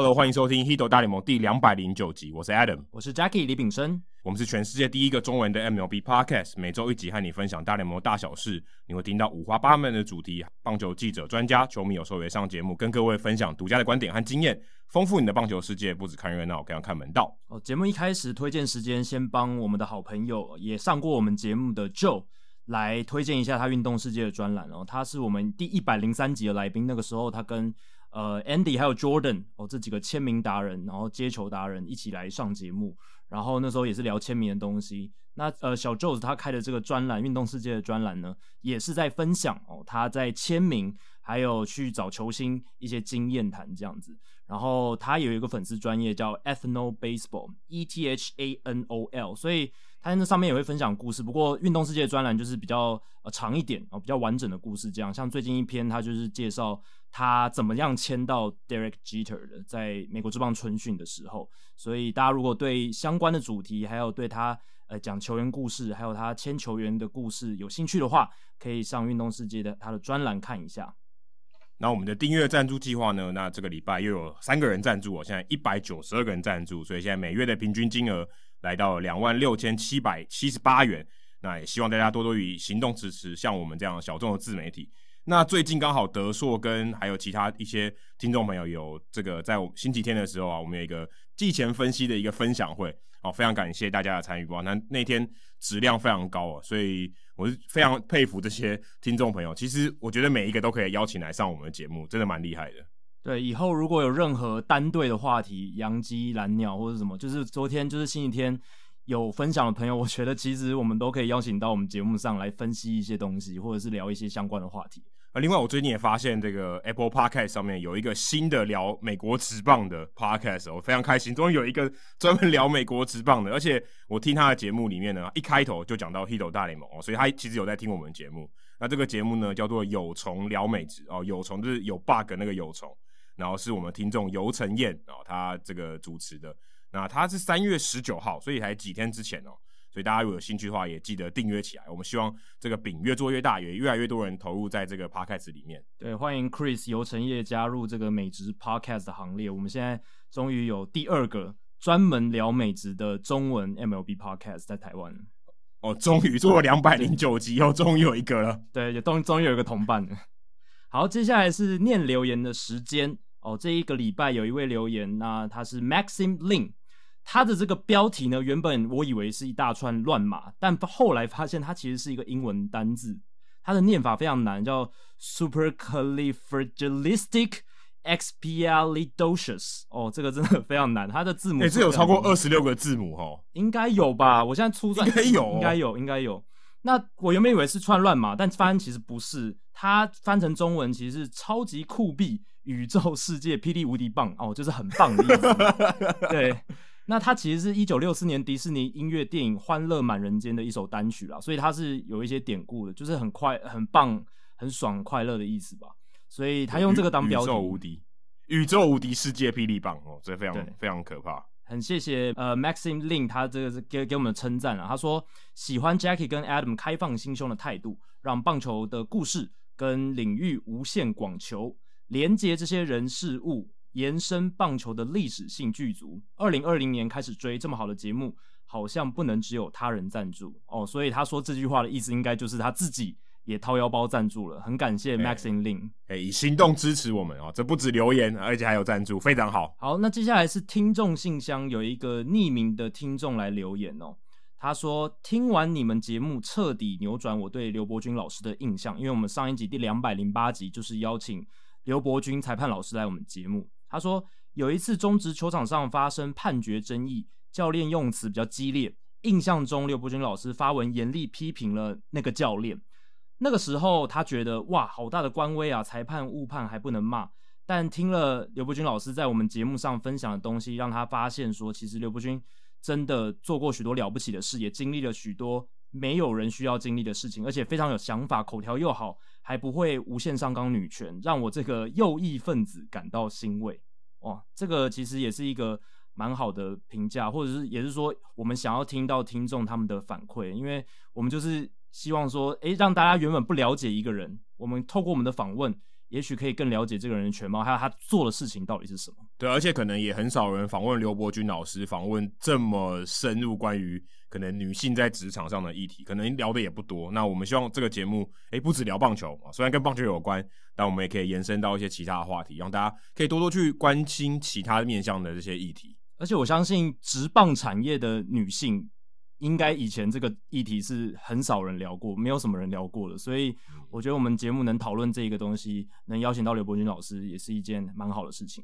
Hello，欢迎收听《Hito 大联盟》第两百零九集。我是 Adam，我是 Jackie 李炳生。我们是全世界第一个中文的 MLB Podcast，每周一集和你分享大联盟大小事。你会听到五花八门的主题，棒球记者、专家、球迷有时候也上节目，跟各位分享独家的观点和经验，丰富你的棒球世界。不止看热闹，更要看门道。哦，节目一开始推荐时间，先帮我们的好朋友也上过我们节目的 Joe 来推荐一下他运动世界的专栏哦。他是我们第一百零三集的来宾，那个时候他跟。呃，Andy 还有 Jordan 哦，这几个签名达人，然后接球达人一起来上节目，然后那时候也是聊签名的东西。那呃，小 Joe 他开的这个专栏《运动世界》的专栏呢，也是在分享哦，他在签名还有去找球星一些经验谈这样子。然后他有一个粉丝专业叫 Ethno Baseball，E T H A N O L，所以。他在那上面也会分享故事，不过运动世界的专栏就是比较呃长一点哦，比较完整的故事。这样，像最近一篇，他就是介绍他怎么样签到 Derek Jeter 的，在美国职棒春训的时候。所以大家如果对相关的主题，还有对他呃讲球员故事，还有他签球员的故事有兴趣的话，可以上运动世界的他的专栏看一下。那我们的订阅赞助计划呢？那这个礼拜又有三个人赞助哦，现在一百九十二个人赞助，所以现在每月的平均金额。来到两万六千七百七十八元，那也希望大家多多以行动支持，像我们这样小众的自媒体。那最近刚好德硕跟还有其他一些听众朋友有这个在我们星期天的时候啊，我们有一个季前分析的一个分享会，哦，非常感谢大家的参与，哇，那那天质量非常高啊，所以我是非常佩服这些听众朋友。其实我觉得每一个都可以邀请来上我们的节目，真的蛮厉害的。对，以后如果有任何单队的话题，洋基、蓝鸟或者什么，就是昨天就是星期天有分享的朋友，我觉得其实我们都可以邀请到我们节目上来分析一些东西，或者是聊一些相关的话题。啊，另外我最近也发现这个 Apple Podcast 上面有一个新的聊美国职棒的 Podcast，我非常开心，终于有一个 专门聊美国职棒的，而且我听他的节目里面呢，一开头就讲到 Hito 大联盟哦，所以他其实有在听我们节目。那这个节目呢叫做有虫聊美职哦，有虫就是有 bug 那个有虫。然后是我们听众游承彦哦，他这个主持的，那它是三月十九号，所以才几天之前哦，所以大家如果有兴趣的话，也记得订阅起来。我们希望这个饼越做越大，也越来越多人投入在这个 podcast 里面。对，欢迎 Chris 游承业加入这个美职 podcast 的行列。我们现在终于有第二个专门聊美职的中文 MLB podcast 在台湾。哦，终于做了两百零九集，哦终于有一个了。对，也终终于有一个同伴了。好，接下来是念留言的时间。哦，这一个礼拜有一位留言，那他是 Maxim Lin，他的这个标题呢，原本我以为是一大串乱码，但后来发现它其实是一个英文单字，它的念法非常难，叫 Supercalifragilisticexpialidocious。哦，这个真的非常难，它的字母，哎，这有超过二十六个字母哦，应该有吧？我现在出算应该有，应该有，应该有。那我原本以为是串乱码，但翻其实不是，它翻成中文其实是超级酷毙。宇宙世界霹雳无敌棒哦，就是很棒的意思。对，那它其实是一九六四年迪士尼音乐电影《欢乐满人间》的一首单曲啦，所以它是有一些典故的，就是很快、很棒、很爽、快乐的意思吧。所以他用这个当标题，宇宙无敌，宇宙无敌世界霹雳棒哦，这非常非常可怕。很谢谢呃 Maxim Lin，他这个是给给我们的称赞啊。他说喜欢 Jackie 跟 Adam 开放心胸的态度，让棒球的故事跟领域无限广求。连接这些人事物，延伸棒球的历史性剧足。二零二零年开始追这么好的节目，好像不能只有他人赞助哦。所以他说这句话的意思，应该就是他自己也掏腰包赞助了。很感谢 Maxim Lin，哎，以行动支持我们哦。这不止留言，而且还有赞助，非常好。好，那接下来是听众信箱，有一个匿名的听众来留言哦。他说听完你们节目，彻底扭转我对刘伯钧老师的印象，因为我们上一集第两百零八集就是邀请。刘伯钧裁判老师来我们节目，他说有一次中职球场上发生判决争议，教练用词比较激烈，印象中刘伯钧老师发文严厉批评了那个教练。那个时候他觉得哇，好大的官威啊，裁判误判还不能骂，但听了刘伯钧老师在我们节目上分享的东西，让他发现说，其实刘伯钧真的做过许多了不起的事，也经历了许多没有人需要经历的事情，而且非常有想法，口条又好，还不会无限上纲女权，让我这个右翼分子感到欣慰。哇，这个其实也是一个蛮好的评价，或者是也是说，我们想要听到听众他们的反馈，因为我们就是希望说，诶，让大家原本不了解一个人，我们透过我们的访问。也许可以更了解这个人的全貌，还有他做的事情到底是什么。对，而且可能也很少人访问刘伯钧老师，访问这么深入关于可能女性在职场上的议题，可能聊的也不多。那我们希望这个节目，诶，不止聊棒球啊，虽然跟棒球有关，但我们也可以延伸到一些其他的话题，让大家可以多多去关心其他面向的这些议题。而且我相信职棒产业的女性。应该以前这个议题是很少人聊过，没有什么人聊过的，所以我觉得我们节目能讨论这个东西，能邀请到刘伯钧老师，也是一件蛮好的事情。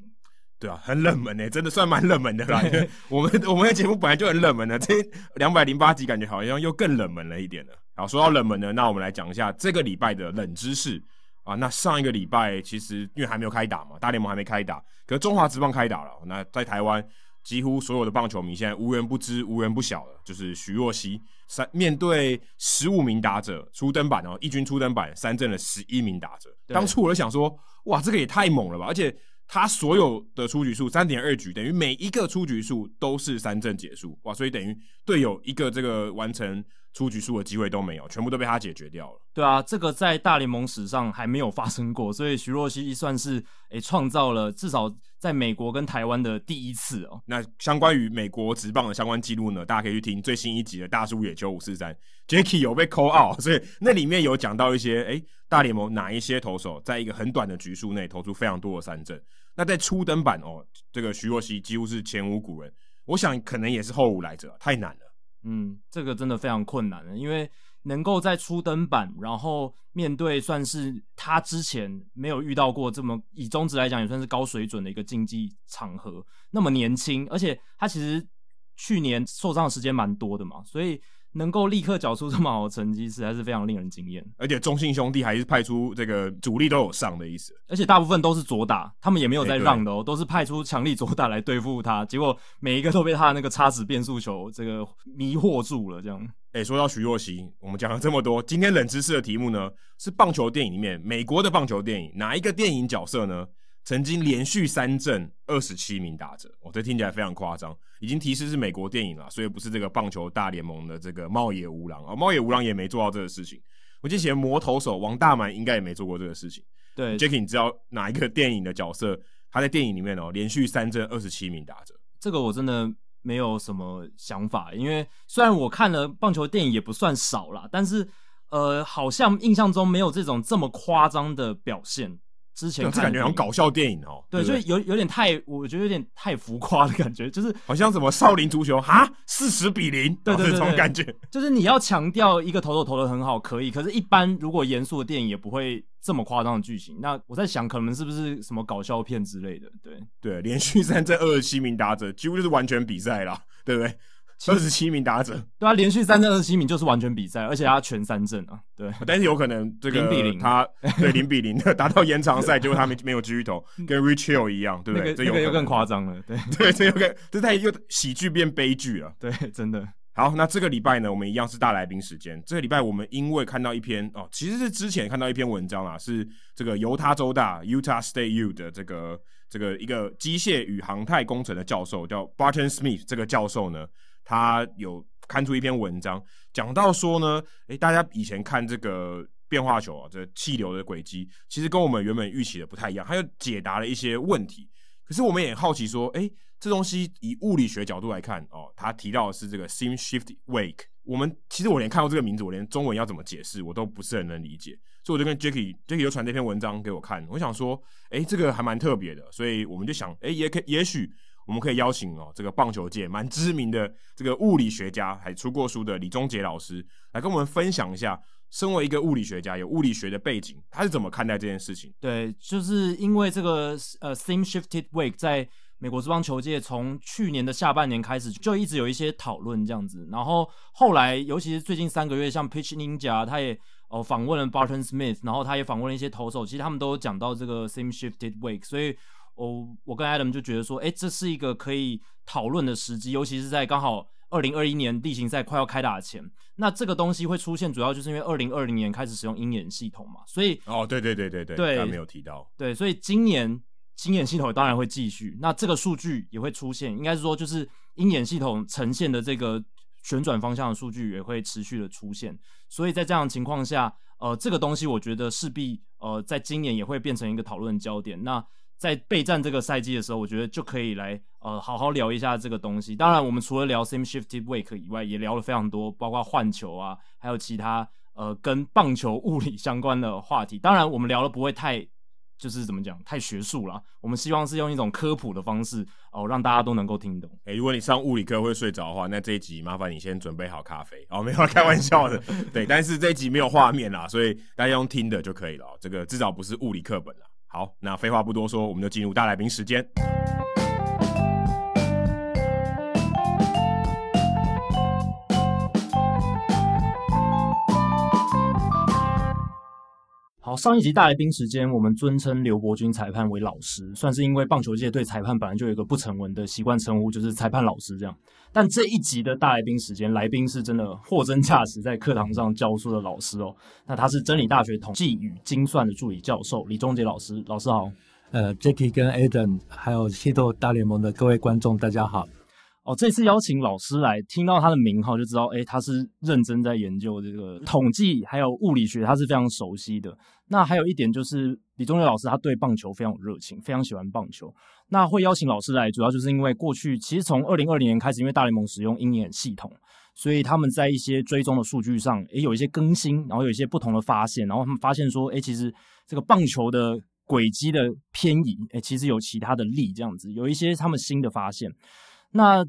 对啊，很冷门诶，真的算蛮冷门的啦。我们 我们的节目本来就很冷门的，这两百零八集感觉好像又更冷门了一点了。好，说到冷门呢，那我们来讲一下这个礼拜的冷知识啊。那上一个礼拜其实因为还没有开打嘛，大联盟还没开打，可是中华职棒开打了。那在台湾。几乎所有的棒球迷现在无人不知、无人不晓了，就是徐若曦三面对十五名打者初登板哦，一军初登板三振了十一名打者。当初我就想说，哇，这个也太猛了吧！而且他所有的出局数三点二局，等于每一个出局数都是三振结束，哇！所以等于队友一个这个完成出局数的机会都没有，全部都被他解决掉了。对啊，这个在大联盟史上还没有发生过，所以徐若曦算是诶创造了至少。在美国跟台湾的第一次哦，那相关于美国职棒的相关记录呢，大家可以去听最新一集的《大叔野球五四三》，Jacky 有被 call out，所以那里面有讲到一些，诶、欸，大联盟哪一些投手在一个很短的局数内投出非常多的三振。那在初登板哦，这个徐若曦几乎是前无古人，我想可能也是后无来者，太难了。嗯，这个真的非常困难了，因为。能够在初登板，然后面对算是他之前没有遇到过这么以中职来讲也算是高水准的一个竞技场合，那么年轻，而且他其实去年受伤的时间蛮多的嘛，所以。能够立刻缴出这么好的成绩，实在是非常令人惊艳。而且中信兄弟还是派出这个主力都有上的意思，而且大部分都是左打，他们也没有在让的哦，欸、都是派出强力左打来对付他。结果每一个都被他的那个叉子变速球这个迷惑住了。这样，哎、欸，说到徐若曦，我们讲了这么多，今天冷知识的题目呢是棒球电影里面美国的棒球电影哪一个电影角色呢？曾经连续三振二十七名打者，我、哦、这听起来非常夸张。已经提示是美国电影了，所以不是这个棒球大联盟的这个猫野无郎啊，猫野无郎也没做到这个事情。我记得魔投手王大满应该也没做过这个事情。对，Jacky，你知道哪一个电影的角色他在电影里面哦连续三振二十七名打者？这个我真的没有什么想法，因为虽然我看了棒球电影也不算少啦，但是呃，好像印象中没有这种这么夸张的表现。之前感觉很搞笑电影哦，对，就有有点太，我觉得有点太浮夸的感觉，就是好像什么少林足球 哈，四十比零，对对对，这种感觉，就是你要强调一个投手投的很好，可以，可是，一般如果严肃的电影也不会这么夸张的剧情。那我在想，可能是不是什么搞笑片之类的？对对，连续三战二十七名打者，几乎就是完全比赛了，对不对？二十七名打者，对啊，连续三战二十七名就是完全比赛，而且他全三阵啊，对。但是有可能这个零比零，他对零比零的达到延长赛，结果他没没有继续投，跟 Rich Hill 一样，对不对？这个又更夸张了，对 对，这又更这太又喜剧变悲剧了，对，真的。好，那这个礼拜呢，我们一样是大来宾时间。这个礼拜我们因为看到一篇哦，其实是之前看到一篇文章啊，是这个犹他州大 Utah State U 的这个这个一个机械与航太工程的教授叫 Barton Smith，这个教授呢。他有刊出一篇文章，讲到说呢，诶，大家以前看这个变化球啊，这气流的轨迹，其实跟我们原本预期的不太一样。他又解答了一些问题，可是我们也好奇说，诶，这东西以物理学角度来看，哦，他提到的是这个 Seam Shift Wake。我们其实我连看到这个名字，我连中文要怎么解释，我都不是很能理解。所以我就跟 Jacky，Jacky 就传这篇文章给我看，我想说，诶，这个还蛮特别的，所以我们就想，诶，也可也许。我们可以邀请哦，这个棒球界蛮知名的这个物理学家，还出过书的李宗杰老师，来跟我们分享一下，身为一个物理学家，有物理学的背景，他是怎么看待这件事情？对，就是因为这个呃，same Shifted Wake 在美国职棒球界从去年的下半年开始就一直有一些讨论这样子，然后后来尤其是最近三个月，像 Pitch Ninja 他也哦访问了 Barton Smith，然后他也访问了一些投手，其实他们都讲到这个 Same Shifted Wake，所以哦，我跟 Adam 就觉得说，哎，这是一个可以讨论的时机，尤其是在刚好二零二一年例行赛快要开打前，那这个东西会出现，主要就是因为二零二零年开始使用鹰眼系统嘛，所以哦，对对对对对，对，他没有提到，对，所以今年鹰眼系统当然会继续，那这个数据也会出现，应该是说就是鹰眼系统呈现的这个旋转方向的数据也会持续的出现，所以在这样的情况下，呃，这个东西我觉得势必呃在今年也会变成一个讨论焦点，那。在备战这个赛季的时候，我觉得就可以来呃好好聊一下这个东西。当然，我们除了聊 Same Shifted Wake 以外，也聊了非常多，包括换球啊，还有其他呃跟棒球物理相关的话题。当然，我们聊的不会太就是怎么讲太学术了。我们希望是用一种科普的方式哦、呃，让大家都能够听懂。诶，如果你上物理课会睡着的话，那这一集麻烦你先准备好咖啡哦，没有开玩笑的。对，但是这一集没有画面啦，所以大家用听的就可以了。这个至少不是物理课本了。好，那废话不多说，我们就进入大来宾时间。好，上一集大来宾时间，我们尊称刘伯钧裁判为老师，算是因为棒球界对裁判本来就有一个不成文的习惯称呼，就是裁判老师这样。但这一集的大来宾时间，来宾是真的货真价实在课堂上教书的老师哦。那他是真理大学统计与精算的助理教授李忠杰老师，老师好。呃，Jackie 跟 Adam 还有西豆大联盟的各位观众，大家好。哦，这次邀请老师来，听到他的名号就知道，诶，他是认真在研究这个统计还有物理学，他是非常熟悉的。那还有一点就是，李忠杰老师他对棒球非常有热情，非常喜欢棒球。那会邀请老师来，主要就是因为过去其实从二零二零年开始，因为大联盟使用鹰眼系统，所以他们在一些追踪的数据上，也，有一些更新，然后有一些不同的发现，然后他们发现说，诶，其实这个棒球的轨迹的偏移，诶，其实有其他的力这样子，有一些他们新的发现。那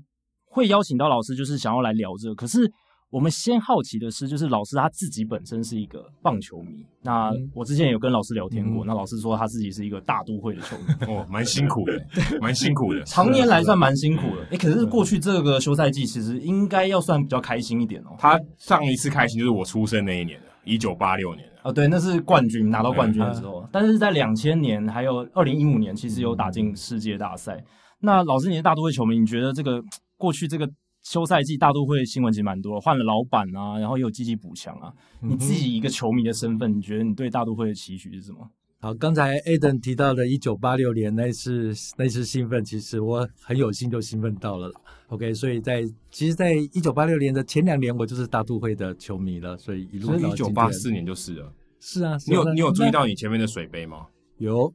会邀请到老师，就是想要来聊这个。可是我们先好奇的是，就是老师他自己本身是一个棒球迷。那我之前也有跟老师聊天过，嗯、那老师说他自己是一个大都会的球迷。哦，蛮辛苦的，蛮辛苦的，常年来算蛮辛苦的。诶，可是过去这个休赛季其实应该要算比较开心一点哦。他上一次开心就是我出生那一年了，一九八六年。哦，对，那是冠军拿到冠军的时候。嗯、但是在两千年还有二零一五年，其实有打进世界大赛。那老师，你是大都会球迷，你觉得这个？过去这个休赛季，大都会新闻其实蛮多，换了老板啊，然后也有积极补强啊。你自己一个球迷的身份，你觉得你对大都会的期许是什么？好，刚才 Aden 提到的1986年那次那次兴奋，其实我很有幸就兴奋到了。OK，所以在其实，在1986年的前两年，我就是大都会的球迷了，所以一路到1984年就是了。是啊，你有你有注意到你前面的水杯吗？有，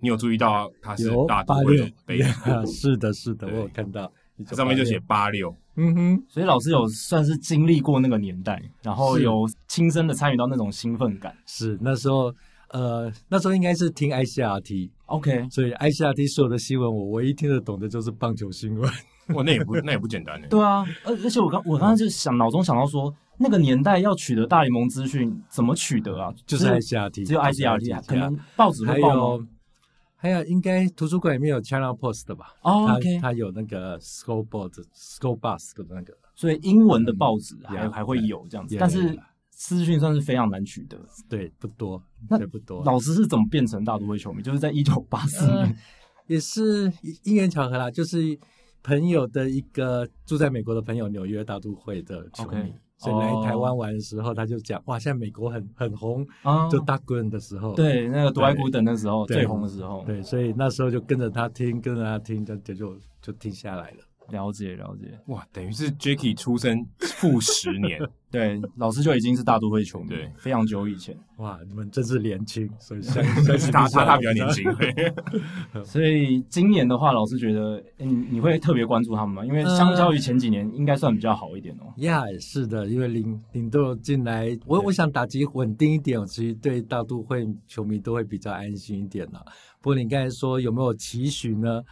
你有注意到它是大都会的杯？是的，是的，我有看到。上面就写八六，嗯哼，所以老师有算是经历过那个年代，然后有亲身的参与到那种兴奋感。是那时候，呃，那时候应该是听 ICRT，OK，所以 ICRT 所有的新闻，我唯一听得懂的就是棒球新闻。哇，那也不那也不简单呢。对啊，而而且我刚我刚刚就想脑中想到说，那个年代要取得大联盟资讯怎么取得啊？就是 ICRT，只有 ICRT，可能报纸会报吗？还有，应该图书馆里面有 China Post 的吧？哦，OK，它有那个 scoreboard，school Bus 的那个，所以英文的报纸还还会有这样子，但是资讯算是非常难取得，对，不多，那不多。老师是怎么变成大都会球迷？就是在一九八四年，也是因缘巧合啦，就是朋友的一个住在美国的朋友，纽约大都会的球迷。所以来台湾玩的时候，他就讲哇，现在美国很很红，就大滚的时候，对，那个 dwight gooden 的时候最红的时候，对，所以那时候就跟着他听，跟着他听，就就就听下来了。了解了解，哇，等于是 Jacky 出生负十年，对，老师就已经是大都会球迷，对，非常久以前。哇，你们真是年轻，所以他他他比较年轻。所以今年的话，老师觉得，你你会特别关注他们吗？因为相较于前几年，应该算比较好一点哦。呀，是的，因为领领队进来，我我想打击稳定一点，其实对大都会球迷都会比较安心一点了。不过你刚才说有没有期许呢？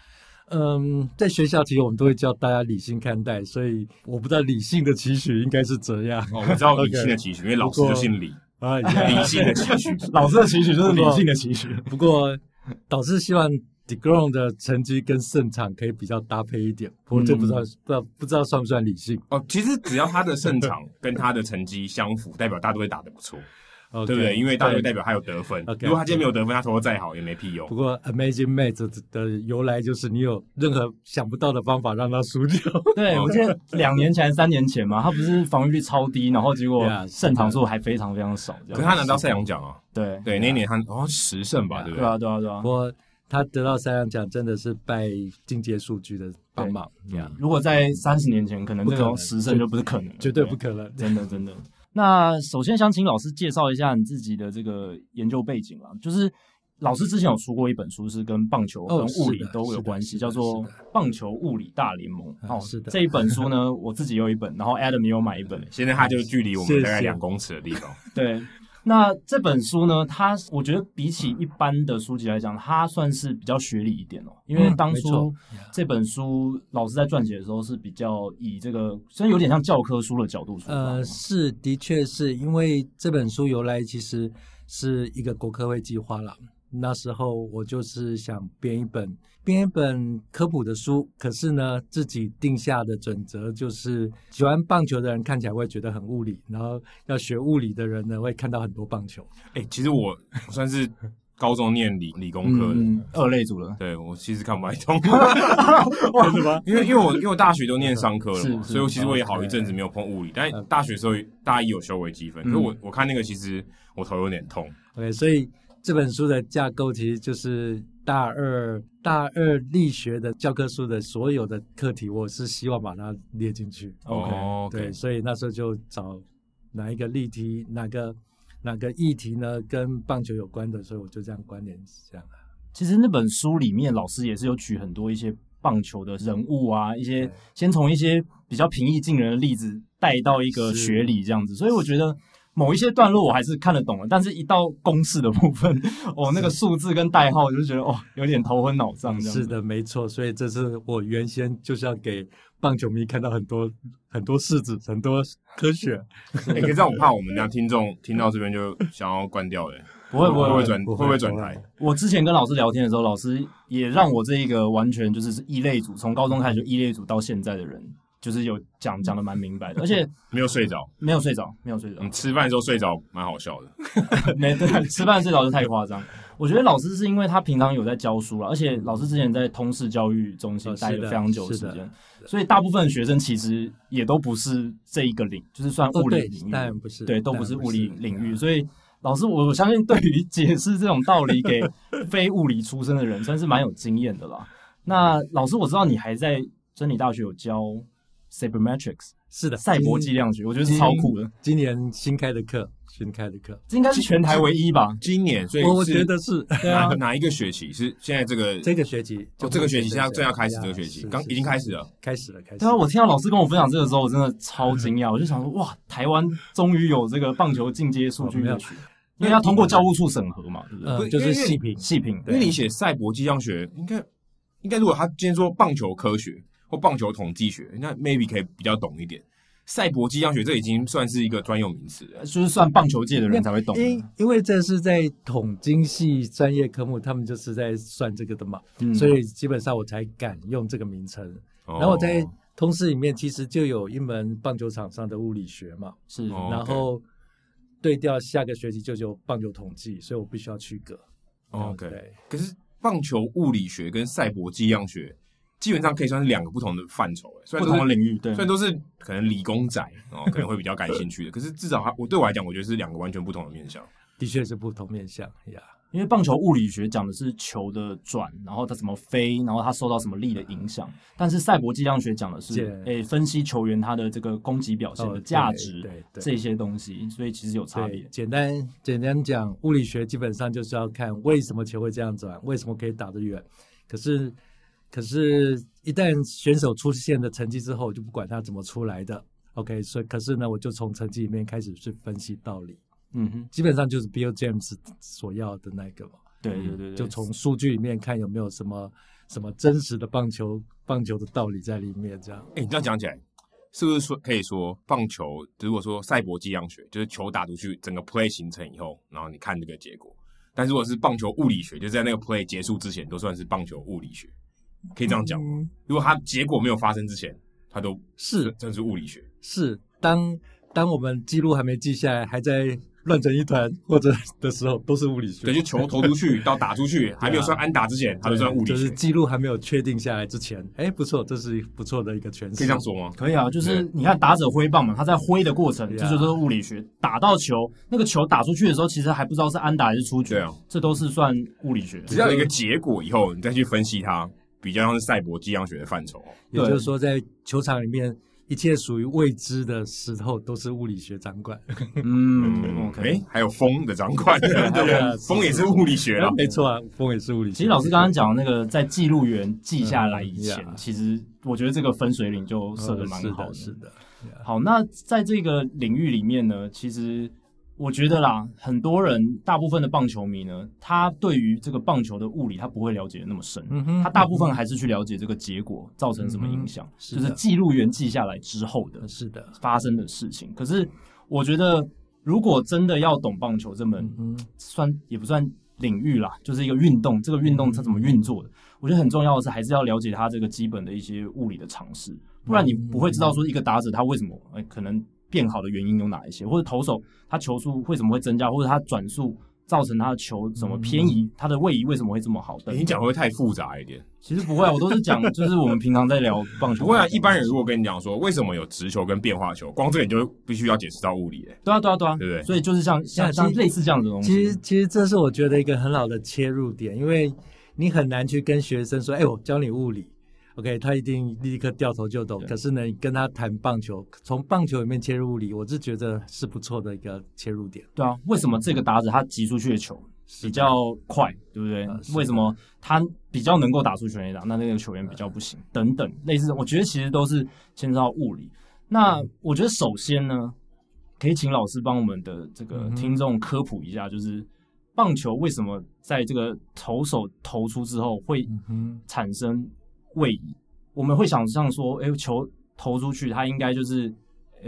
嗯，在学校其实我们都会教大家理性看待，所以我不知道理性的期许应该是怎样。哦，我知道理性的 期许，因为老师就姓李啊。理性的期许，老师的期许就是理性的期许。不过导师希望 deGrom 的成绩跟胜场可以比较搭配一点，不过这不知道不知道不知道算不算理性哦。其实只要他的胜场跟他的成绩相符，代表大家都会打得不错。Okay, 对不对？因为大学代表他有得分。Okay, 如果他今天没有得分，他投的再好也没屁用。不过 Amazing Mate 的由来就是你有任何想不到的方法让他输掉。对，我记得两年前、三年前嘛，他不是防御率超低，然后结果胜场数还非常非常少。可是他拿到赛扬奖啊？对对，那年他好像十胜吧，对不对？对啊，对啊，对啊。不过他得到赛扬奖真的是拜进阶数据的帮忙。如果在三十年前，可能这种十胜就不是可能，绝对不可能，真的真的。那首先想请老师介绍一下你自己的这个研究背景啦，就是老师之前有出过一本书，是跟棒球跟物理都有关系，叫做《棒球物理大联盟》。哦，是的。这一本书呢，我自己有一本，然后 Adam 也有买一本。现在它就距离我们大概两公尺的地方。对。那这本书呢，它我觉得比起一般的书籍来讲，它算是比较学理一点哦。因为当初这本书老师在撰写的时候是比较以这个，虽然有点像教科书的角度出发。呃，是，的确是因为这本书由来其实是一个国科会计划了。那时候我就是想编一本编一本科普的书，可是呢，自己定下的准则就是喜欢棒球的人看起来会觉得很物理，然后要学物理的人呢会看到很多棒球。哎、欸，其实我 算是高中念理理工科的、嗯、二类组了，对我其实看不太 懂，为什么？因为因为我因为我大学都念商科了嘛，所以我其实我也好一阵子没有碰物理。但大学的时候大一有修微积分，可是我我看那个其实我头有点痛。OK，所以。这本书的架构其实就是大二大二力学的教科书的所有的课题，我是希望把它列进去。OK，对，所以那时候就找哪一个例题，哪个哪个议题呢，跟棒球有关的，所以我就这样关联这样。其实那本书里面，老师也是有举很多一些棒球的人物啊，一些先从一些比较平易近人的例子带到一个学理这样子，所以我觉得。某一些段落我还是看得懂的，但是一到公式的部分，哦，那个数字跟代号，我就觉得哦，有点头昏脑胀。是的，没错，所以这是我原先就是要给棒球迷看到很多很多式子，很多科学。哎、欸，可是这样我怕我们家听众听到这边就想要关掉了。不会不会不会转会不会转台？我之前跟老师聊天的时候，老师也让我这一个完全就是异类组，从高中开始就异类组到现在的人。就是有讲讲的蛮明白的，而且 没有睡着，没有睡着，没有睡着。你吃饭的时候睡着，蛮好笑的。没对，吃饭睡着是太夸张。我觉得老师是因为他平常有在教书了，而且老师之前在通识教育中心待了非常久的时间，所以大部分学生其实也都不是这一个领，就是算物理领域，当然不是，对，都不是物理领域。所以老师，我相信对于解释这种道理给非物理出身的人，算是蛮有经验的啦。那老师，我知道你还在真理大学有教。Sabermetrics 是的，赛博计量学，我觉得是超酷的。今年新开的课，新开的课，这应该是全台唯一吧？今年，所以我觉得是哪哪一个学期？是现在这个这个学期，就这个学期现在正要开始，这个学期刚已经开始了，开始了，开始。对啊，我听到老师跟我分享这个时候，我真的超惊讶，我就想说，哇，台湾终于有这个棒球进阶数据 学，因为要通过教务处审核嘛，对不对？就是细品，细品。因为你写赛博计量学，应该应该如果他今天说棒球科学。棒球统计学，那 maybe 可以比较懂一点。赛博计量学这已经算是一个专有名词了，就是算棒球界的人才会懂。因因为这是在统经系专业科目，他们就是在算这个的嘛，嗯、所以基本上我才敢用这个名称。哦、然后我在通识里面其实就有一门棒球场上的物理学嘛，是。然后对调下个学期就有棒球统计，所以我必须要去隔。OK，可是棒球物理学跟赛博计量学。基本上可以算是两个不同的范畴，哎，不同的领域，对，虽然都是可能理工仔哦，可能会比较感兴趣的，可是至少它，我对我来讲，我觉得是两个完全不同的面向，的确是不同面向呀。因为棒球物理学讲的是球的转，然后它怎么飞，然后它受到什么力的影响，但是赛博计量学讲的是，哎对，分析球员他的这个攻击表现的价值，对，对，对这些东西，所以其实有差别。简单简单讲，物理学基本上就是要看为什么球会这样转，为什么可以打得远，可是。可是，一旦选手出现的成绩之后，我就不管他怎么出来的，OK。所以，可是呢，我就从成绩里面开始去分析道理。嗯哼，基本上就是 Bill James 所要的那个嘛。对对对，对，就从数据里面看有没有什么什么真实的棒球棒球的道理在里面。这样，哎，你这样讲起来，是不是说可以说棒球？如果说赛博计量学，就是球打出去整个 play 形成以后，然后你看这个结果。但如果是棒球物理学，就在那个 play 结束之前，都算是棒球物理学。可以这样讲，嗯、如果它结果没有发生之前，它都是这是物理学。是当当我们记录还没记下来，还在乱成一团或者的时候，都是物理学。对，就球投出去到打出去，还没有算安打之前，它就算物理学。就是记录还没有确定下来之前，哎，不错，这是不错的一个诠释。可以这样说吗？可以啊，就是你看打者挥棒嘛，他在挥的过程，这就是物理学。打到球，那个球打出去的时候，其实还不知道是安打还是出局，这都是算物理学。只要有一个结果以后，你再去分析它，比较像是赛博迹象学的范畴。也就是说，在球场里面。一切属于未知的石头，都是物理学掌管。嗯，OK，欸、还有风的掌管，对对风也是物理学啊，没错啊，风也是物理学。其实老师刚刚讲的那个，在记录员记下来以前，嗯、其实我觉得这个分水岭就设的蛮好的。是的，是的。好，那在这个领域里面呢，其实。我觉得啦，很多人，大部分的棒球迷呢，他对于这个棒球的物理，他不会了解的那么深。嗯哼，他大部分还是去了解这个结果造成什么影响，是就是记录员记下来之后的，是的，发生的事情。可是，我觉得如果真的要懂棒球这门，嗯，算也不算领域啦，就是一个运动，这个运动它怎么运作的，我觉得很重要的是还是要了解它这个基本的一些物理的常识，不然你不会知道说一个打者他为什么，哎，可能。变好的原因有哪一些？或者投手他球速为什么会增加？或者他转速造成他的球怎么偏移？他的位移为什么会这么好？你讲会不会太复杂一点？其实不会，我都是讲，就是我们平常在聊棒球。不会啊，一般人如果跟你讲说为什么有直球跟变化球，光这点就必须要解释到物理诶。对啊，对啊，对啊，对不对？所以就是像像像类似这样的东西。其实其实这是我觉得一个很好的切入点，因为你很难去跟学生说，哎，我教你物理。OK，他一定立刻掉头就走。可是呢，你跟他谈棒球，从棒球里面切入物理，我是觉得是不错的一个切入点。对啊，为什么这个打者他击出去的球比较快，对不对？为什么他比较能够打出全垒打？那那个球员比较不行，等等，类似，我觉得其实都是牵涉到物理。那我觉得首先呢，可以请老师帮我们的这个听众科普一下，就是棒球为什么在这个投手投出之后会产生。位移，我们会想象说，哎，球投出去，它应该就是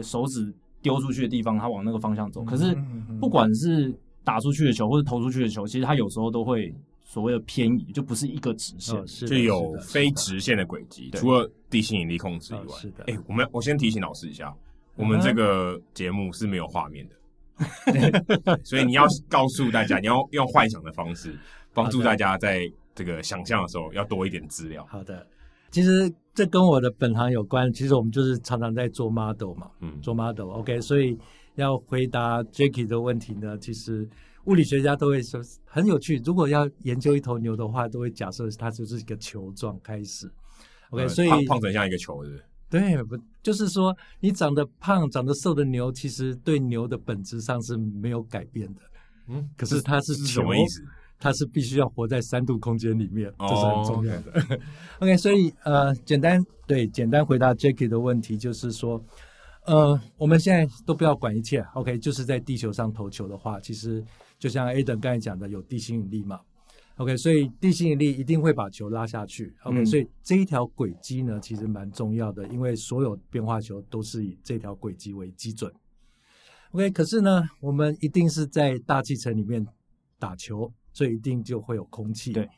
手指丢出去的地方，它往那个方向走。可是，不管是打出去的球或者投出去的球，其实它有时候都会所谓的偏移，就不是一个直线，哦、就有非直线的轨迹。除了地心引力控制以外，哦、是的。哎，我们我先提醒老师一下，我们这个节目是没有画面的，所以你要告诉大家，你要用幻想的方式帮助大家在这个想象的时候要多一点资料。好的。其实这跟我的本行有关。其实我们就是常常在做 model 嘛，嗯，做 model。OK，所以要回答 Jacky 的问题呢，其实物理学家都会说很有趣。如果要研究一头牛的话，都会假设它就是一个球状开始。OK，、呃、所以胖成像一个球是不是？对，不就是说你长得胖、长得瘦的牛，其实对牛的本质上是没有改变的。嗯，可是它是球，是什么意思？它是必须要活在三度空间里面，这是很重要的。Oh, okay. OK，所以呃，简单对简单回答 Jackie 的问题就是说，呃，我们现在都不要管一切，OK，就是在地球上投球的话，其实就像 Aden 刚才讲的，有地心引力嘛，OK，所以地心引力一定会把球拉下去，OK，、嗯、所以这一条轨迹呢，其实蛮重要的，因为所有变化球都是以这条轨迹为基准。OK，可是呢，我们一定是在大气层里面打球。所以一定就会有空气。对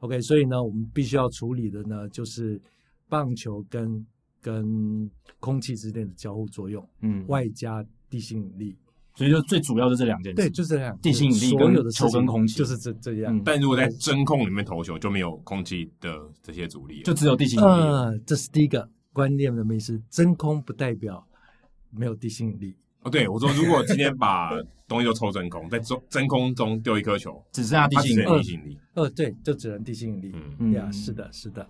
，OK，所以呢，我们必须要处理的呢，就是棒球跟跟空气之间的交互作用，嗯，外加地心引力。所以就最主要的这两件事，对，就这样，地心引力跟球跟空气，就是这这样。嗯、但如果在真空里面投球，就没有空气的这些阻力，就只有地心引力。呃，这是第一个观念的迷思，真空不代表没有地心引力。哦，对，我说，如果今天把东西就抽真空，在中真空中丢一颗球，只剩下地心引力，呃，对，就只能地心引力。嗯，呀，是的，是的。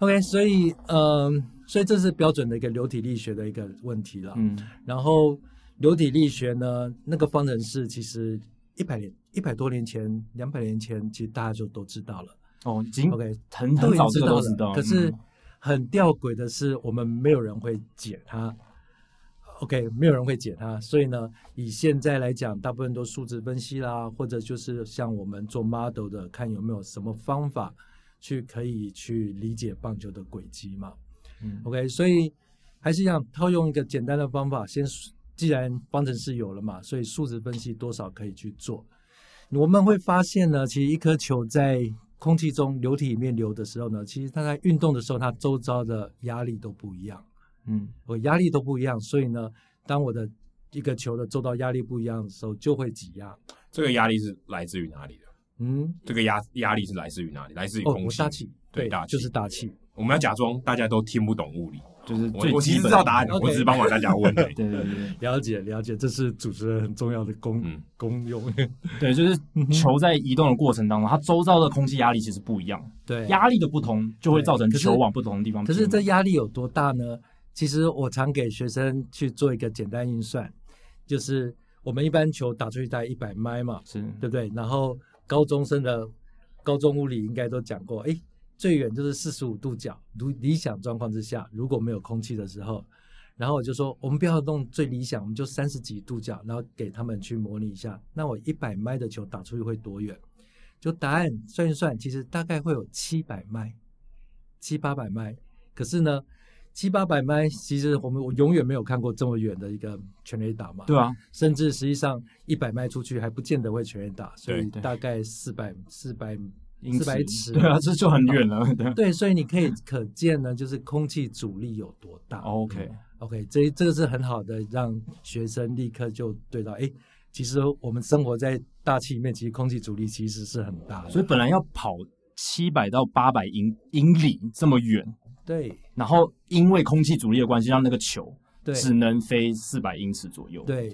OK，所以，嗯，所以这是标准的一个流体力学的一个问题了。嗯，然后流体力学呢，那个方程式其实一百年、一百多年前、两百年前，其实大家就都知道了。哦，已经 OK，很很早这个都知道了。可是很吊诡的是，我们没有人会解它。OK，没有人会解它，所以呢，以现在来讲，大部分都数值分析啦，或者就是像我们做 model 的，看有没有什么方法去可以去理解棒球的轨迹嘛。嗯，OK，所以还是一样套用一个简单的方法，先既然方程式有了嘛，所以数值分析多少可以去做。我们会发现呢，其实一颗球在空气中流体里面流的时候呢，其实它在运动的时候，它周遭的压力都不一样。嗯，我压力都不一样，所以呢，当我的一个球的受到压力不一样的时候，就会挤压。这个压力是来自于哪里的？嗯，这个压压力是来自于哪里？来自于空气。哦、大气，对，大气就是大气。我们要假装大家都听不懂物理，就是我我其实知道答案，我只是帮忙大家问。对对对，了解了解，这是主持人很重要的功功用。对，就是球在移动的过程当中，它周遭的空气压力其实不一样。对，压力的不同就会造成球往不同的地方。可是这压力有多大呢？其实我常给学生去做一个简单运算，就是我们一般球打出去大概一百迈嘛，是对不对？然后高中生的高中物理应该都讲过，哎。最远就是四十五度角，如理想状况之下，如果没有空气的时候，然后我就说，我们不要弄最理想，我们就三十几度角，然后给他们去模拟一下。那我一百迈的球打出去会多远？就答案算一算，其实大概会有七百迈，七八百迈。可是呢，七八百迈，其实我们我永远没有看过这么远的一个全垒打嘛。对啊，甚至实际上一百迈出去还不见得会全垒打，所以大概四百四百。四百尺，对啊，这就很远了。对，对，所以你可以可见呢，就是空气阻力有多大。OK，OK，这这个是很好的，让学生立刻就对到，哎，其实我们生活在大气里面，其实空气阻力其实是很大的。所以本来要跑七百到八百英英里这么远，对，然后因为空气阻力的关系，让那个球只能飞四百英尺左右。对。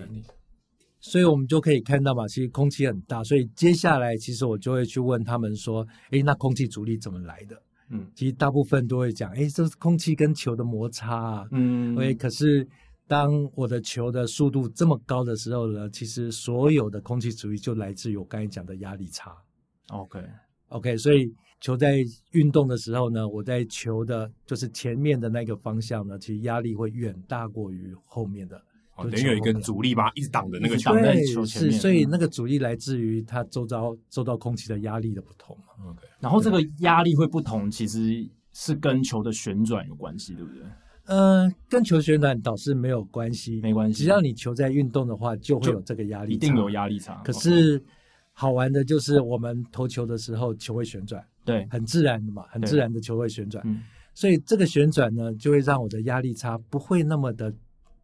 所以我们就可以看到嘛，其实空气很大，所以接下来其实我就会去问他们说，诶，那空气阻力怎么来的？嗯，其实大部分都会讲，哎，这是空气跟球的摩擦啊。嗯，OK，可是当我的球的速度这么高的时候呢，其实所有的空气阻力就来自于我刚才讲的压力差。OK，OK，okay. okay, 所以球在运动的时候呢，我在球的就是前面的那个方向呢，其实压力会远大过于后面的。哦，等于有一根阻力吧，一直挡着那个球，对，球前面是，所以那个阻力来自于它周遭周到空气的压力的不同嘛。OK，然后这个压力会不同，其实是跟球的旋转有关系，对不对？呃，跟球旋转倒是没有关系，没关系。只要你球在运动的话，就会有这个压力，一定有压力差。可是好玩的就是我们投球的时候，球会旋转，对，很自然的嘛，很自然的球会旋转。嗯，所以这个旋转呢，就会让我的压力差不会那么的。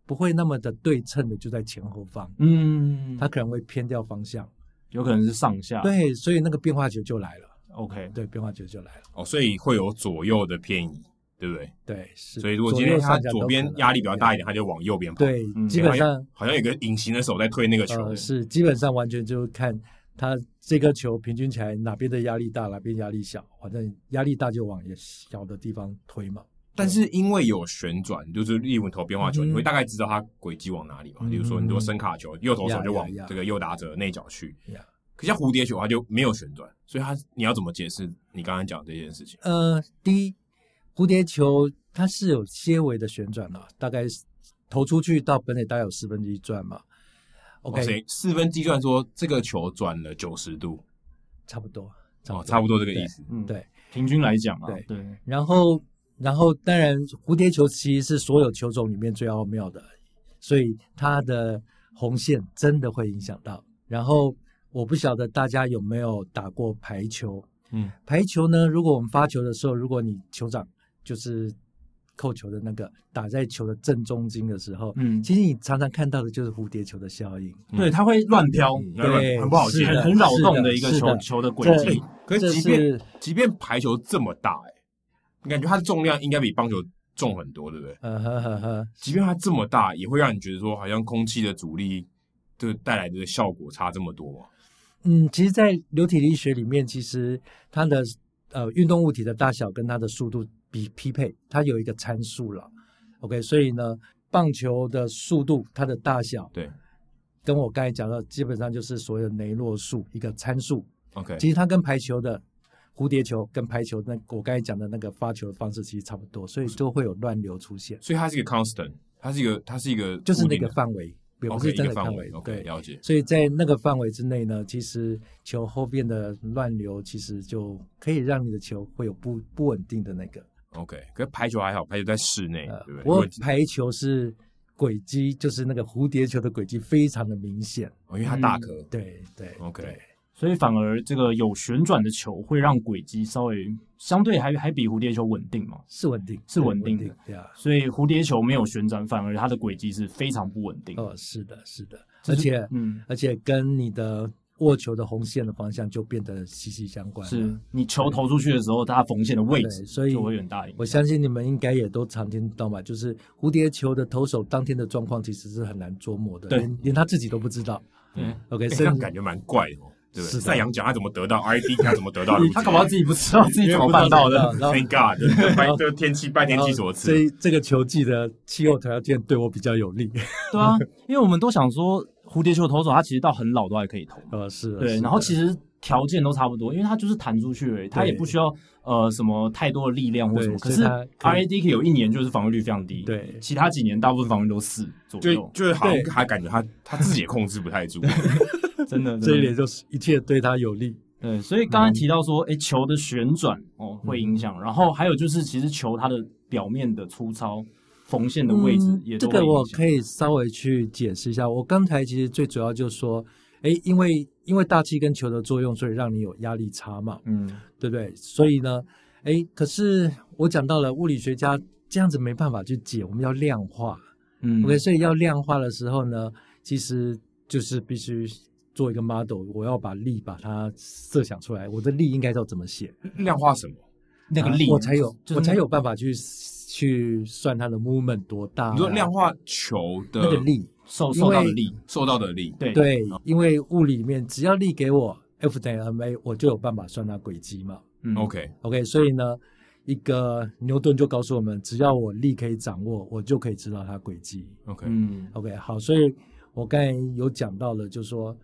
不会那么的对称的就在前后方，嗯，它可能会偏掉方向，有可能是上下，对，所以那个变化球就来了，OK，对，变化球就来了，哦，所以会有左右的偏移，对不对？对，是，所以如果今天他左边压力比较大一点，他就往右边跑，对，基本上好像有个隐形的手在推那个球，呃，是，基本上完全就看它这颗球平均起来哪边的压力大，哪边压力小，反正压力大就往小的地方推嘛。但是因为有旋转，就是例如投变化球，嗯、你会大概知道它轨迹往哪里嘛？比、嗯、如说，你说深卡球，右投手就往这个右打者内角去。Yeah. 可像蝴蝶球，它就没有旋转，所以它你要怎么解释你刚刚讲这件事情？呃，第一，蝴蝶球它是有些微的旋转了，大概投出去到本垒大概有四分之一转嘛。OK，四分计算说这个球转了九十度，差不多，差不多，哦、差不多这个意思。嗯，对，平均来讲啊，对对，然后。然后，当然，蝴蝶球其实是所有球种里面最奥妙的，所以它的红线真的会影响到。然后，我不晓得大家有没有打过排球？嗯，排球呢，如果我们发球的时候，如果你球掌就是扣球的那个打在球的正中间的时候，嗯，其实你常常看到的就是蝴蝶球的效应，嗯、对，它会乱飘，嗯、对，很不好接，很很扰动的一个球球的轨迹。可是，即便即便排球这么大、欸，哎。你感觉它的重量应该比棒球重很多，对不对？嗯呵呵呵。即便它这么大，也会让你觉得说，好像空气的阻力就带来的效果差这么多。嗯，其实，在流体力学里面，其实它的呃运动物体的大小跟它的速度比匹配，它有一个参数了。OK，所以呢，棒球的速度它的大小，对，跟我刚才讲的，基本上就是所有雷诺数一个参数。OK，其实它跟排球的。蝴蝶球跟排球那我刚才讲的那个发球的方式其实差不多，所以就会有乱流出现。所以它是一个 constant，它是一个它是一个就是那个范围，也不是真的范围。对，了解。所以在那个范围之内呢，其实球后边的乱流其实就可以让你的球会有不不稳定的那个。OK，可是排球还好，排球在室内，呃、对不对？我排球是轨迹，就是那个蝴蝶球的轨迹非常的明显，哦，因为它大颗。对对。OK。所以反而这个有旋转的球会让轨迹稍微相对还还比蝴蝶球稳定嘛？是稳定，是稳定的。对啊，所以蝴蝶球没有旋转，反而它的轨迹是非常不稳定。哦，是的，是的，而且，嗯，而且跟你的握球的红线的方向就变得息息相关。是你球投出去的时候，它缝线的位置，所以就会有很大影响。我相信你们应该也都常听到嘛，就是蝴蝶球的投手当天的状况其实是很难捉摸的，连连他自己都不知道。嗯，OK，这样感觉蛮怪的。对，赛扬奖他怎么得到？ID 他怎么得到？他搞不好自己不知道自己怎么办到的。Thank God，拜这天气拜天气所赐。这这个球季的气候条件对我比较有利。对啊，因为我们都想说蝴蝶球投手他其实到很老都还可以投。呃，是。对，然后其实条件都差不多，因为他就是弹出去而已，他也不需要呃什么太多的力量或什么。可是 R A D K 有一年就是防御率非常低，对，其他几年大部分防御都四左右，就就是好像还感觉他他自己也控制不太住。真的，这一点就是一切对他有利。对，所以刚才提到说，哎、嗯，球的旋转哦会影响，嗯、然后还有就是，其实球它的表面的粗糙、缝线的位置这个我可以稍微去解释一下。我刚才其实最主要就是说，哎，因为因为大气跟球的作用，所以让你有压力差嘛，嗯，对不对？所以呢，哎，可是我讲到了物理学家这样子没办法去解，我们要量化，嗯，OK，所以要量化的时候呢，其实就是必须。做一个 model，我要把力把它设想出来，我的力应该要怎么写？量化什么？那个力，啊、我才有，我才有办法去去算它的 movement 多大，啊。你说量化球的那个力，受受到的力，受到的力。对对，因为物理里面只要力给我 F 等于 ma，我就有办法算它轨迹嘛。嗯，OK OK，所以呢，一个牛顿就告诉我们，只要我力可以掌握，我就可以知道它轨迹。OK，嗯，OK，好，所以我刚才有讲到了，就是说。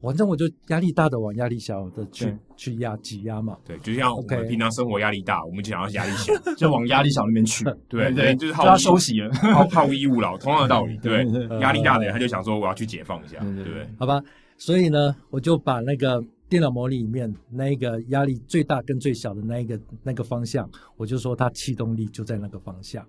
反正我就压力大的往压力小的去对。去压挤压嘛，对，就像我们平常生活压力大，我们就想要压力小，就往压力小那边去，对对，就是好要休息了，好好逸恶劳，同样的道理，对，压力大的人他就想说我要去解放一下，对不对？好吧，所以呢，我就把那个电脑模拟里面那一个压力最大跟最小的那一个那个方向，我就说它气动力就在那个方向。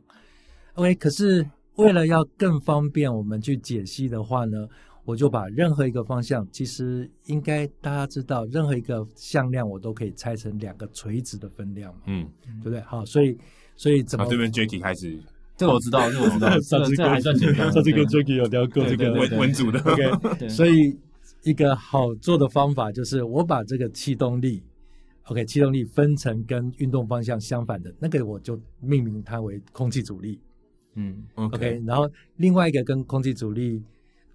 OK，可是为了要更方便我们去解析的话呢，我就把任何一个方向，其实应该大家知道，任何一个向量我都可以拆成两个垂直的分量嘛，嗯，对不对？好，所以所以怎么？这边 Jacky 开始，这个我知道，这个我知道，上次还算简单，上次跟 Jacky 有聊过这个文文组的，OK。所以一个好做的方法就是，我把这个气动力，OK，气动力分成跟运动方向相反的那个，我就命名它为空气阻力，嗯，OK。然后另外一个跟空气阻力。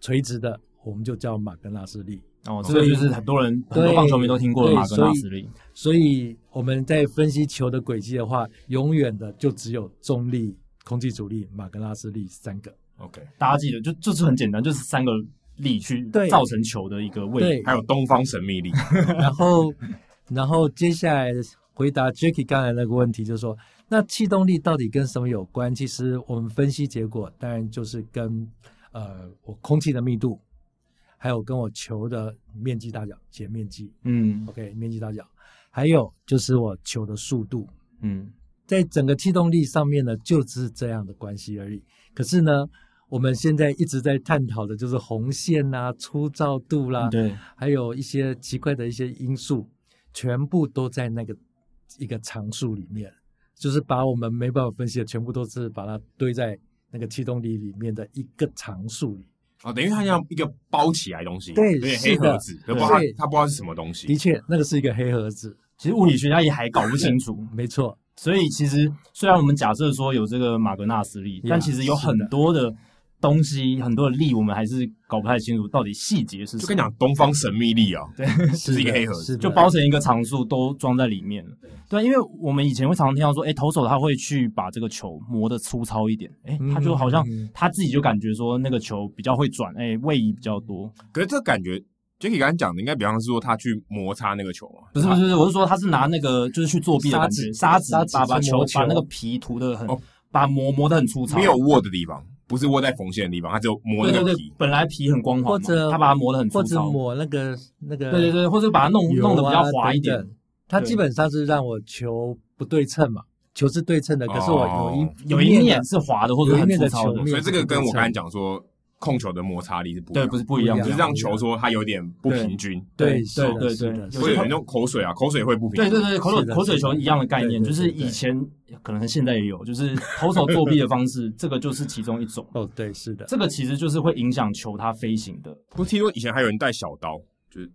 垂直的，我们就叫马格纳斯力哦，这个就是很多人很多棒球迷都听过的马格纳斯力。所以我们在分析球的轨迹的话，永远的就只有重力、空气阻力、马格纳斯力三个。OK，大家记得就就是很简单，就是三个力去造成球的一个位置。对，还有东方神秘力。然后，然后接下来回答 Jacky 刚才那个问题，就是说，那气动力到底跟什么有关？其实我们分析结果，当然就是跟。呃，我空气的密度，还有跟我球的面积大小，截面积，嗯，OK，面积大小，还有就是我球的速度，嗯，在整个气动力上面呢，就是这样的关系而已。可是呢，我们现在一直在探讨的就是红线啊、粗糙度啦，对，还有一些奇怪的一些因素，全部都在那个一个常数里面，就是把我们没办法分析的，全部都是把它堆在。那个气动力里面的一个常数里哦，等于它像一个包起来的东西，对，有点黑盒子，不知道它它不知道是什么东西。的确，那个是一个黑盒子。其实物理学家也还搞不清楚，没错。所以其实虽然我们假设说有这个马格纳斯力，但其实有很多的。东西很多的力，我们还是搞不太清楚到底细节是什么。就跟你讲东方神秘力啊，对，是一个黑盒子，就包成一个常数都装在里面。对，因为我们以前会常常听到说，哎，投手他会去把这个球磨得粗糙一点，哎，他就好像他自己就感觉说那个球比较会转，哎，位移比较多。可是这感觉，Jacky 刚才讲的应该比方是说他去摩擦那个球嘛？不是不是不是，我是说他是拿那个就是去作弊的感觉，沙子把把球把那个皮涂的很，把磨磨的很粗糙，没有握的地方。不是握在缝线的地方，它就磨那个皮。对对对，本来皮很光滑，或者它把它磨得很粗糙，或者抹那个那个。对对对，或者把它弄弄得比较滑一点。它基本上是让我球不对称嘛，球是对称的，可是我有一有一面是滑的，或者很粗糙的。所以这个跟我刚才讲说控球的摩擦力是不一样对，不是不一样，就是让球说它有点不平均。对对对对，会有那种口水啊，口水会不平均。对对对，口水口水球一样的概念，就是以前可能现在也有，就是投手作弊的方式，这个就是其中一种。哦，对，是的，这个其实就是会影响球它飞行的。不是听说以前还有人带小刀。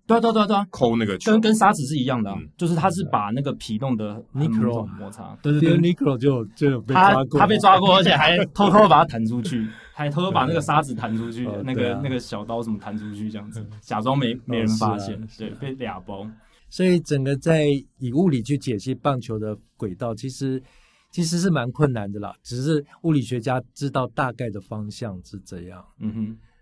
对啊对啊对啊对啊，抠那个球。跟跟砂纸是一样的，就是他是把那个皮弄得很摩擦，对对对，Nicolo 就就他他被抓过，而且还 偷偷把它弹出去，还偷偷把那个沙子弹出去，那个那个小刀什么弹出去这样子，假装没没人发现，对，被俩崩。所以整个在以物理去解析棒球的轨道，其实其实是蛮困难的啦。只是物理学家知道大概的方向是这样。嗯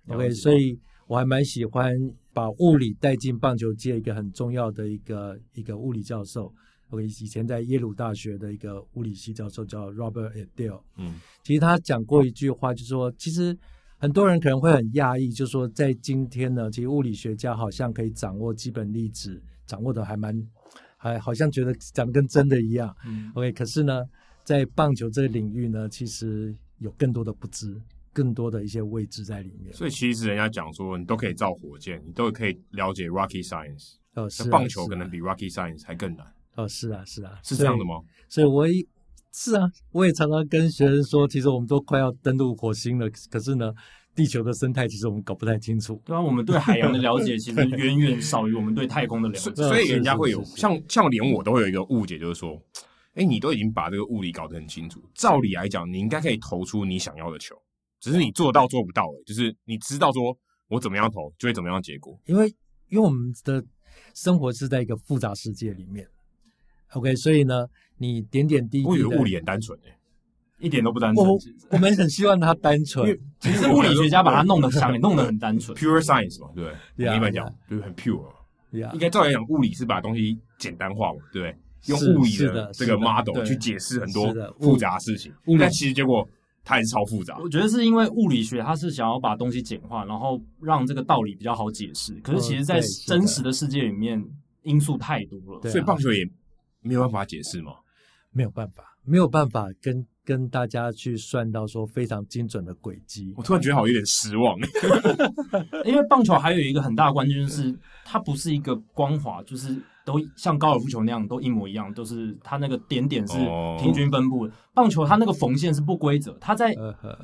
哼，OK，所以我还蛮喜欢。把物理带进棒球界，一个很重要的一个一个物理教授，我以前在耶鲁大学的一个物理系教授叫 Robert Adele。嗯，其实他讲过一句话，就是说，其实很多人可能会很讶异，就是说，在今天呢，其实物理学家好像可以掌握基本粒子，掌握的还蛮，还好像觉得讲的跟真的一样。嗯，OK，可是呢，在棒球这个领域呢，其实有更多的不知。更多的一些位置在里面，所以其实人家讲说，你都可以造火箭，你都可以了解 Rocky Science。哦，是、啊、棒球可能比 Rocky Science 还更难。哦，是啊，是啊，是这样的吗？所以，所以我也是啊，我也常常跟学生说，其实我们都快要登陆火星了，可是呢，地球的生态其实我们搞不太清楚。对啊，我们对海洋的了解其实 远远少于我们对太空的了解，所以人家会有像像连我都会有一个误解，就是说，哎，你都已经把这个物理搞得很清楚，照理来讲，你应该可以投出你想要的球。只是你做到做不到而已，就是你知道说我怎么样投就会怎么样结果。因为因为我们的生活是在一个复杂世界里面，OK，所以呢，你点点滴滴，我以为物理很单纯诶，一点都不单纯。我我们很希望它单纯，其实物理学家把它弄得想 弄得很单纯，pure science 嘛，对不对？一般讲就是很 pure，应该照理来讲，物理是把东西简单化嘛，对不对？用物理的这个 model 去解释很多复杂的事情，但其实结果。它还是超复杂。我觉得是因为物理学它是想要把东西简化，然后让这个道理比较好解释。可是其实，在真实的世界里面，因素太多了，所以棒球也没有办法解释吗？没有办法，没有办法跟跟大家去算到说非常精准的轨迹。我突然觉得好有点失望，因为棒球还有一个很大的关键就是它不是一个光滑，就是。都像高尔夫球那样，都一模一样，都是它那个点点是平均分布的。Oh. 棒球它那个缝线是不规则，它在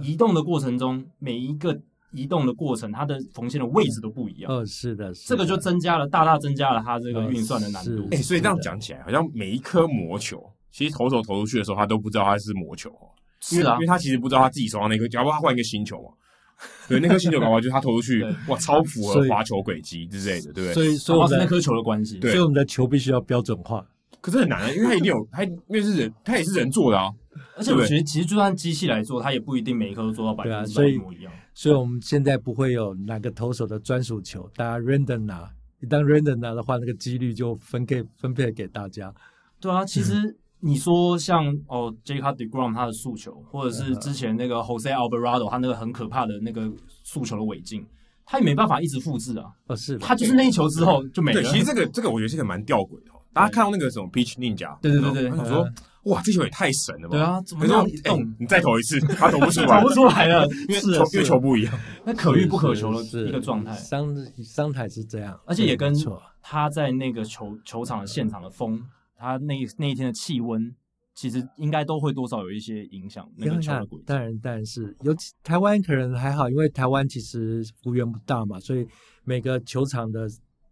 移动的过程中，每一个移动的过程，它的缝线的位置都不一样。哦，是的，这个就增加了，大大增加了它这个运算的难度。哎，所以这样讲起来，好像每一颗魔球，其实投手投出去的时候，他都不知道它是魔球哦。是啊，因为他其实不知道他自己手上那颗，假如他换一个新球嘛。对，那颗星球搞不好就是他投出去，哇，超符合滑球轨迹之类的，对不对？所以，所以是那颗球的关系。所以我们的球必须要标准化。可是很难啊，因为它一定有，它因为是人，它也是人做的啊。而且我觉得，其实就算机器来做，它也不一定每一颗都做到百分之百一模一样。所以我们现在不会有哪个投手的专属球，大家 random 拿。一旦 random 拿的话，那个几率就分给分配给大家。对啊，其实。你说像哦，Jacob deGrom 他的诉求，或者是之前那个 Jose Alvarado 他那个很可怕的那个诉求的违禁，他也没办法一直复制啊。哦，是，他就是那一球之后就没了。对，其实这个这个我觉得是个蛮吊诡的。大家看到那个什么 Peach Ninja，对对对对，他想说哇，这球也太神了吧。对啊，怎么样动？你再投一次，他投不出来，投不出来了，因为球因为球不一样。那可遇不可求的一个状态。商商台是这样，而且也跟他在那个球球场的现场的风，他那那一天的气温。其实应该都会多少有一些影响。那个球的轨迹，当然，当然是。尤其台湾可能还好，因为台湾其实幅员不大嘛，所以每个球场的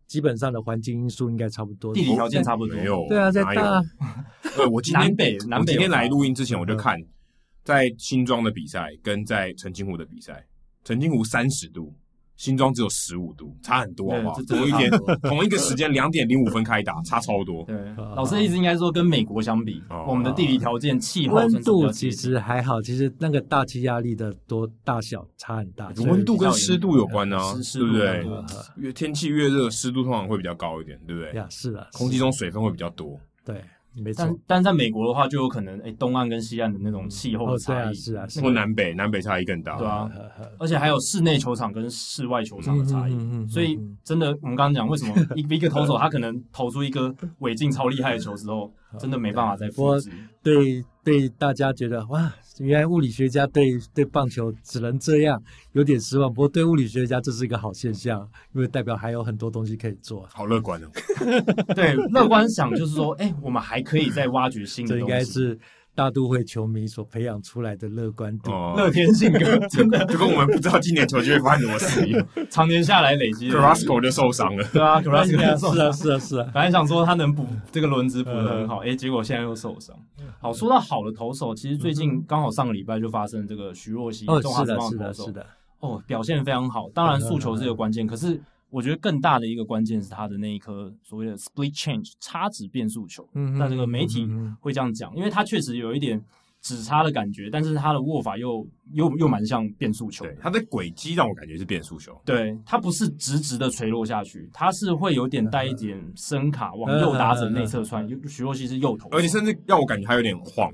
基本上的环境因素应该差不多，地理条件差不多。没有，对啊，在大。对，我今天南北，南北我今天来录音之前我就看，在新庄的比赛跟在澄清湖的比赛，澄清湖三十度。新庄只有十五度，差很多，好不好？同一天，同一个时间，两点零五分开打，差超多。对，老师的意思应该说，跟美国相比，我们的地理条件、气候、温度其实还好。其实那个大气压力的多大小差很大，温度跟湿度有关呢，对不对？越天气越热，湿度通常会比较高一点，对不对？呀，是啊，空气中水分会比较多。对。但但在美国的话，就有可能，哎，东岸跟西岸的那种气候的差异，是啊，或南北南北差异更大，对啊，而且还有室内球场跟室外球场的差异，所以真的，我们刚刚讲为什么 一一个投手他可能投出一个尾劲超厉害的球之后，真的没办法再复制。对对大家觉得哇，原来物理学家对对棒球只能这样，有点失望。不过对物理学家这是一个好现象，因为代表还有很多东西可以做。好乐观哦。对，乐观想就是说，哎，我们还可以再挖掘新的东西。这应该是。大都会球迷所培养出来的乐观度、哦、乐天性格，真的就跟我们不知道今年球季会发生什么事一样。常年下来累积，Carrasco 就受伤了。对啊，Carrasco 受伤是啊，是啊，是啊。本来想说他能补这个轮子补的很好，哎、嗯，结果现在又受伤。好，说到好的投手，其实最近刚好上个礼拜就发生这个徐若曦，哦，中华职棒是的，是的，哦，表现非常好。当然，速球是一个关键，可是。我觉得更大的一个关键是他的那一颗所谓的 split change 差指变速球，嗯，那这个媒体会这样讲，因为他确实有一点指差的感觉，但是他的握法又又又蛮像变速球，对，他的轨迹让我感觉是变速球，对，它不是直直的垂落下去，它是会有点带一点声卡往右打者内侧穿，徐若曦是右投，而且甚至让我感觉他有点晃。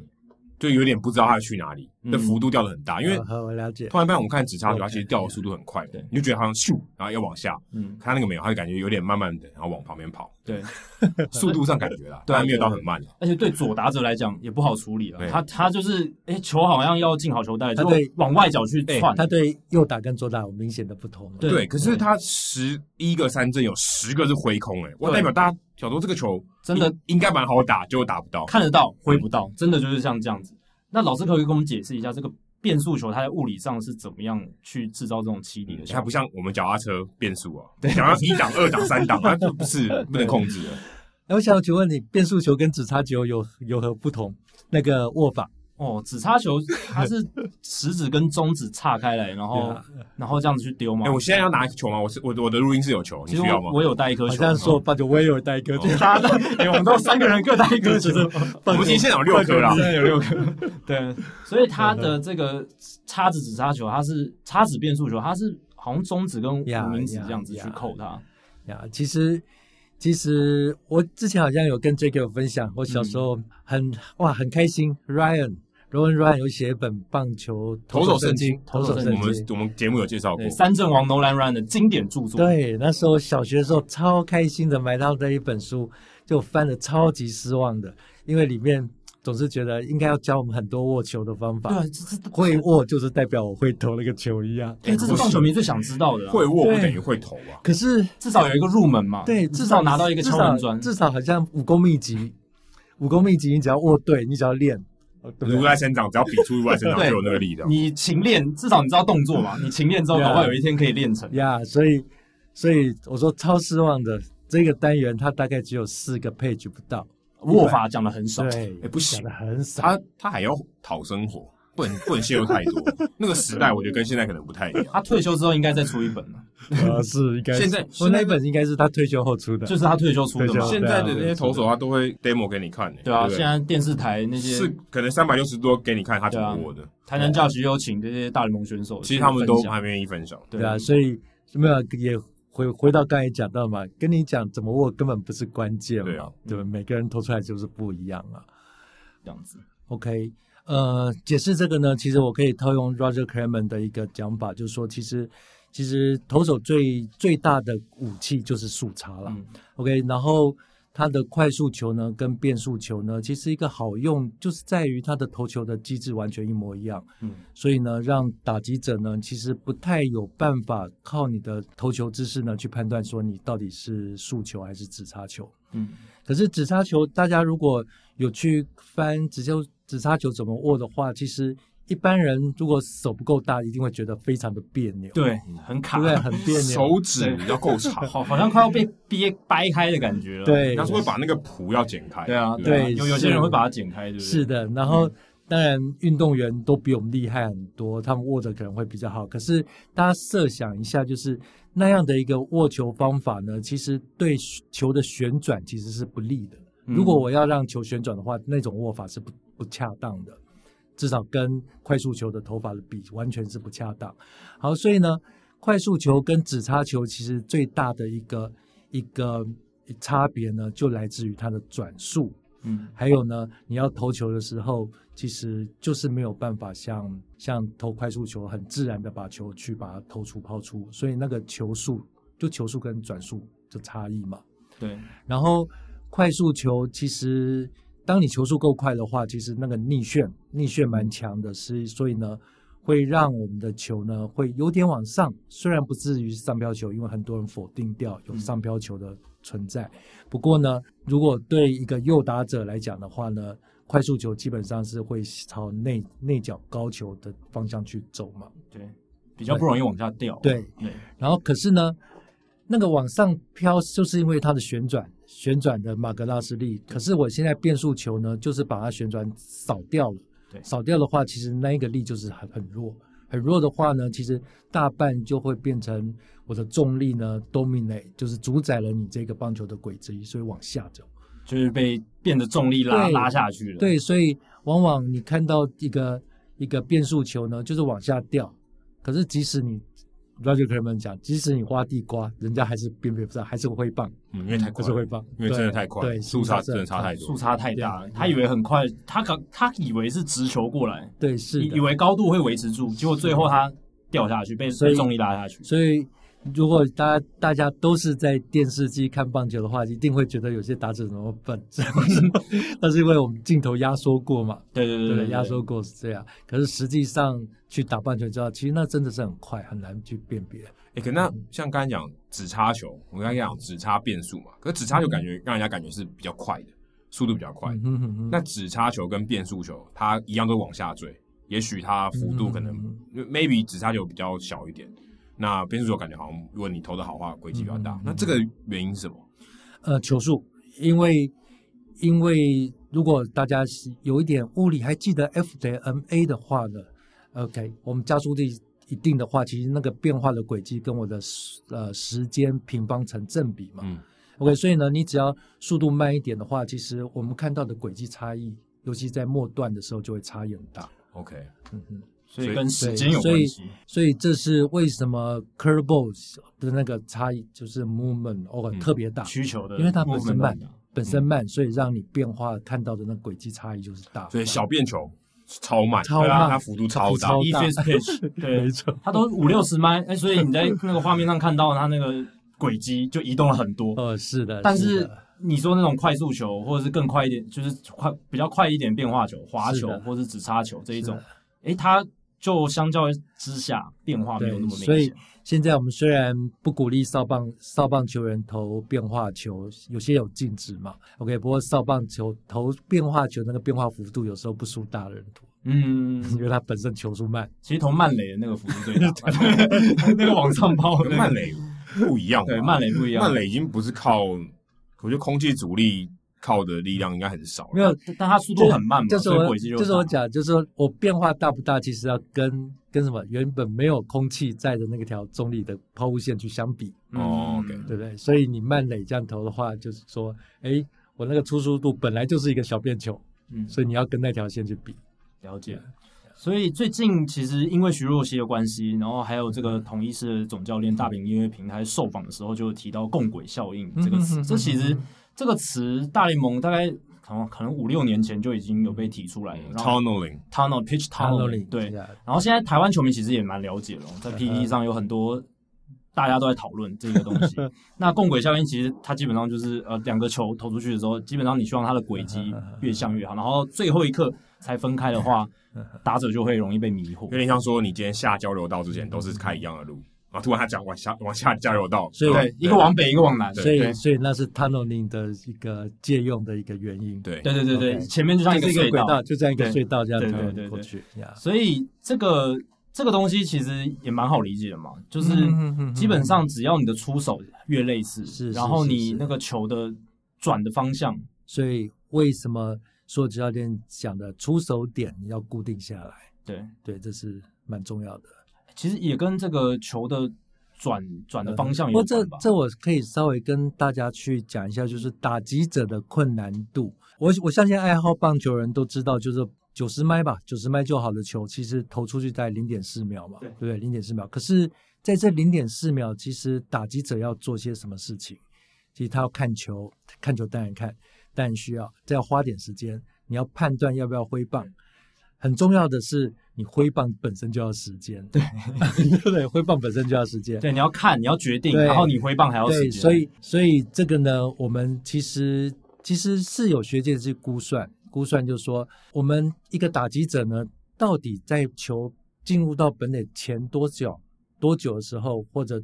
就有点不知道他要去哪里，那、嗯、幅度掉的很大，因为我了解。突然间我们看指叉球，它其实掉的速度很快，对，你就觉得好像咻，然后要往下，嗯，看那个没有，他就感觉有点慢慢的，然后往旁边跑，对，速度上感觉啦，对，没有到很慢，而且对左打者来讲也不好处理了，他他就是，哎、欸，球好像要进好球带，就往外角去窜，他对右打跟左打有明显的不同，对，对，可是他十一个三振有十个是挥空、欸，哎，我代表大家想说这个球真的应该蛮好打，结果打不到，看得到挥不到，真的就是像这样子。那老师可以跟我们解释一下，这个变速球它在物理上是怎么样去制造这种起底的？它不像我们脚踏车变速啊，对，想要一档、二档、三档，它就不是 不能控制的。那我想请问你，变速球跟直叉球有有何不同？那个握法？哦，指叉球它是食指跟中指岔开来，然后然后这样子去丢吗？哎，我现在要拿一个球吗？我是我我的录音室有球，你需要吗？我有带一颗球。这样说，棒球我也有带一颗球。他的，哎，我们都三个人各带一颗球。我们今天现在有六颗啦，现在有六颗。对，所以他的这个叉子指叉球，它是叉子变速球，它是好像中指跟无名指这样子去扣它。呀，其实其实我之前好像有跟 Jack 有分享，我小时候很哇很开心，Ryan。罗文 Ryan 有写一本棒球投手圣经，投手圣经，我们我们节目有介绍过三阵王 Nolan Ryan 的经典著作。对，那时候小学的时候超开心的买到这一本书，就翻的超级失望的，因为里面总是觉得应该要教我们很多握球的方法。对，会握就是代表我会投那个球一样。哎，这是棒球迷最想知道的。会握不等于会投啊。可是至少有一个入门嘛。对，至少拿到一个敲门砖。至少好像武功秘籍，武功秘籍你只要握对，你只要练。如来神掌，只要比出如来神掌就有那个力量。你勤练，至少你知道动作嘛？你勤练之后，搞不好有一天可以练成。呀，所以，所以我说超失望的这个单元，它大概只有四个 page 不到，握法讲的很少，对，也不讲的很少。他他还要讨生活。不能不能泄露太多。那个时代，我觉得跟现在可能不太一样。他退休之后应该再出一本了。啊，是应该。现在我那一本应该是他退休后出的，就是他退休出的嘛。现在的那些投手，他都会 demo 给你看。对啊，现在电视台那些是可能三百六十多给你看他怎么握的。台南教习有请这些大联盟选手，其实他们都还没愿意分享。对啊，所以没有也回回到刚才讲到嘛，跟你讲怎么握根本不是关键嘛。对啊，对，每个人投出来就是不一样啊。这样子，OK。呃，解释这个呢，其实我可以套用 Roger Clemens 的一个讲法，就是说，其实其实投手最最大的武器就是速差了。嗯、OK，然后他的快速球呢，跟变速球呢，其实一个好用就是在于他的投球的机制完全一模一样。嗯，所以呢，让打击者呢，其实不太有办法靠你的投球姿势呢去判断说你到底是速球还是直插球。嗯，可是直插球，大家如果有去翻直接。指叉球怎么握的话，其实一般人如果手不够大，一定会觉得非常的别扭。对，很卡，对，很别扭。手指要够长，好，好像快要被憋掰开的感觉了。对，他是会把那个蹼要剪开。对啊，对，有有些人会把它剪开，对不对？是的。然后，当然，运动员都比我们厉害很多，他们握的可能会比较好。可是，大家设想一下，就是那样的一个握球方法呢，其实对球的旋转其实是不利的。如果我要让球旋转的话，那种握法是不。不恰当的，至少跟快速球的投法的比，完全是不恰当。好，所以呢，快速球跟指叉球其实最大的一个一个差别呢，就来自于它的转速。嗯，还有呢，你要投球的时候，其实就是没有办法像像投快速球很自然的把球去把它投出抛出，所以那个球速就球速跟转速的差异嘛。对，然后快速球其实。当你球速够快的话，其实那个逆旋逆旋蛮强的，是所以呢，会让我们的球呢会有点往上，虽然不至于上飘球，因为很多人否定掉有上飘球的存在。不过呢，如果对一个右打者来讲的话呢，快速球基本上是会朝内内角高球的方向去走嘛，对，比较不容易往下掉。对对，然后可是呢，那个往上飘就是因为它的旋转。旋转的马格拉斯力，可是我现在变速球呢，就是把它旋转扫掉了。对，扫掉的话，其实那一个力就是很很弱，很弱的话呢，其实大半就会变成我的重力呢，dominate，就是主宰了你这个棒球的轨迹，所以往下走，就是被变得重力拉拉下去了。对，所以往往你看到一个一个变速球呢，就是往下掉，可是即使你。Roger Clemens 讲，即使你挖地瓜，人家还是辨别不上，还是会棒。嗯，因为太快，是会棒，因为真的太快，对，速差真的差太多，速差太大。他以为很快，他可他以为是直球过来，对，是以为高度会维持住，结果最后他掉下去，被被重力拉下去，所以。如果大家大家都是在电视机看棒球的话，一定会觉得有些打者怎么笨，那 是因为我们镜头压缩过嘛。对对对对，压缩过是这样。可是实际上去打棒球，知道其实那真的是很快，很难去辨别。哎、欸，可那像刚才讲指叉球，我刚才讲指叉变速嘛，可是指叉球感觉、嗯、让人家感觉是比较快的，速度比较快。嗯哼哼。那指叉球跟变速球，它一样都往下坠，也许它幅度可能、嗯、maybe 指叉球比较小一点。那变速球感觉好像，如果你投的好的话，轨迹比较大。嗯、那这个原因是什么？呃，球速，因为因为如果大家有一点物理，还记得 F 等于 ma 的话呢，OK，我们加速力一定的话，其实那个变化的轨迹跟我的呃时间平方成正比嘛。嗯、OK，所以呢，你只要速度慢一点的话，其实我们看到的轨迹差异，尤其在末段的时候，就会差异很大。OK，嗯嗯。所以跟时间有关系，所以所以这是为什么 curveballs 的那个差异就是 movement 哦特别大，需求的，因为它本身慢，本身慢，所以让你变化看到的那轨迹差异就是大。所以小变球超慢，超慢，它幅度超大，E-phase pitch，对，没错，它都五六十迈，哎，所以你在那个画面上看到它那个轨迹就移动了很多。呃，是的，但是你说那种快速球或者是更快一点，就是快比较快一点变化球、滑球或者是直插球这一种，哎，它。就相较之下，变化没有那么明显。所以现在我们虽然不鼓励扫棒扫棒球员投变化球，有些有禁止嘛。OK，不过扫棒球投变化球那个变化幅度有时候不输大人投。嗯，因为他本身球速慢。其实投慢垒的那个幅度最大，那个往上抛的慢垒不一样。对，慢垒不一样。慢垒已经不是靠，我觉得空气阻力。靠的力量应该很少，没有，但它速度很慢嘛，就是我，就是我讲，就是说我变化大不大，其实要跟跟什么原本没有空气在的那个条中立的抛物线去相比，哦，对不对？所以你慢垒这样投的话，就是说，哎，我那个初速度本来就是一个小便球，嗯，所以你要跟那条线去比，了解。所以最近其实因为徐若曦的关系，然后还有这个统一狮的总教练大饼音乐平台受访的时候，就提到共轨效应这个词，这其实。这个词大联盟大概可能可能五六年前就已经有被提出来了。Tunneling，tunnel pitch tunneling，对。然后现在台湾球迷其实也蛮了解了，在 PTT 上有很多大家都在讨论这个东西。那共轨效应其实它基本上就是呃两个球投出去的时候，基本上你希望它的轨迹越像越好，然后最后一刻才分开的话，打者就会容易被迷惑。有点像说你今天下交流道之前都是开一样的路。啊！突然他讲往下往下加油道，所以对一个往北，一个往南，所以所以那是 tunneling 的一个借用的一个原因。对对对对对，前面就像一个轨道，就这样一个隧道这样通过去。所以这个这个东西其实也蛮好理解的嘛，就是基本上只要你的出手越类似，然后你那个球的转的方向，所以为什么说教练讲的出手点你要固定下来？对对，这是蛮重要的。其实也跟这个球的转转的方向有关吧。不过这这我可以稍微跟大家去讲一下，就是打击者的困难度。我我相信爱好棒球人都知道，就是九十迈吧，九十迈就好的球，其实投出去在零点四秒嘛，对不对？零点四秒。可是在这零点四秒，其实打击者要做些什么事情？其实他要看球，看球当然看，但需要这要花点时间。你要判断要不要挥棒，很重要的是。你挥棒本身就要时间，对对，挥棒本身就要时间。对，你要看，你要决定，然后你挥棒还要时间。所以，所以这个呢，我们其实其实是有学界去估算，估算，就是说，我们一个打击者呢，到底在球进入到本垒前多久、多久的时候，或者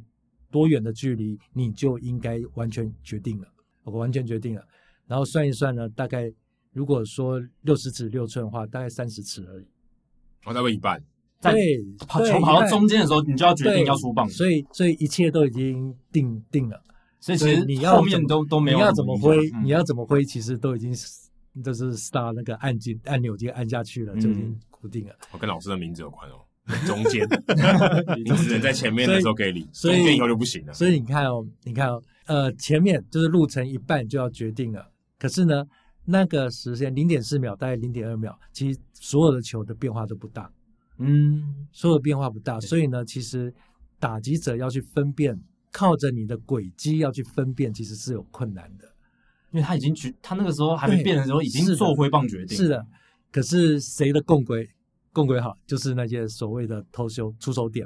多远的距离，你就应该完全决定了。我完全决定了，然后算一算呢，大概如果说六十尺六寸的话，大概三十尺而已。我大概一半。在跑球跑到中间的时候，你就要决定要出棒。所以，所以一切都已经定定了。所以其实你要后面都都没有。你要怎么挥？你要怎么挥？其实都已经就是 start 那个按键按钮已经按下去了，就已经固定了。我跟老师的名字有关哦。中间，你只能在前面的时候可以理，中间以后就不行了。所以你看哦，你看哦，呃，前面就是路程一半就要决定了。可是呢，那个时间零点四秒，大概零点二秒，其实所有的球的变化都不大。嗯，所有的变化不大，所以呢，其实打击者要去分辨，靠着你的轨迹要去分辨，其实是有困难的，因为他已经决，他那个时候还没变的时候，已经做挥棒决定。是的，可是谁的共轨共轨好，就是那些所谓的投球出手点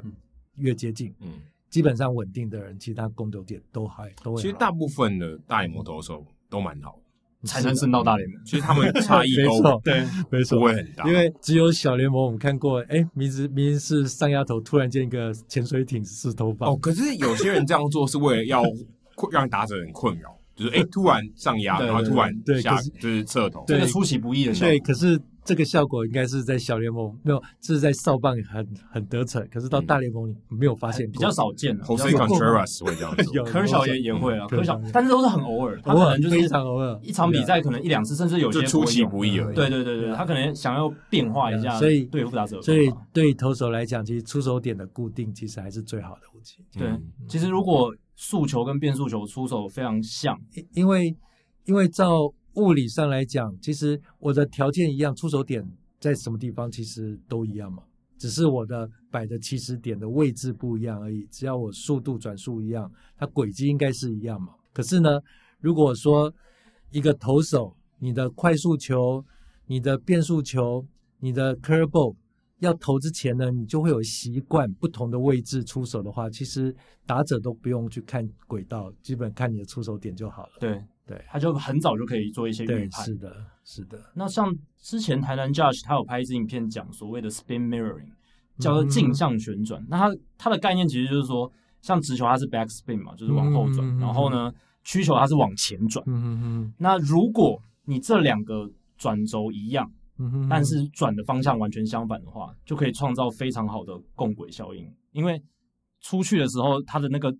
越接近，嗯，基本上稳定的人，其他攻球点都还都会。其实大部分的大联盟投手都蛮好。才能升到大联盟，其实他们差异 都对，没错，不会很大。因为只有小联盟，我们看过，哎，明知明明是上丫头，突然间一个潜水艇是头发。哦，可是有些人这样做是为了要 让打者很困扰，就是哎，突然上压，然后突然下，就是侧头，这个出其不意的效果。对，可是。这个效果应该是在小联盟没有，这是在少棒很很得逞，可是到大联盟没有发现，比较少见。Jose Contreras 会这样做，科小也也会啊，科小，但是都是很偶尔，他可能就是一场偶尔，一场比赛可能一两次，甚至有些出其不意而已。对对对对，他可能想要变化一下，所以对付打者，所以对投手来讲，其实出手点的固定其实还是最好的武器。对，其实如果速球跟变速球出手非常像，因因为因为照物理上来讲，其实我的条件一样，出手点。在什么地方其实都一样嘛，只是我的摆的起始点的位置不一样而已。只要我速度转速一样，它轨迹应该是一样嘛。可是呢，如果说一个投手，你的快速球、你的变速球、你的 curveball 要投之前呢，你就会有习惯不同的位置出手的话，其实打者都不用去看轨道，基本看你的出手点就好了。对。对，他就很早就可以做一些预判。是的，是的。那像之前台南 Judge 他有拍一支影片讲所谓的 spin mirroring，叫做镜像旋转。嗯、那他他的概念其实就是说，像直球它是 back spin 嘛，就是往后转，嗯、然后呢，曲球它是往前转。嗯嗯嗯。那如果你这两个转轴一样，嗯、但是转的方向完全相反的话，就可以创造非常好的共轨效应。因为出去的时候，它的那个。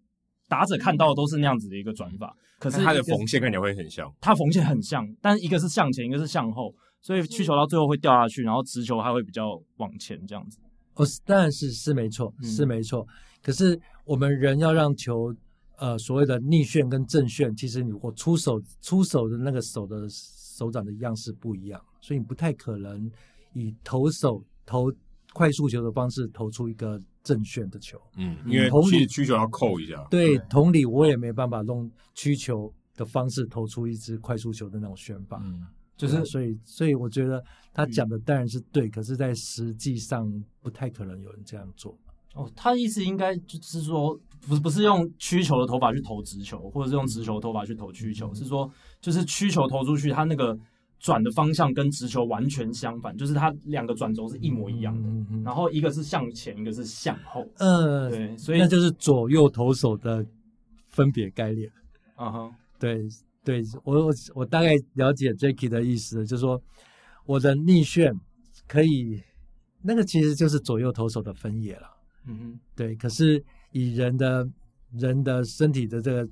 打者看到的都是那样子的一个转法，可是它的缝线看起来会很像，它缝线很像，但是一个是向前，一个是向后，所以去球到最后会掉下去，然后直球还会比较往前这样子。哦，当然是是没错，是没错。嗯、可是我们人要让球，呃，所谓的逆旋跟正旋，其实你如果出手出手的那个手的手掌的样式不一样，所以你不太可能以投手投快速球的方式投出一个。正旋的球，嗯，因为曲曲球要扣一下。对，同理，我也没办法用曲球的方式投出一支快速球的那种旋法。嗯，就是所以，所以我觉得他讲的当然是对，可是，在实际上不太可能有人这样做。哦，他的意思应该就是说，不是不是用曲球的投法去投直球，或者是用直球的投法去投曲球，是说就是曲球投出去，它那个。转的方向跟直球完全相反，就是它两个转轴是一模一样的，嗯嗯、然后一个是向前，一个是向后。嗯，对，所以那就是左右投手的分别概念。嗯哼，对对，我我我大概了解 Jacky 的意思，就是说我的逆旋可以，那个其实就是左右投手的分野了。嗯哼，对，可是以人的人的身体的这个。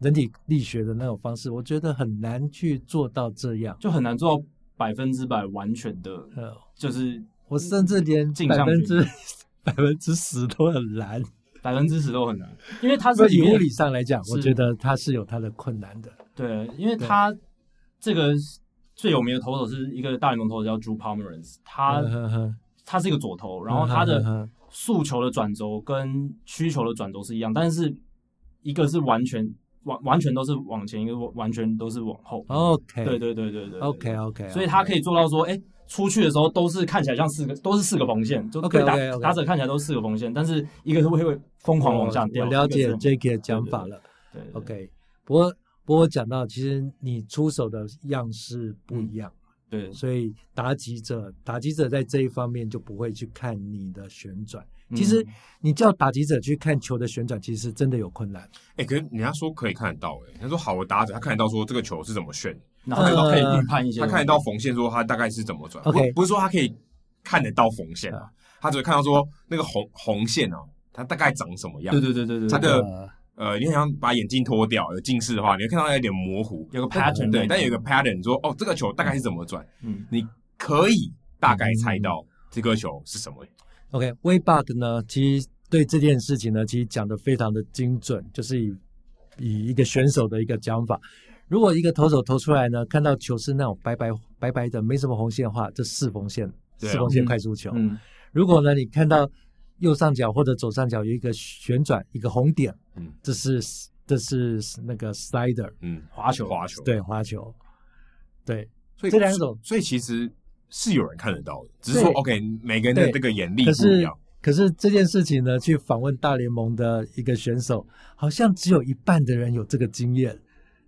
人体力学的那种方式，我觉得很难去做到这样，就很难做到百分之百完全的。呃，就是我甚至连百分之百分之十都很难，百分之十都很难，因为它是以物理上来讲，我觉得它是有它的困难的。对，因为它这个最有名的投手是一个大联盟投手叫 Drew Pomeranz，他他是一个左投，然后他的速球的转轴跟需求的转轴是一样，但是一个是完全。完完全都是往前，一个完全都是往后。OK，对对对对对，OK OK，所以他可以做到说，哎，出去的时候都是看起来像四个，都是四个缝线，就对打打者看起来都是四个缝线，但是一个是会会疯狂往下掉。我了解 Jacky 的讲法了。对，OK，不过不过讲到，其实你出手的样式不一样，对，所以打击者打击者在这一方面就不会去看你的旋转。其实你叫打击者去看球的旋转，其实真的有困难。哎、欸，可是人家说可以看得到、欸，哎，他说好的打者他看得到说这个球是怎么旋，他看得到可以预判一些，他看得到缝线，说他大概是怎么转。OK，不是说他可以看得到缝线啊，他只会看到说那个红红线啊，它大概长什么样。对对对对对，他的呃，你想把眼镜脱掉，有近视的话，你会看到有点模糊，有个 pattern，对，但有一个 pattern 说哦，这个球大概是怎么转，嗯，你可以大概猜到这颗球是什么。OK，Wade 呢，其实。对这件事情呢，其实讲的非常的精准，就是以以一个选手的一个讲法，如果一个投手投出来呢，看到球是那种白白白白的，没什么红线的话，这四缝线，四缝线快速球。嗯嗯、如果呢，你看到右上角或者左上角有一个旋转，一个红点，嗯，这是这是那个 slider，嗯，滑球，滑球，对，滑球，对，所以这两种，所以其实是有人看得到的，只是说 OK，每个人的这个眼力不一样。可是这件事情呢，去访问大联盟的一个选手，好像只有一半的人有这个经验，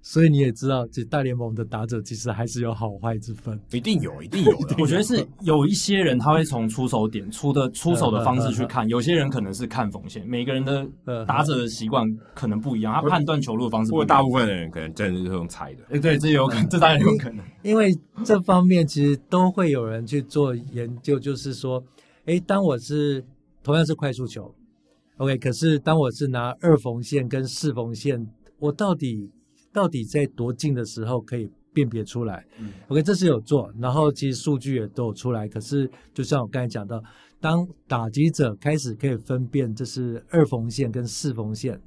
所以你也知道，这大联盟的打者其实还是有好坏之分。一定有，一定有的。我觉得是有一些人他会从出手点出的出手的方式去看，有些人可能是看缝线。每个人的打者的习惯可能不一样，他判断球路的方式不一样。不过大部分的人可能真的是用猜的。哎，对，这有可能，这当然有可能，因为这方面其实都会有人去做研究，就是说，哎，当我是。同样是快速球，OK，可是当我是拿二缝线跟四缝线，我到底到底在多近的时候可以辨别出来？嗯，OK，这是有做，然后其实数据也都有出来。可是就像我刚才讲到，当打击者开始可以分辨这是二缝线跟四缝线。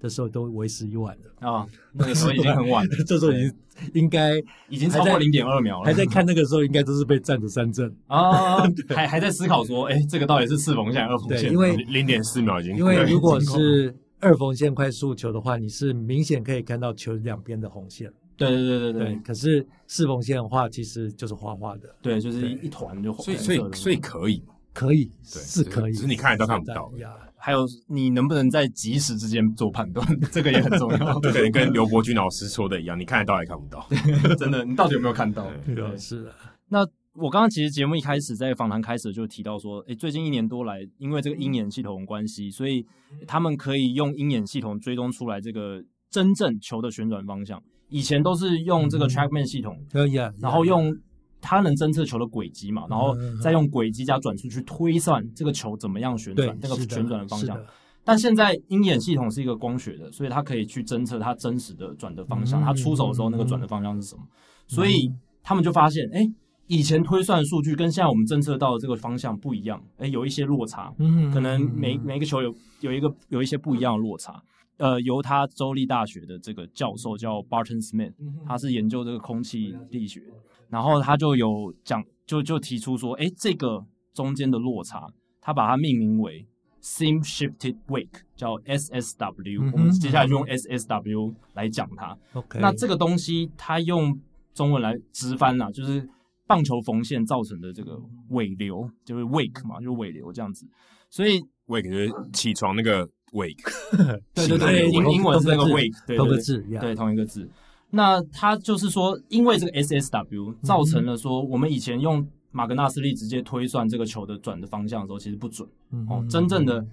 的时候都为时已晚了啊！那个时候已经很晚了，这时候已经应该已经超过零点二秒了。还在看那个时候，应该都是被占着三振啊！还还在思考说，哎，这个到底是四缝线、二缝线？因为零点四秒已经。因为如果是二缝线快速球的话，你是明显可以看到球两边的红线。对对对对对。可是四缝线的话，其实就是花花的。对，就是一团就红。所以所以所以可以，可以，是可以，只是你看得到看不到。还有你能不能在及时之间做判断，这个也很重要。就可能跟刘伯钧老师说的一样，你看得到还看不到，真的，你到底有没有看到？对，对是的。那我刚刚其实节目一开始在访谈开始就提到说，诶，最近一年多来，因为这个鹰眼系统的关系，所以他们可以用鹰眼系统追踪出来这个真正球的旋转方向。以前都是用这个 TrackMan 系统，可以啊，然后用。它能侦测球的轨迹嘛，然后再用轨迹加转速去推算这个球怎么样旋转，这个旋转的方向。但现在鹰眼系统是一个光学的，所以它可以去侦测它真实的转的方向，它出手的时候那个转的方向是什么。所以他们就发现，哎，以前推算数据跟现在我们侦测到的这个方向不一样，哎，有一些落差。嗯可能每每个球有有一个有一些不一样的落差。呃，犹他州立大学的这个教授叫 Barton Smith，他是研究这个空气力学。然后他就有讲，就就提出说，哎，这个中间的落差，他把它命名为 Seam Shifted Wake，叫 SSW。嗯、我们接下来就用 SSW 来讲它。OK，那这个东西，它用中文来直翻啊，就是棒球缝线造成的这个尾流，就是 Wake 嘛，就是尾流这样子。所以 Wake 就是起床那个 Wake。对对对，英英文是那个 Wake，对，同个字，对，同一个字。那它就是说，因为这个 SSW 造成了说，我们以前用马格纳斯力直接推算这个球的转的方向的时候，其实不准。哦，真正的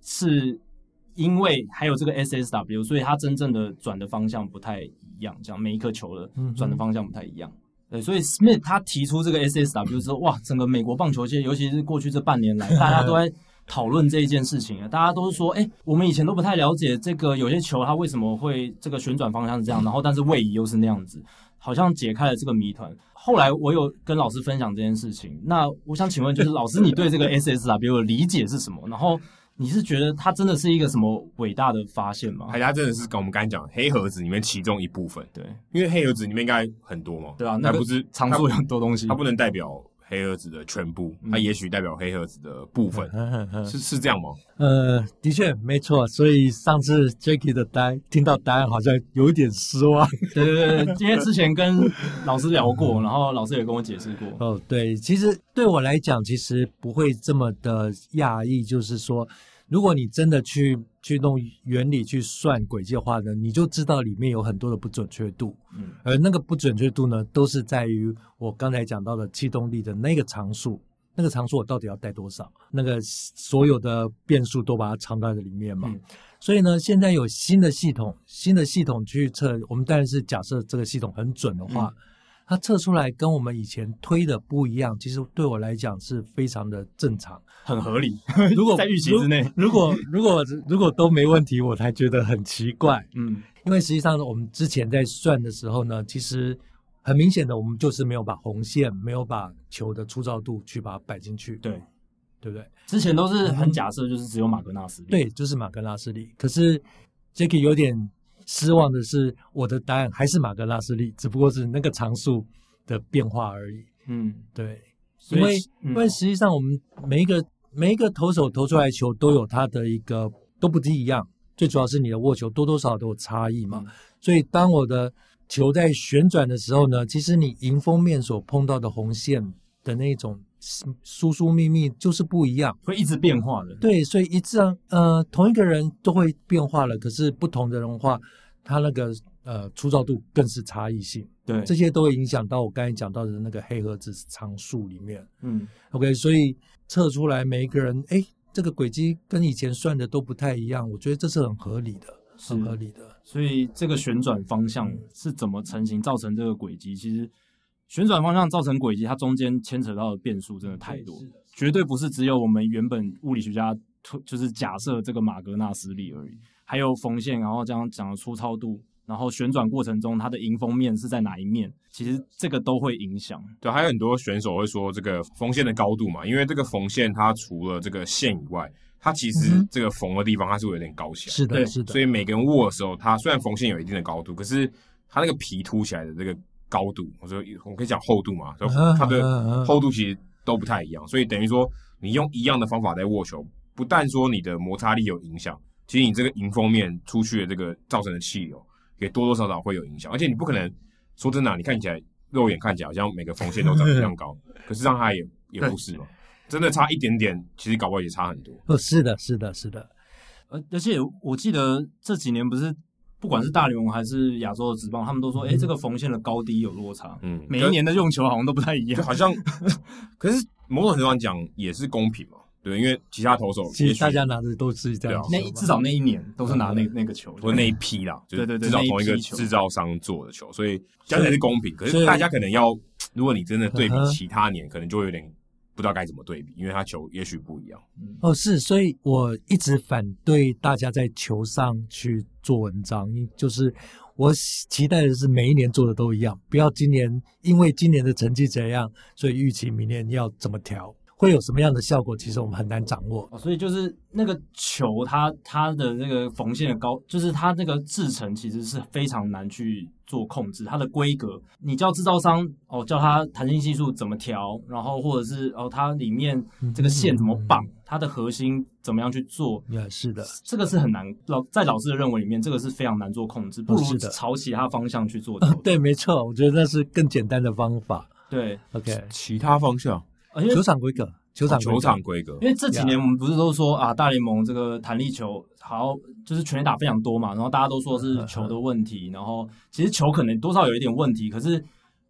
是因为还有这个 SSW，所以它真正的转的方向不太一样，这样每一颗球的转的方向不太一样。对，所以 Smith 他提出这个 SSW 之后，哇，整个美国棒球界，尤其是过去这半年来，大家都在。讨论这一件事情啊，大家都是说，哎，我们以前都不太了解这个有些球它为什么会这个旋转方向是这样，然后但是位移又是那样子，好像解开了这个谜团。后来我有跟老师分享这件事情，那我想请问，就是老师你对这个 SSW 的理解是什么？然后你是觉得它真的是一个什么伟大的发现吗？它真的是跟我们刚才讲黑盒子里面其中一部分，对，因为黑盒子里面应该很多嘛，对啊，那不是藏住很多东西，它不能代表。黑盒子的全部，它也许代表黑盒子的部分，嗯、是是这样吗？呃，的确没错。所以上次 Jacky 的答案听到答案好像有一点失望。对对对，因为之前跟老师聊过，然后老师也跟我解释过。哦，对，其实对我来讲，其实不会这么的讶异，就是说，如果你真的去去弄原理去算轨迹的话呢，你就知道里面有很多的不准确度。嗯，而那个不准确度呢，都是在于我刚才讲到的气动力的那个常数。那个常数我到底要带多少？那个所有的变数都把它藏在这里面嘛。嗯、所以呢，现在有新的系统，新的系统去测，我们当然是假设这个系统很准的话，嗯、它测出来跟我们以前推的不一样。其实对我来讲是非常的正常，很合理。如果 在预期之内，如果如果如果都没问题，我才觉得很奇怪。嗯，因为实际上我们之前在算的时候呢，其实。很明显的，我们就是没有把红线，没有把球的粗糙度去把它摆进去，对，对不对？之前都是很假设，就是只有马格纳斯力，对，就是马格纳斯力。可是 Jacky 有点失望的是，我的答案还是马格拉斯利，只不过是那个常数的变化而已。嗯，对，因为、嗯、因为实际上我们每一个每一个投手投出来球都有它的一个都不一样，最主要是你的握球多多少少都有差异嘛，嗯、所以当我的。球在旋转的时候呢，其实你迎风面所碰到的红线的那种疏疏密密就是不一样，会一直变化的。对，所以一致呃，同一个人都会变化了，可是不同的人的话，他那个呃粗糙度更是差异性。对，这些都会影响到我刚才讲到的那个黑盒子常数里面。嗯，OK，所以测出来每一个人，哎，这个轨迹跟以前算的都不太一样，我觉得这是很合理的。很合理的，所以这个旋转方向是怎么成型造成这个轨迹？其实旋转方向造成轨迹，它中间牵扯到的变数真的太多，绝对不是只有我们原本物理学家推就是假设这个马格纳斯力而已，还有缝线，然后这样讲的粗糙度，然后旋转过程中它的迎风面是在哪一面，其实这个都会影响。对，还有很多选手会说这个缝线的高度嘛，因为这个缝线它除了这个线以外。它其实这个缝的地方，它是会有点高起来，是的，是的。所以每个人握的时候，它虽然缝线有一定的高度，可是它那个皮凸起来的这个高度，我说我可以讲厚度嘛，它的厚度其实都不太一样。所以等于说，你用一样的方法在握球，不但说你的摩擦力有影响，其实你这个迎风面出去的这个造成的气流，也多多少少会有影响。而且你不可能说真的，你看起来肉眼看起来好像每个缝线都长一样高，可是让它也也不是嘛。真的差一点点，其实搞不好也差很多。哦，是的，是的，是的。而而且我记得这几年不是，不管是大联盟还是亚洲的职棒，他们都说，哎、嗯，这个缝线的高低有落差。嗯，每一年的用球好像都不太一样，好像。可是某种程度上讲也是公平嘛，对，因为其他投手其实大家拿的都是这样，那至少那一年都是拿那那个球，或那一批啦，对对对，至少同一个制造商做的球，所以相对是公平。可是大家可能要，如果你真的对比其他年，可能就会有点。不知道该怎么对比，因为他球也许不一样。哦，是，所以我一直反对大家在球上去做文章，就是我期待的是每一年做的都一样，不要今年因为今年的成绩怎样，所以预期明年要怎么调。会有什么样的效果？其实我们很难掌握。所以就是那个球它，它它的那个缝线的高，就是它那个制成其实是非常难去做控制。它的规格，你叫制造商哦，叫它弹性系数怎么调，然后或者是哦，它里面这个线怎么绑，嗯、它的核心怎么样去做？也是的，这个是很难。老在老师的认为里面，这个是非常难做控制，不如朝其他方向去做。对，没错，我觉得那是更简单的方法。对，OK，其他方向。球场规格，球场球场规格，因为这几年我们不是都说啊，大联盟这个弹力球好，就是全垒打非常多嘛，然后大家都说是球的问题，然后其实球可能多少有一点问题，可是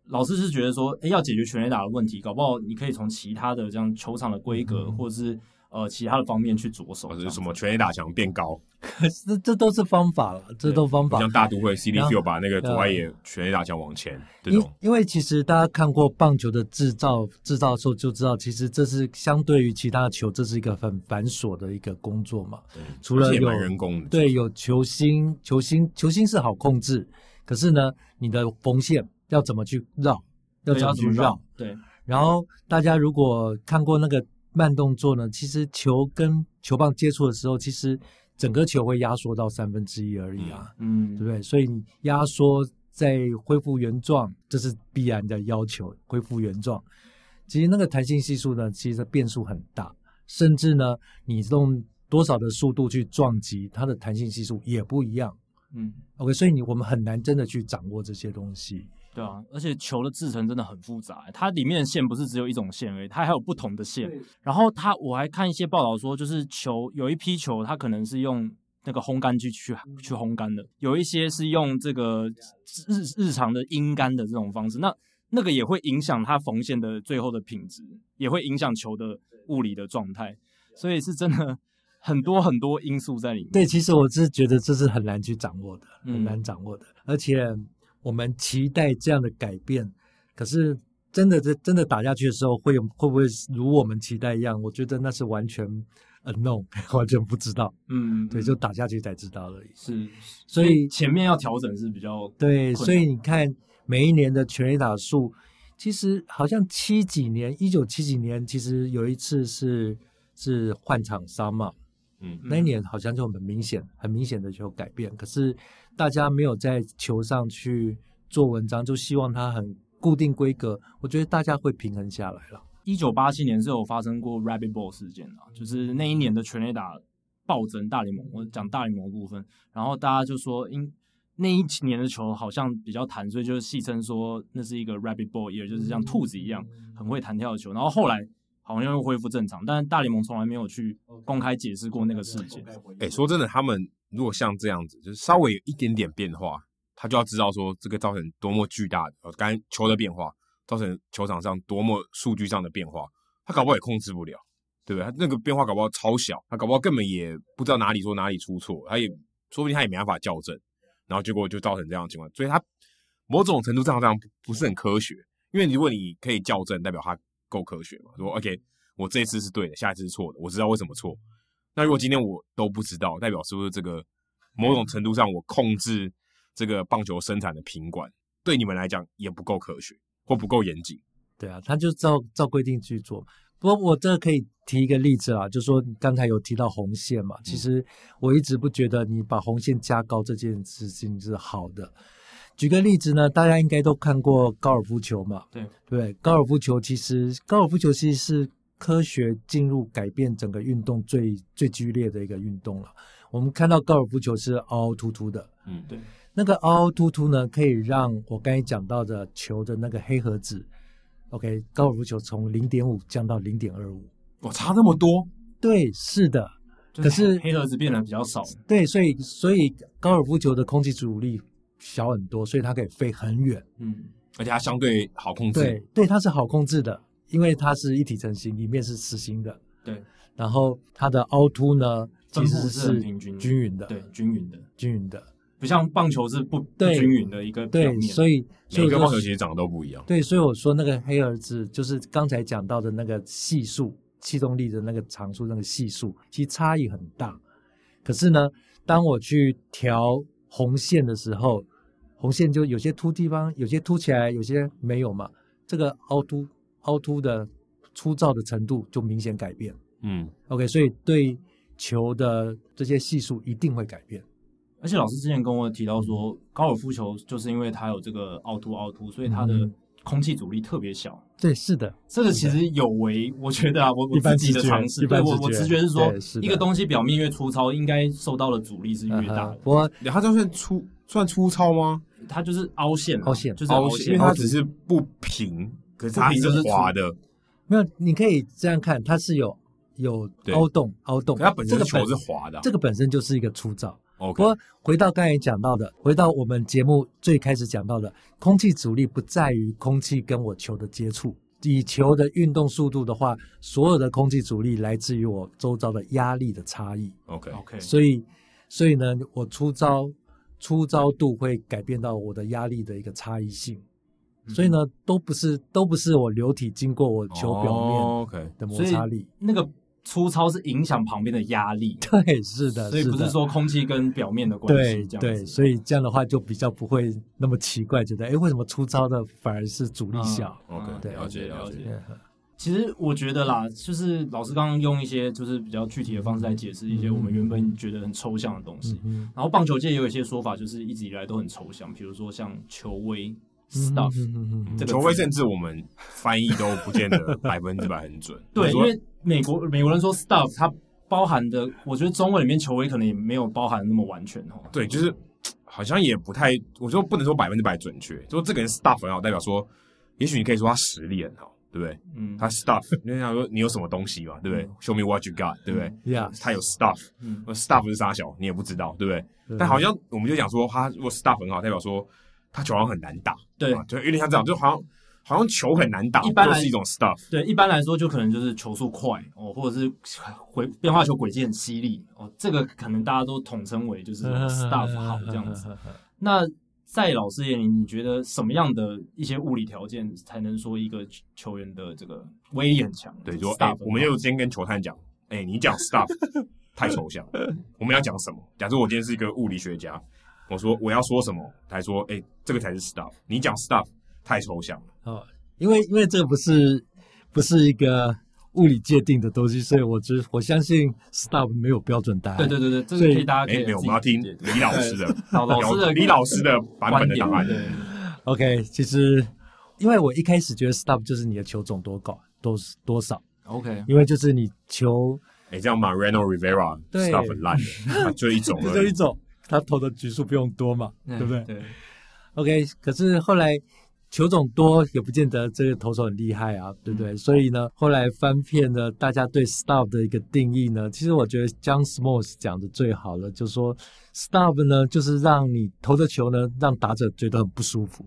老师是觉得说，哎，要解决全垒打的问题，搞不好你可以从其他的这样球场的规格，或者是。呃，其他的方面去着手，就是什么全垒打墙变高，这这都是方法了，这都方法。像大都会 Citi Field 把那个左外野全垒打墙往前，这种。因因为其实大家看过棒球的制造制造的时候就知道，其实这是相对于其他的球，这是一个很繁琐的一个工作嘛。对，除了有人工的，对，有球星，球星球星是好控制，可是呢，你的缝线要怎么去绕，要怎么去绕？对。然后大家如果看过那个。慢动作呢，其实球跟球棒接触的时候，其实整个球会压缩到三分之一而已啊，嗯，对不对？所以你压缩再恢复原状，这是必然的要求。恢复原状，其实那个弹性系数呢，其实变数很大，甚至呢，你用多少的速度去撞击，它的弹性系数也不一样。嗯，OK，所以你我们很难真的去掌握这些东西。对啊，而且球的制成真的很复杂，它里面的线不是只有一种线而已，它还有不同的线。然后它我还看一些报道说，就是球有一批球，它可能是用那个烘干机去去烘干的，有一些是用这个日日常的阴干的这种方式，那那个也会影响它缝线的最后的品质，也会影响球的物理的状态，所以是真的很多很多因素在里面。对，其实我是觉得这是很难去掌握的，很难掌握的，嗯、而且。我们期待这样的改变，可是真的，这真的打下去的时候，会有会不会如我们期待一样？我觉得那是完全 unknown，完全不知道。嗯，对，就打下去才知道而已。是，所以前面要调整是比较对。所以你看，每一年的全垒打数，其实好像七几年，一九七几年，其实有一次是是换场商嘛。嗯，那一年好像就很明显，很明显的就有改变。可是大家没有在球上去做文章，就希望它很固定规格。我觉得大家会平衡下来了。一九八七年是有发生过 Rabbit Ball 事件啊，就是那一年的全垒打暴增，大联盟我讲大联盟的部分，然后大家就说因那一年的球好像比较弹，所以就是戏称说那是一个 Rabbit Ball，也就是像兔子一样很会弹跳的球。然后后来。好像又恢复正常，但是大联盟从来没有去公开解释过那个事件。哎、欸，说真的，他们如果像这样子，就是稍微有一点点变化，他就要知道说这个造成多么巨大的呃，刚才球的变化，造成球场上多么数据上的变化，他搞不好也控制不了，对不对？他那个变化搞不好超小，他搞不好根本也不知道哪里说哪里出错，他也说不定他也没办法校正，然后结果就造成这样的情况。所以他某种程度上这样不是很科学，因为如果你可以校正，代表他。够科学嘛？说 OK，我这一次是对的，下一次是错的，我知道为什么错。那如果今天我都不知道，代表是不是这个某种程度上我控制这个棒球生产的品管，对你们来讲也不够科学或不够严谨？对啊，他就照照规定去做。不过我这可以提一个例子啊，就是说刚才有提到红线嘛，其实我一直不觉得你把红线加高这件事情是好的。举个例子呢，大家应该都看过高尔夫球嘛？对对，高尔夫球其实高尔夫球其实是科学进入改变整个运动最最剧烈的一个运动了。我们看到高尔夫球是凹凹凸凸的，嗯，对，那个凹凹凸凸呢，可以让我刚才讲到的球的那个黑盒子，OK，高尔夫球从零点五降到零点二五，哇，差那么多？对，是的，可是黑盒子变得比较少，对，所以所以高尔夫球的空气阻力。小很多，所以它可以飞很远，嗯，而且它相对好控制。对，对，它是好控制的，因为它是一体成型，里面是实心的。对，然后它的凹凸呢，其实是平均均匀的，对，均匀的，均匀的，不像棒球是不不均匀的一个表面。对，所以每个棒球其实长得都不一样。对，所以我说那个黑儿子就是刚才讲到的那个系数，气动力的那个常数，那个系数，其实差异很大。可是呢，当我去调。红线的时候，红线就有些凸地方，有些凸起来，有些没有嘛。这个凹凸凹凸的粗糙的程度就明显改变。嗯，OK，所以对球的这些系数一定会改变。而且老师之前跟我提到说，嗯、高尔夫球就是因为它有这个凹凸凹凸，所以它的空气阻力特别小。对，是的，这个其实有违，我觉得啊，我我自己的常识，对我我直觉是说，一个东西表面越粗糙，应该受到的阻力是越大的。不过，它就算粗，算粗糙吗？它就是凹陷，凹陷就是凹陷，因为它只是不平，可是它就是滑的。没有，你可以这样看，它是有有凹洞，凹洞，它本身球是滑的，这个本身就是一个粗糙。Okay. 不过回到刚才讲到的，回到我们节目最开始讲到的，空气阻力不在于空气跟我球的接触。以球的运动速度的话，所有的空气阻力来自于我周遭的压力的差异。OK OK，所以所以呢，我出招出招度会改变到我的压力的一个差异性。嗯、所以呢，都不是都不是我流体经过我球表面的摩擦力。Oh. 那个。粗糙是影响旁边的压力，对，是的，所以不是说空气跟表面的关系，对，对，所以这样的话就比较不会那么奇怪，觉得哎，为什么粗糙的反而是阻力小？OK，对，了解了解。其实我觉得啦，就是老师刚刚用一些就是比较具体的方式来解释一些我们原本觉得很抽象的东西，然后棒球界也有一些说法，就是一直以来都很抽象，比如说像球威。Stuff，这个球威甚至我们翻译都不见得 百分之百很准。对，因为美国美国人说 stuff，它包含的，我觉得中文里面球威可能也没有包含那么完全哦。对，就是好像也不太，我说不能说百分之百准确，说这个人 stuff 很好，代表说，也许你可以说他实力很好，对不对？嗯，他 stuff，你想说你有什么东西嘛，对不对、嗯、？Show me what you got，对不对？Yeah，他有 stuff，嗯，stuff 是啥小，你也不知道，对不对？对，但好像我们就讲说，他如果 stuff 很好，代表说他球好像很难打，对，就有点像这样，就好像。好像球很难打，一般是一种 stuff。对，一般来说就可能就是球速快哦，或者是回变化球轨迹很犀利哦，这个可能大家都统称为就是 stuff 好这样子。那在老师眼里，你觉得什么样的一些物理条件才能说一个球员的这个威力很强？对，说哎，我们又先跟球探讲，哎，你讲 stuff 太抽象，我们要讲什么？假设我今天是一个物理学家，我说我要说什么？他说，哎，这个才是 stuff，你讲 stuff。太抽象了哦，因为因为这不是不是一个物理界定的东西，所以我只我相信 stuff 没有标准答案。对对对对，这个可以大家可以。没有，我们要听李老师的老师的 李老师的版本的答案。OK，其实因为我一开始觉得 stuff 就是你的球种多高多多少。OK，因为就是你球，哎，这样 Mariano Rivera stuff 很烂，就一种，就一种，他投的局数不用多嘛，对不对？对。OK，可是后来。球种多也不见得这个投手很厉害啊，对不对？嗯、所以呢，后来翻遍了大家对 stuff 的一个定义呢，其实我觉得 John Smoltz 讲的最好了，就是说 stuff 呢，就是让你投的球呢，让打者觉得很不舒服，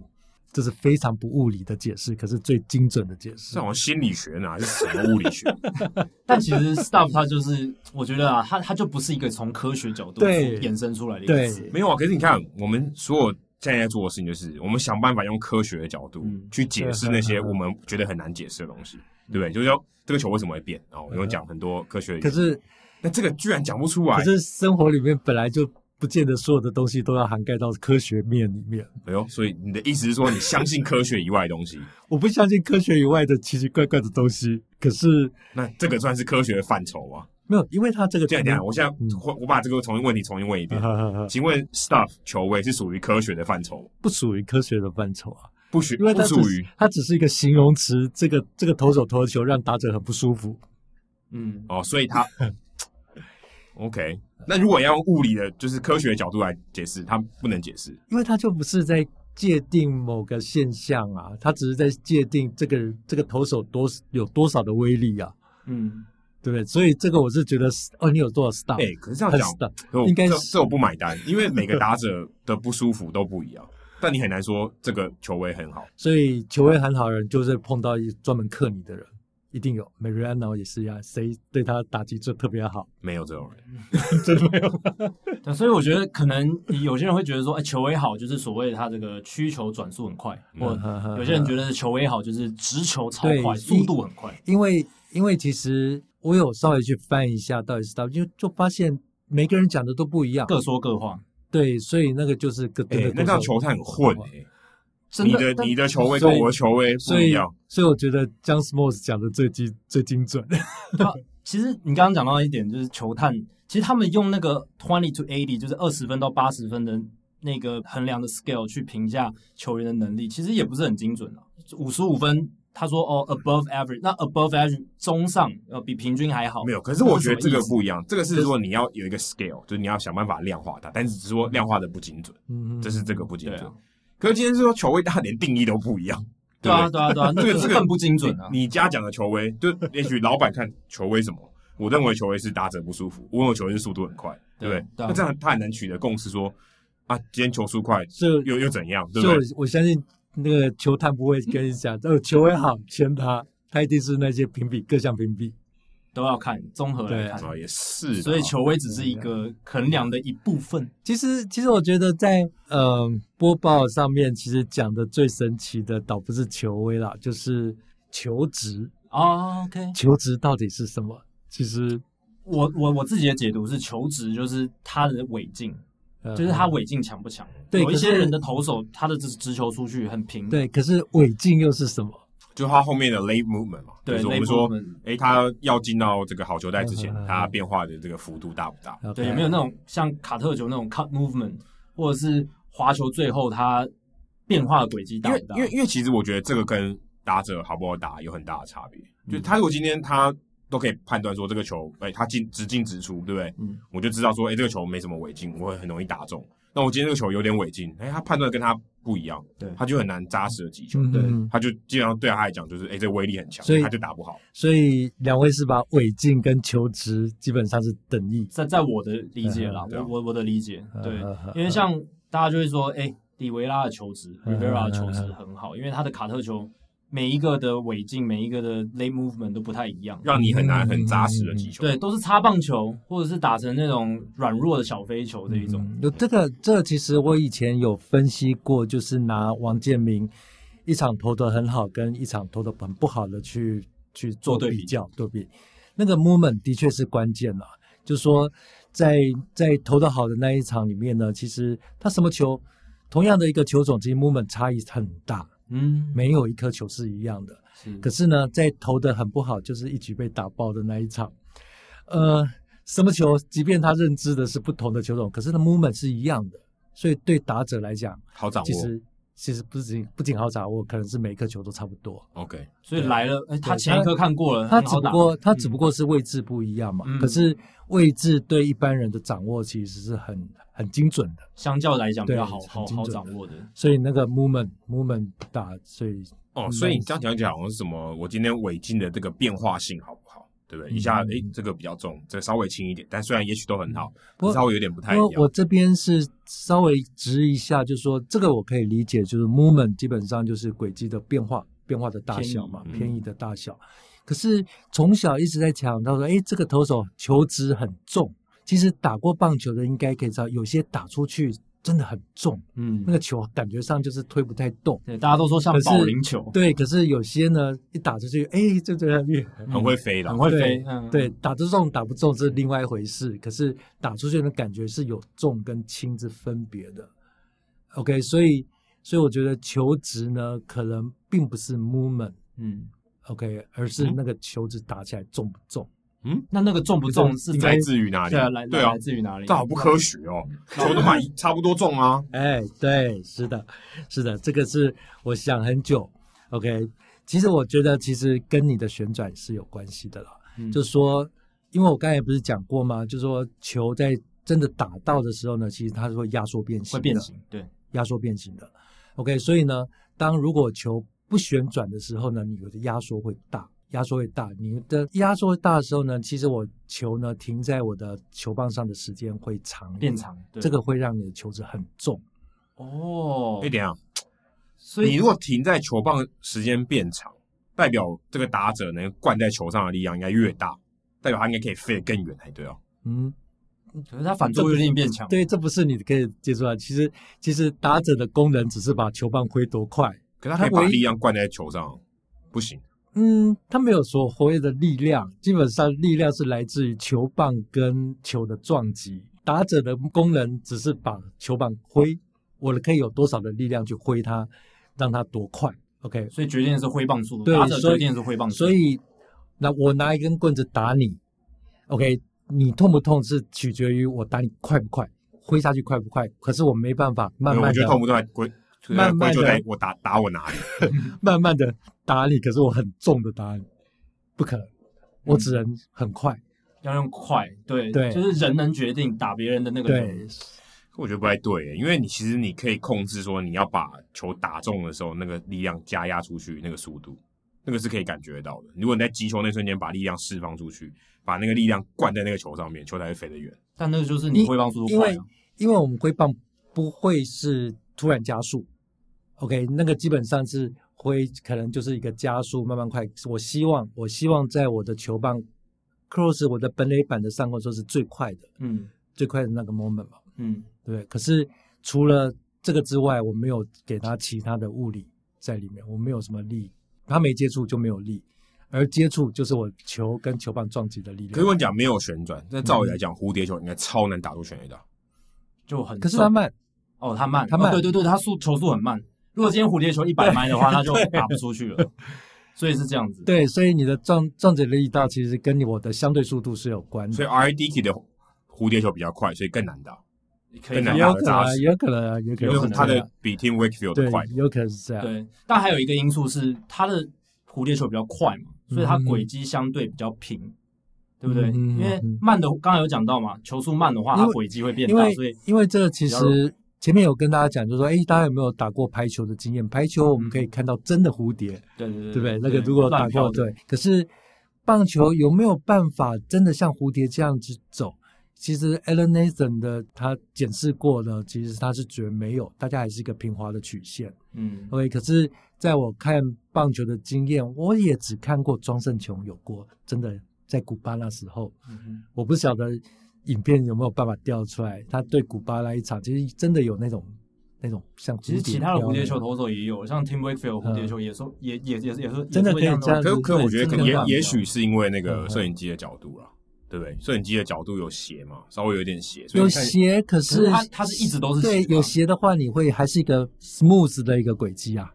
这是非常不物理的解释，可是最精准的解释。这种心理学呢，还是什么物理学？但其实 stuff 它就是，我觉得啊，它它就不是一个从科学角度衍生出来的一个词。对，没有啊。可是你看，我们所有。现在在做的事情就是，我们想办法用科学的角度去解释那些我们觉得很难解释的东西，对不对？就是说这个球为什么会变，然后我们讲很多科学的。可是，那这个居然讲不出来。可是生活里面本来就不见得所有的东西都要涵盖到科学面里面。哎呦，所以你的意思是说，你相信科学以外的东西？我不相信科学以外的奇奇怪怪的东西。可是，那这个算是科学的范畴吗？没有，因为他这个这样讲，我现在我我把这个重新问题重新问一遍，请问 stuff 球位是属于科学的范畴？不属于科学的范畴啊，不属，因为它属于它只是一个形容词，这个这个投手投的球让打者很不舒服。嗯，哦，所以他 OK，那如果要用物理的，就是科学的角度来解释，它不能解释，因为它就不是在界定某个现象啊，它只是在界定这个这个投手多有多少的威力啊，嗯。对不对？所以这个我是觉得，哦，你有多少 stuff？哎，可是这样讲，应该是这我不买单，因为每个打者的不舒服都不一样。但你很难说这个球威很好，所以球威很好的人就是碰到一专门克你的人，一定有。Mariano 也是一样，谁对他打击就特别好？没有这种人，真的没有。所以我觉得可能有些人会觉得说，哎，球威好就是所谓的他这个曲球转速很快，或有些人觉得球威好就是直球超快，速度很快。因为因为其实。我有稍微去翻一下，到底是 stuff，就就发现每个人讲的都不一样，各说各话。对，所以那个就是个，欸、那这样球探很混。你的你的球位跟我的球位不一样，所以我觉得 John Smoltz 讲的最精最精准。其实你刚刚讲到一点，就是球探，其实他们用那个 twenty to eighty，就是二十分到八十分的那个衡量的 scale 去评价球员的能力，其实也不是很精准啊。五十五分。他说：“哦，above average，那 above average 中上，呃，比平均还好。没有，可是我觉得这个不一样。这个是说你要有一个 scale，就是你要想办法量化它，但是只是说量化的不精准。嗯，这是这个不精准。可是今天是说球威，大家连定义都不一样。对啊，对啊，对啊，这个这个更不精准啊。你家讲的球威，就也许老板看球威什么，我认为球威是打者不舒服，我认为球威是速度很快，对不对？那这样他很难取得共识，说啊，今天球速快，这又又怎样？对不对？我相信。”那个球探不会跟你讲，这个球威好签他，他一定是那些评比各项评比都要看，综合来看，啊、也是。所以球威只是一个衡量的一部分。其实，其实我觉得在呃播报上面，其实讲的最神奇的，倒不是球威啦，就是球质啊。Oh, OK，球质到底是什么？其实我我我自己的解读是，球质就是他的尾劲。就是他尾劲强不强？对，有一些人的投手，他的直直球出去很平。对，可是尾劲又是什么？就他后面的 late movement 嘛。对，我们说，哎，他要进到这个好球带之前，他变化的这个幅度大不大？对，有没有那种像卡特球那种 cut movement，或者是滑球最后他变化的轨迹大不大？因为因为其实我觉得这个跟打者好不好打有很大的差别。就他如果今天他都可以判断说这个球，哎、欸，它进直进直出，对不对？嗯，我就知道说，哎、欸，这个球没什么违禁，我会很容易打中。那我今天这个球有点违禁，哎、欸，他判断跟他不一样，对，他就很难扎实的击球，嗯、对，他就基本上对他来讲就是，哎、欸，这威力很强，所以他就打不好。所以两位是把违禁跟球质基本上是等义，在在我的理解啦，嗯、我我我的理解，嗯、对，嗯、因为像大家就会说，哎、欸，里维拉的球质，Rivera 的球质很好，嗯、因为他的卡特球。每一个的尾劲，每一个的 late movement 都不太一样，让你很难很扎实的击球。对，都是擦棒球，或者是打成那种软弱的小飞球这一种。有、嗯、这个，这个、其实我以前有分析过，就是拿王建民一场投的很好，跟一场投的很不好的去去做比较对比。那个 movement 的确是关键了，就是说在在投的好的那一场里面呢，其实他什么球，同样的一个球种，其实 movement 差异很大。嗯，没有一颗球是一样的。是，可是呢，在投的很不好，就是一局被打爆的那一场，呃，什么球，即便他认知的是不同的球种，可是他 movement 是一样的，所以对打者来讲，好掌握。其实其实不仅不仅好掌握，可能是每一颗球都差不多。OK，所以来了，哎，他前一颗看过了，他只不过他只不过是位置不一样嘛。嗯、可是位置对一般人的掌握其实是很很精准的，相较来讲比较好好好掌握的。所以那个 movement movement 打，所以哦，所以你这样讲讲好像是什么？我今天尾劲的这个变化性好不好？对不对？嗯、一下哎，这个比较重，这个稍微轻一点，但虽然也许都很好，嗯、稍微有点不太一样。我这边是稍微直一下，就是说这个我可以理解，就是 movement 基本上就是轨迹的变化，变化的大小嘛，偏移，的大小。嗯、可是从小一直在强调说，哎，这个投手球质很重。其实打过棒球的应该可以知道，有些打出去真的很重，嗯，那个球感觉上就是推不太动。对，大家都说像保龄球。对，可是有些呢，一打出去，哎，就这样，很会飞了，很会飞。对，嗯、对，打得中打不中是另外一回事，可是打出去的感觉是有重跟轻之分别的。OK，所以，所以我觉得球质呢，可能并不是 movement，嗯，OK，而是那个球质打起来重不重。嗯，那那个重不重是来自于哪里？对啊，来对啊，来自于哪里？这好不科学哦，球都买差不多重啊。哎，对，是的，是的，这个是我想很久。OK，其实我觉得其实跟你的旋转是有关系的了。嗯，就是说，因为我刚才不是讲过吗？就是说，球在真的打到的时候呢，其实它是会压缩变形，会变形，对，压缩变形的。OK，所以呢，当如果球不旋转的时候呢，你的压缩会大。压缩会大，你的压缩会大的时候呢，其实我球呢停在我的球棒上的时间会长变长，这个会让你的球子很重。哦，一点啊，所以你如果停在球棒时间变长，代表这个打者能灌在球上的力量应该越大，代表他应该可以飞得更远才对哦。嗯，可是他反作用力变强，对，这不是你可以接触到。其实，其实打者的功能只是把球棒挥多快，可是他可以把力量灌在球上，不行。嗯，他没有说活跃的力量，基本上力量是来自于球棒跟球的撞击。打者的功能只是把球棒挥，我可以有多少的力量去挥它，让它多快。OK，所以决定的是挥棒速度，对，打者决定的是挥棒速度。所以，那我拿一根棍子打你，OK，你痛不痛是取决于我打你快不快，挥下去快不快。可是我没办法慢慢的，我觉得痛不痛慢慢的，我打打我哪里？慢慢的打你，可是我很重的打你，不可能，我只能很快，嗯、要用快，对对，就是人能决定打别人的那个人。对，我觉得不太对，因为你其实你可以控制说你要把球打中的时候，那个力量加压出去那个速度，那个是可以感觉得到的。如果你在击球那瞬间把力量释放出去，把那个力量灌在那个球上面，球才会飞得远。但那个就是你挥棒速度快、啊，因为因为我们挥棒不会是突然加速。OK，那个基本上是会可能就是一个加速慢慢快。我希望我希望在我的球棒 cross 我的本垒板的上空时候是最快的，嗯，最快的那个 moment 嘛，嗯，对。可是除了这个之外，我没有给他其他的物理在里面，我没有什么力，他没接触就没有力，而接触就是我球跟球棒撞击的力量。可以我讲没有旋转，那照理来讲，蝴蝶球应该超难打出全垒打，就很。可是它慢，哦，它慢，它慢，哦、对对对，它速球速很慢。如果今天蝴蝶球一百迈的话，那就打不出去了。所以是这样子。对，所以你的撞撞击力道其实跟你我的相对速度是有关的。所以 R A D K 的蝴蝶球比较快，所以更难打，更难打的扎实。有可能啊，有可能，因为他的比 Tim Wakefield 快，有可能是这样。对，但还有一个因素是他的蝴蝶球比较快嘛，所以它轨迹相对比较平。对不对？嗯、因为慢的，刚刚有讲到嘛，球速慢的话，它轨迹会变大，所以因为这其实前面有跟大家讲，就是说，哎，大家有没有打过排球的经验？排球我们可以看到真的蝴蝶，对对对，对不对？那个如果打过，对，可是棒球有没有办法真的像蝴蝶这样子走？其实 Alan Nathan 的他检视过呢，其实他是觉得没有，大家还是一个平滑的曲线。嗯，OK。可是在我看棒球的经验，我也只看过庄胜琼有过，真的在古巴那时候，嗯、哼我不晓得影片有没有办法调出来。他对古巴那一场，其实真的有那种那种像。其实其他的蝴蝶球投手也有，像 Tim Wakefield 蝴蝶球也说、嗯、也也也也说真的可以这样。可可我觉得可能也也许是因为那个摄影机的角度了。嗯对不对？摄影机的角度有斜嘛，稍微有点斜。有斜，可是它它是一直都是斜。对，有斜的话，你会还是一个 smooth 的一个轨迹啊。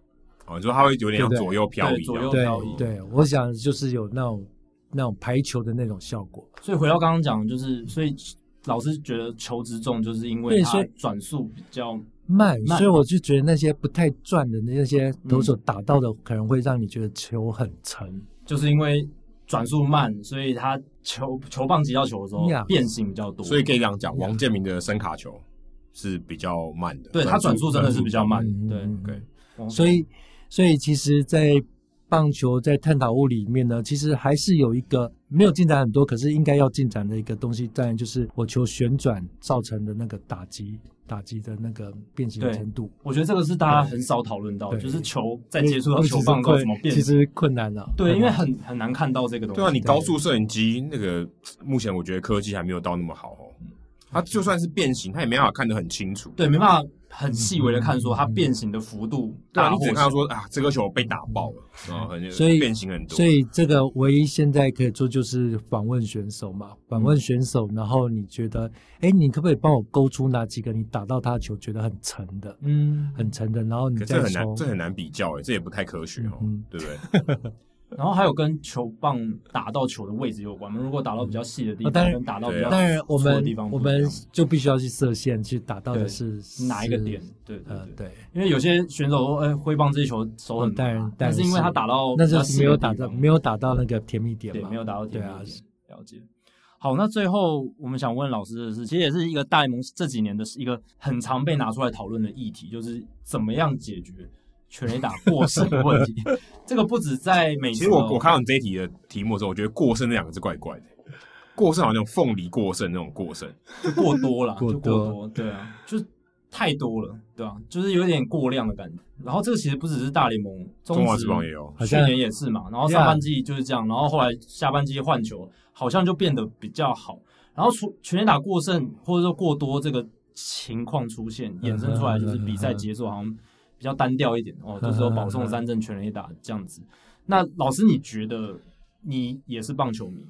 哦，你说它会有点像左右漂移，左右漂移。对，我想就是有那种那种排球的那种效果。所以回到刚刚讲，就是所以老师觉得球直重，就是因为它转速比较慢，所以我就觉得那些不太转的那些投手打到的，可能会让你觉得球很沉，就是因为。转速慢，所以他球球棒击到球的时候变形比较多，所以可以这样讲，王建民的声卡球是比较慢的，对，他转速真的是比较慢，对。对，所以所以其实，在棒球在探讨物里面呢，其实还是有一个没有进展很多，可是应该要进展的一个东西，当然就是火球旋转造成的那个打击。打击的那个变形程度，我觉得这个是大家很少讨论到，就是球在接触到球棒后怎么变，其实困难了。对，因为很很难看到这个东西。对啊，你高速摄影机那个，目前我觉得科技还没有到那么好哦。它就算是变形，它也没办法看得很清楚。对，没办法。很细微的看，说它变形的幅度，对啊，你只看到说啊，这个球被打爆了啊，所以变形很多。所以这个唯一现在可以做就是访问选手嘛，访问选手，然后你觉得，哎，你可不可以帮我勾出哪几个你打到他的球觉得很沉的，嗯，很沉的，然后你再这很难，这很难比较，哎，这也不太科学哦，对不对？然后还有跟球棒打到球的位置有关吗？如果打到比较细的地方，跟打到比较当然我们我们就必须要去设限，去打到的是哪一个点？对对对，因为有些选手说，哎，挥棒这一球手很大，但是因为他打到那就是没有打到没有打到那个甜蜜点嘛，没有打到甜蜜点。了解。好，那最后我们想问老师的是，其实也是一个大联盟这几年的一个很常被拿出来讨论的议题，就是怎么样解决。全垒打过剩的问题，这个不止在美。其实我我看到你这一题的题目的时候，我觉得“过剩”那两个字怪怪的。过剩好像凤梨过剩那种过剩，就过多了，就过多，对啊，就太多了，对啊，就是有点过量的感觉。然后这个其实不只是大联盟，中华职棒也有，去年也是嘛。然后上半季就是这样，然后后来下半季换球，好像就变得比较好。然后出全垒打过剩或者说过多这个情况出现，衍生出来就是比赛节奏好像。比较单调一点哦，就是说保送三振全垒打这样子。那老师，你觉得你也是棒球迷，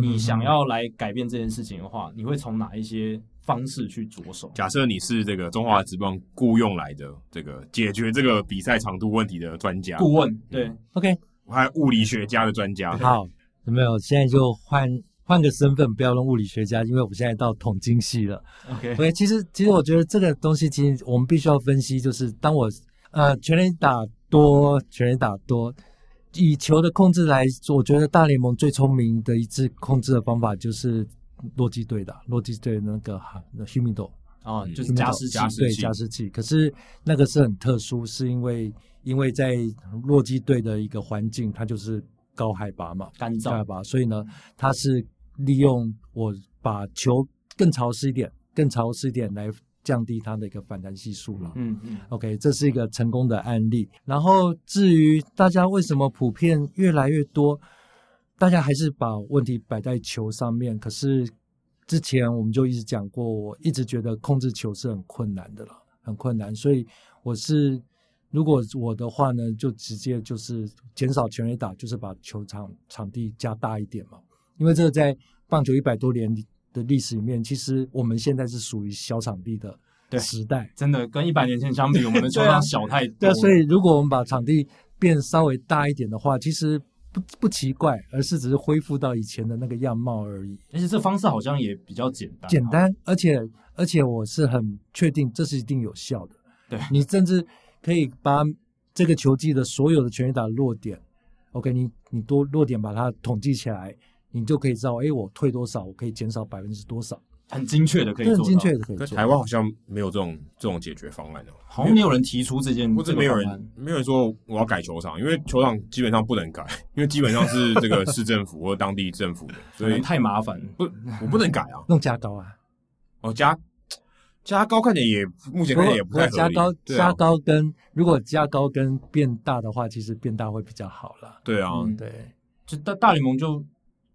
你想要来改变这件事情的话，你会从哪一些方式去着手？假设你是这个中华职棒雇佣来的这个解决这个比赛长度问题的专家顾问，对，OK，我还有物理学家的专家。好，有没有？现在就换。换个身份，不要用物理学家，因为我现在到统计系了。OK，所以其实其实我觉得这个东西，其实我们必须要分析，就是当我呃全垒打多，全垒打多，以球的控制来说，我觉得大联盟最聪明的一次控制的方法就是洛基队的洛基队那个哈 Humidor 啊，就是加湿器，对加湿器。可是那个是很特殊，是因为因为在洛基队的一个环境，它就是高海拔嘛，干燥海拔，所以呢，它是。利用我把球更潮湿一点，更潮湿一点来降低它的一个反弹系数了。嗯嗯，OK，这是一个成功的案例。然后至于大家为什么普遍越来越多，大家还是把问题摆在球上面。可是之前我们就一直讲过，我一直觉得控制球是很困难的了，很困难。所以我是如果我的话呢，就直接就是减少全垒打，就是把球场场地加大一点嘛。因为这个在棒球一百多年的历史里面，其实我们现在是属于小场地的时代，真的跟一百年前相比，我们的 球场小太多对、啊。对啊，所以如果我们把场地变稍微大一点的话，其实不不奇怪，而是只是恢复到以前的那个样貌而已。而且这方式好像也比较简单，简单，而且而且我是很确定这是一定有效的。对，你甚至可以把这个球季的所有的全垒打落点，OK，你你多落点把它统计起来。你就可以知道，哎，我退多少，我可以减少百分之多少，很精确的可以做，很精确的可以做。台湾好像没有这种这种解决方案的，好像没有人提出这件，或者没有人没有人说我要改球场，因为球场基本上不能改，因为基本上是这个市政府或当地政府的，所以太麻烦，不，我不能改啊，弄加高啊，哦加。加高看起来也目前看起来也不太合理。加高、啊、加高跟如果加高跟变大的话，其实变大会比较好啦。对啊，嗯、对，就大大联盟就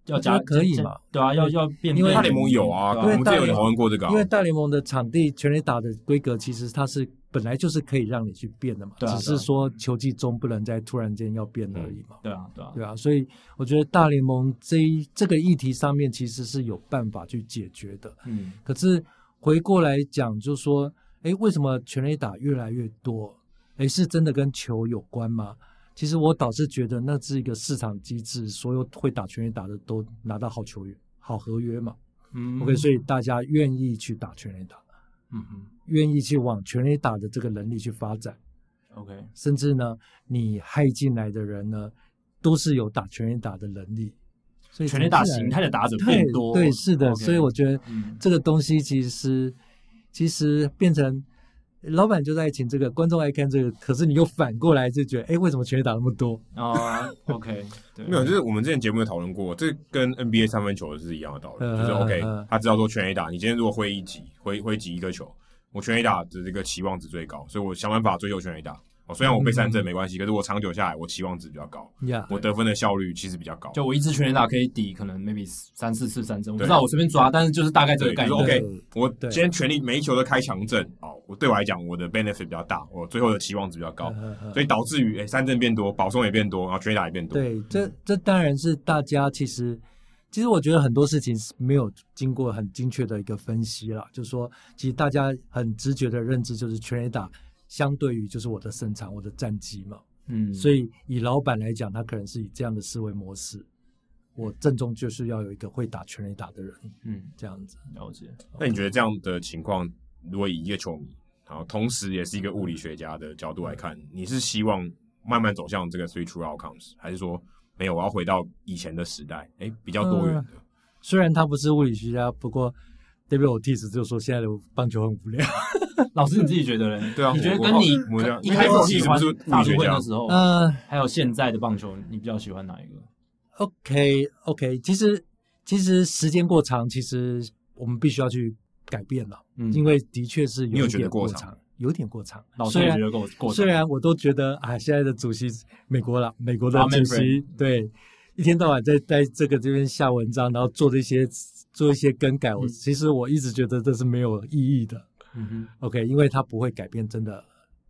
要加可以嘛？对啊，要要变。因为大联盟有啊，我们之前有讨论过这个、啊。因为大联盟的场地全垒打的规格，其实它是本来就是可以让你去变的嘛，对啊、只是说球季中不能再突然间要变而已嘛。对啊，对啊，对啊，所以我觉得大联盟这一这个议题上面其实是有办法去解决的。嗯，可是回过来讲，就是说。诶，为什么全垒打越来越多？诶，是真的跟球有关吗？其实我倒是觉得那是一个市场机制，所有会打全垒打的都拿到好球员、好合约嘛。嗯，OK，所以大家愿意去打全垒打，嗯嗯，愿意去往全垒打的这个能力去发展。OK，甚至呢，你害进来的人呢，都是有打全垒打的能力，所以全垒打形态的打者变多。对，是的所以我觉得这个东西其实。其实变成老板就在请这个，观众爱看这个，可是你又反过来就觉得，哎，为什么全垒打那么多啊？OK，对没有，就是我们之前节目有讨论过，这跟 NBA 三分球是一样的道理，就是 OK，他知道说全垒打，你今天如果挥一击，挥挥击一个球，我全垒打的这个期望值最高，所以我想办法追求全垒打。哦，虽然我被三振没关系，可是我长久下来，我期望值比较高，yeah, 我得分的效率其实比较高。就我一支全垒打可以抵可能 maybe 三四次三振，我不知道我随便抓，但是就是大概这个概念。就是、OK，我今天全力每一球都开强振，哦，我对我来讲我的 benefit 比较大，我最后的期望值比较高，呵呵所以导致于诶、欸、三振变多，保送也变多，然后全垒打也变多。对，这这当然是大家其实其实我觉得很多事情是没有经过很精确的一个分析啦，就是说其实大家很直觉的认知就是全垒打。相对于就是我的胜场，我的战绩嘛，嗯，所以以老板来讲，他可能是以这样的思维模式，我正中就是要有一个会打全垒打的人，嗯，这样子了解。那你觉得这样的情况，如果以一个球迷，然后同时也是一个物理学家的角度来看，你是希望慢慢走向这个 three true outcomes，还是说没有，我要回到以前的时代，哎，比较多元虽然他不是物理学家，不过 David Ortiz 就说现在的棒球很无聊。老师，你自己觉得呢？对啊，你觉得跟你一开始喜欢大都会的时候，嗯，还有现在的棒球，你比较喜欢哪一个？OK，OK，其实其实时间过长，其实我们必须要去改变了，嗯，因为的确是有点过长，有点过长。老师也觉得过过长，虽然我都觉得啊，现在的主席美国了，美国的主席对，一天到晚在在这个这边下文章，然后做这些做一些更改，我其实我一直觉得这是没有意义的。嗯哼，OK，因为它不会改变，真的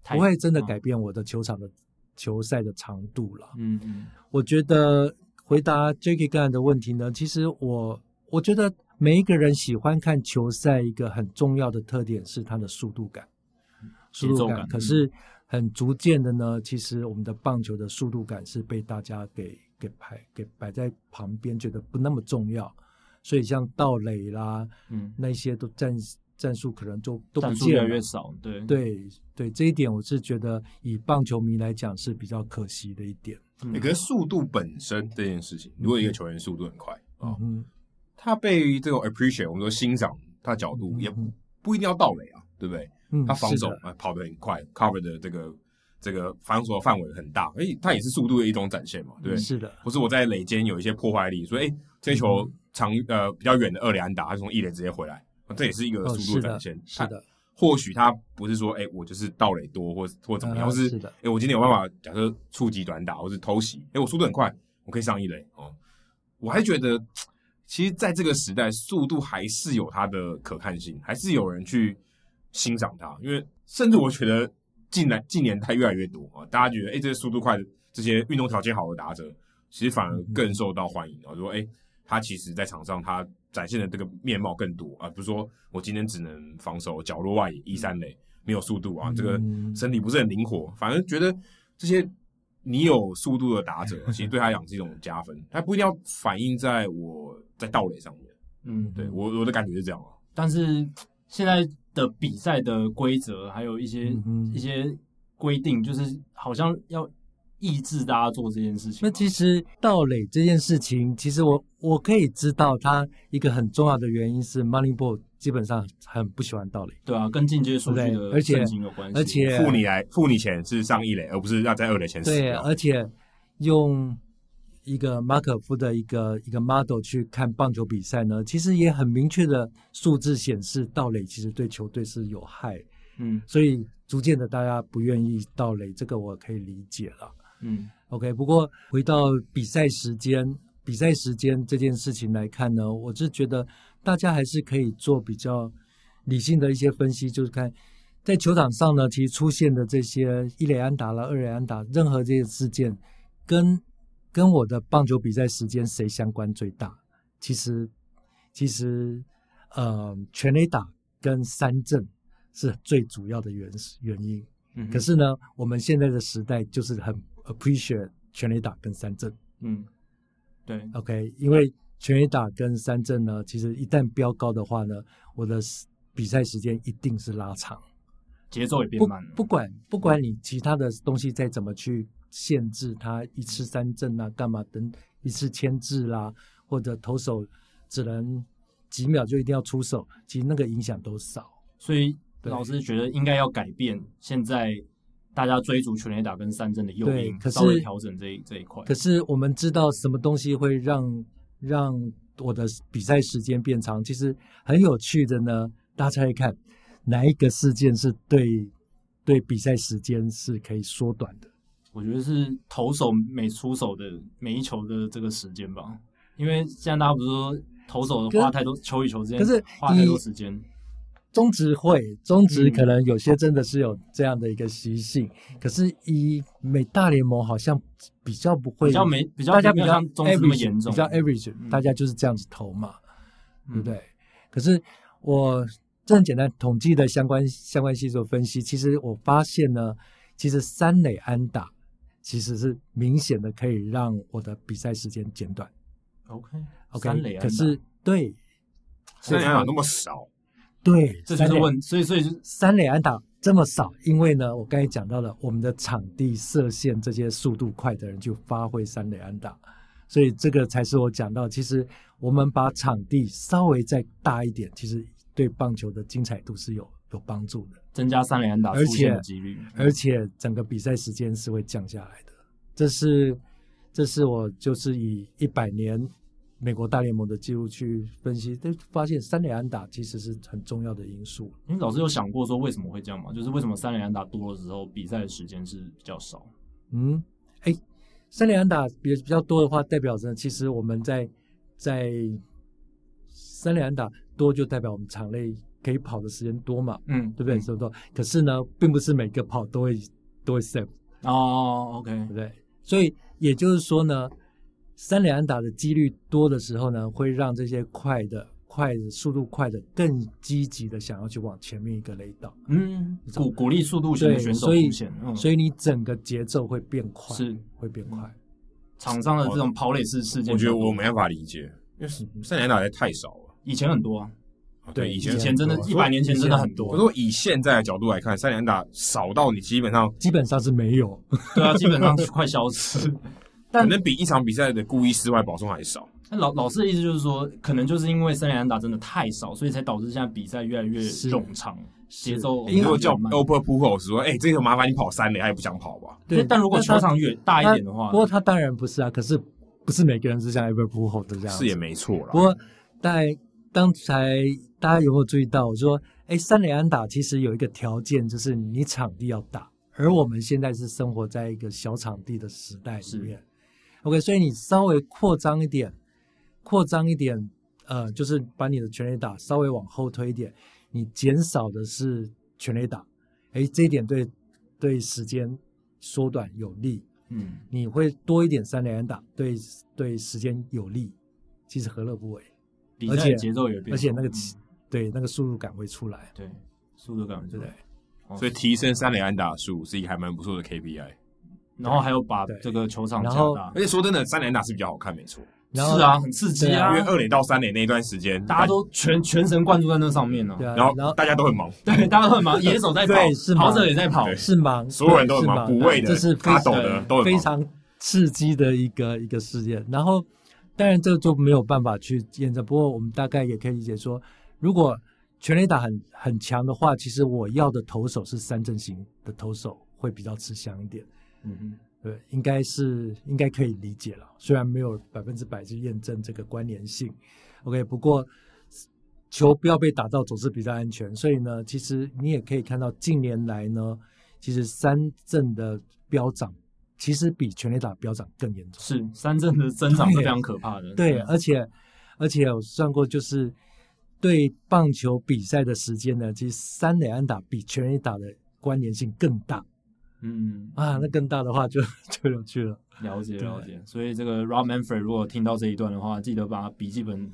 不会真的改变我的球场的球赛的长度了。嗯嗯，我觉得回答 Jackie 刚才的问题呢，其实我我觉得每一个人喜欢看球赛一个很重要的特点是它的速度感，速度感。可是很逐渐的呢，其实我们的棒球的速度感是被大家给给排给摆在旁边，觉得不那么重要。所以像盗垒啦，嗯，那些都战。战术可能就都不见了，越来越少，对对对，这一点我是觉得以棒球迷来讲是比较可惜的一点。嗯，可是速度本身这件事情，如果一个球员速度很快啊，嗯哦，他被这种 appreciate，我们说欣赏他的角度，也不不一定要盗垒啊，对不对？嗯，他防守啊跑得很快，cover 的这个这个防守的范围很大，哎，他也是速度的一种展现嘛，对不对？是的，不是我在垒间有一些破坏力，所以诶，这球长呃比较远的二垒安打，他从一垒直接回来。这也是一个速度展现，哦，是的。或许他不是说，哎，我就是盗垒多，或或怎么样，或是，哎，我今天有办法，假设触及短打，或是偷袭，哎，我速度很快，我可以上一垒哦。我还觉得，其实在这个时代，速度还是有它的可看性，还是有人去欣赏它。因为甚至我觉得近来近年代越来越多啊，大家觉得，哎，这些速度快的这些运动条件好的打者，其实反而更受到欢迎啊。说，哎，他其实在场上他。展现的这个面貌更多啊，不是说我今天只能防守角落外一三垒，没有速度啊，这个身体不是很灵活，反而觉得这些你有速度的打者，其实对他讲是一种加分，他不一定要反映在我在盗垒上面。嗯，对我我的感觉是这样啊。但是现在的比赛的规则还有一些、嗯、一些规定，就是好像要。抑制大家做这件事情？那其实盗垒这件事情，其实我我可以知道，它一个很重要的原因是 Moneyball 基本上很不喜欢盗垒。对啊，跟进阶数据的盛行有关系。而且付你来付你钱是上一垒，而不是要在二垒前死。对，而且用一个马可夫的一个一个 model 去看棒球比赛呢，其实也很明确的数字显示盗垒其实对球队是有害。嗯，所以逐渐的大家不愿意盗垒，这个我可以理解了。嗯，OK。不过回到比赛时间，比赛时间这件事情来看呢，我是觉得大家还是可以做比较理性的一些分析，就是看在球场上呢，其实出现的这些一垒安打了、二垒安打，任何这些事件跟跟我的棒球比赛时间谁相关最大？其实，其实，呃，全垒打跟三振是最主要的原原因。嗯，可是呢，我们现在的时代就是很 appreciate 全垒打跟三振。嗯，对，OK，因为全垒打跟三振呢，其实一旦飙高的话呢，我的比赛时间一定是拉长，节奏也变慢了。不，不管不管你其他的东西再怎么去。限制他一次三振啊，干嘛等一次牵制啦，或者投手只能几秒就一定要出手，其实那个影响都少。所以老师觉得应该要改变现在大家追逐全垒打跟三振的诱因，稍微调整这一这一块。可是我们知道什么东西会让让我的比赛时间变长？其实很有趣的呢，大家猜看哪一个事件是对对比赛时间是可以缩短的？我觉得是投手每出手的每一球的这个时间吧，因为现在大家不是说投手花太多球与球之间，可是花太多时间。中职会，中职可能有些真的是有这样的一个习性，嗯、可是以美大联盟好像比较不会，比较没比较大家比较像中职那么严重，比较 average，、嗯、大家就是这样子投嘛，对不对？嗯、可是我这很简单统计的相关相关系数分析，其实我发现呢，其实三垒安打。其实是明显的可以让我的比赛时间减短。OK，OK，、okay, okay, 可是对，三垒安打那么少，对，这就是问，所以所以三垒安打这么少，因为呢，我刚才讲到了我们的场地设限，这些速度快的人就发挥三垒安打，所以这个才是我讲到，其实我们把场地稍微再大一点，其实对棒球的精彩度是有有帮助的。增加三垒安打出现的几率，而且，而且整个比赛时间是会降下来的。这是，这是我就是以一百年美国大联盟的记录去分析，都发现三垒安打其实是很重要的因素。你老师有想过说为什么会这样吗？就是为什么三垒安打多了之后，比赛的时间是比较少？嗯，哎，三垒安打比比较多的话，代表着其实我们在在三垒安打多，就代表我们场内。可以跑的时间多嘛？嗯，对不对？是不是？可是呢，并不是每个跑都会都会 save 哦。OK，对不对？所以也就是说呢，三垒安打的几率多的时候呢，会让这些快的、快的速度快的更积极的想要去往前面一个垒道。嗯，鼓鼓励速度型的选手出现，所以，所以你整个节奏会变快，是会变快。场上的这种跑垒式事件，我觉得我没办法理解，因为三垒安打还太少了，以前很多啊。对，以前以前真的，一百年前真的很多。不过以现在的角度来看，三垒安打少到你基本上基本上是没有，对啊，基本上是快消失。可能比一场比赛的故意失外保送还少。那老老师的意思就是说，可能就是因为三连安打真的太少，所以才导致现在比赛越来越冗长，节奏。如果叫 Albert Pujols 说，哎、欸，这个麻烦你跑三垒，他也不想跑吧？对。但如果球场越大一点的话，不过他当然不是啊。可是不是每个人是像 Albert Pujols 这样，是也没错啦。不过在刚才。大家有没有注意到？我说，哎，三垒安打其实有一个条件，就是你场地要大。而我们现在是生活在一个小场地的时代里面。OK，所以你稍微扩张一点，扩张一点，呃，就是把你的全垒打稍微往后推一点，你减少的是全垒打。哎，这一点对对时间缩短有利。嗯，你会多一点三垒安打，对对时间有利。其实何乐不为？而且节奏也变，而且那个。嗯对，那个速度感会出来。对，速度感会出来？所以提升三垒安打数是一个还蛮不错的 KPI。然后还有把这个球场加大。而且说真的，三连打是比较好看，没错。然后是啊，很刺激啊，因为二垒到三垒那一段时间，大家都全全神贯注在那上面呢、啊。对啊，然后然后大家都很忙，对，大家都很忙，野手在跑，对是跑者也在跑，是忙，所有人都很忙，是补位的、这是非卡斗的对都很。非常刺激的一个一个事件。然后，当然这就没有办法去验证。不过，我们大概也可以理解说，如果全垒打很很强的话，其实我要的投手是三振型的投手，会比较吃香一点。嗯哼。对，应该是应该可以理解了，虽然没有百分之百去验证这个关联性。OK，不过球不要被打到总是比较安全，所以呢，其实你也可以看到近年来呢，其实三振的飙涨其实比全垒打飙涨更严重。是三振的增长是非常可怕的。对，对而且而且我算过，就是对棒球比赛的时间呢，其实三垒安打比全垒打的关联性更大。嗯。啊，那更大的话就就有趣了。了解了解，所以这个 Rob Manfred 如果听到这一段的话，记得把笔记本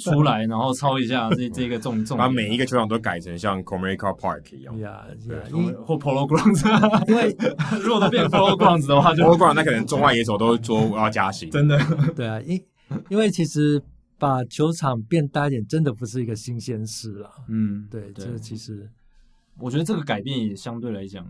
出来，然后抄一下这这个重重，把每一个球场都改成像 Comerica Park 一样，呀呀，或 Polo Grounds，因为 如果都变 Polo Grounds 的话就，Polo Grounds 那可能中外野手都说我要加薪，真的。对啊，因因为其实把球场变大一点，真的不是一个新鲜事了。嗯，对，对这其实我觉得这个改变也相对来讲，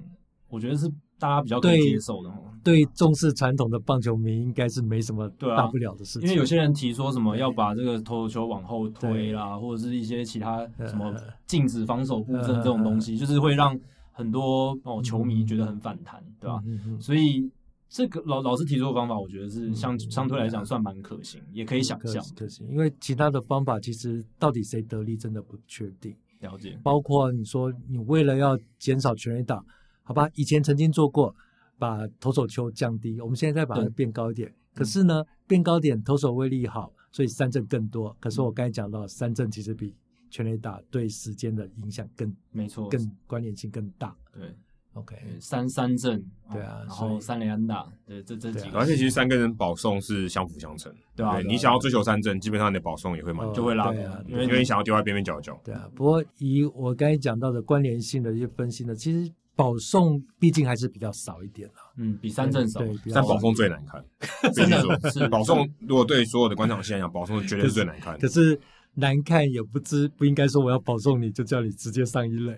我觉得是。大家比较可以接受的哦，对重视传统的棒球迷应该是没什么大不了的事情。因为有些人提说什么要把这个投球往后推啦，或者是一些其他什么禁止防守布阵这种东西，就是会让很多哦球迷觉得很反弹，对吧？所以这个老老师提出的方法，我觉得是相相对来讲算蛮可行，也可以想象可行。因为其他的方法其实到底谁得利真的不确定。了解，包括你说你为了要减少全垒打。好吧，以前曾经做过，把投手球降低，我们现在再把它变高一点。可是呢，变高点，投手威力好，所以三振更多。可是我刚才讲到，三振其实比全垒打对时间的影响更没错，更关联性更大。对，OK，三三振，对啊，然后三连安打，对，这这几个，而且其实三个人保送是相辅相成，对啊，你想要追求三振，基本上你的保送也会蛮就会拉，因为因为你想要丢在边边角角。对啊，不过以我刚才讲到的关联性的一些分析呢，其实。保送毕竟还是比较少一点啦，嗯，比三振少，但保送最难看，真的是保送。如果对所有的观场线来讲，保送绝对是最难看的。可是难看也不知不应该说我要保送你就叫你直接上一垒。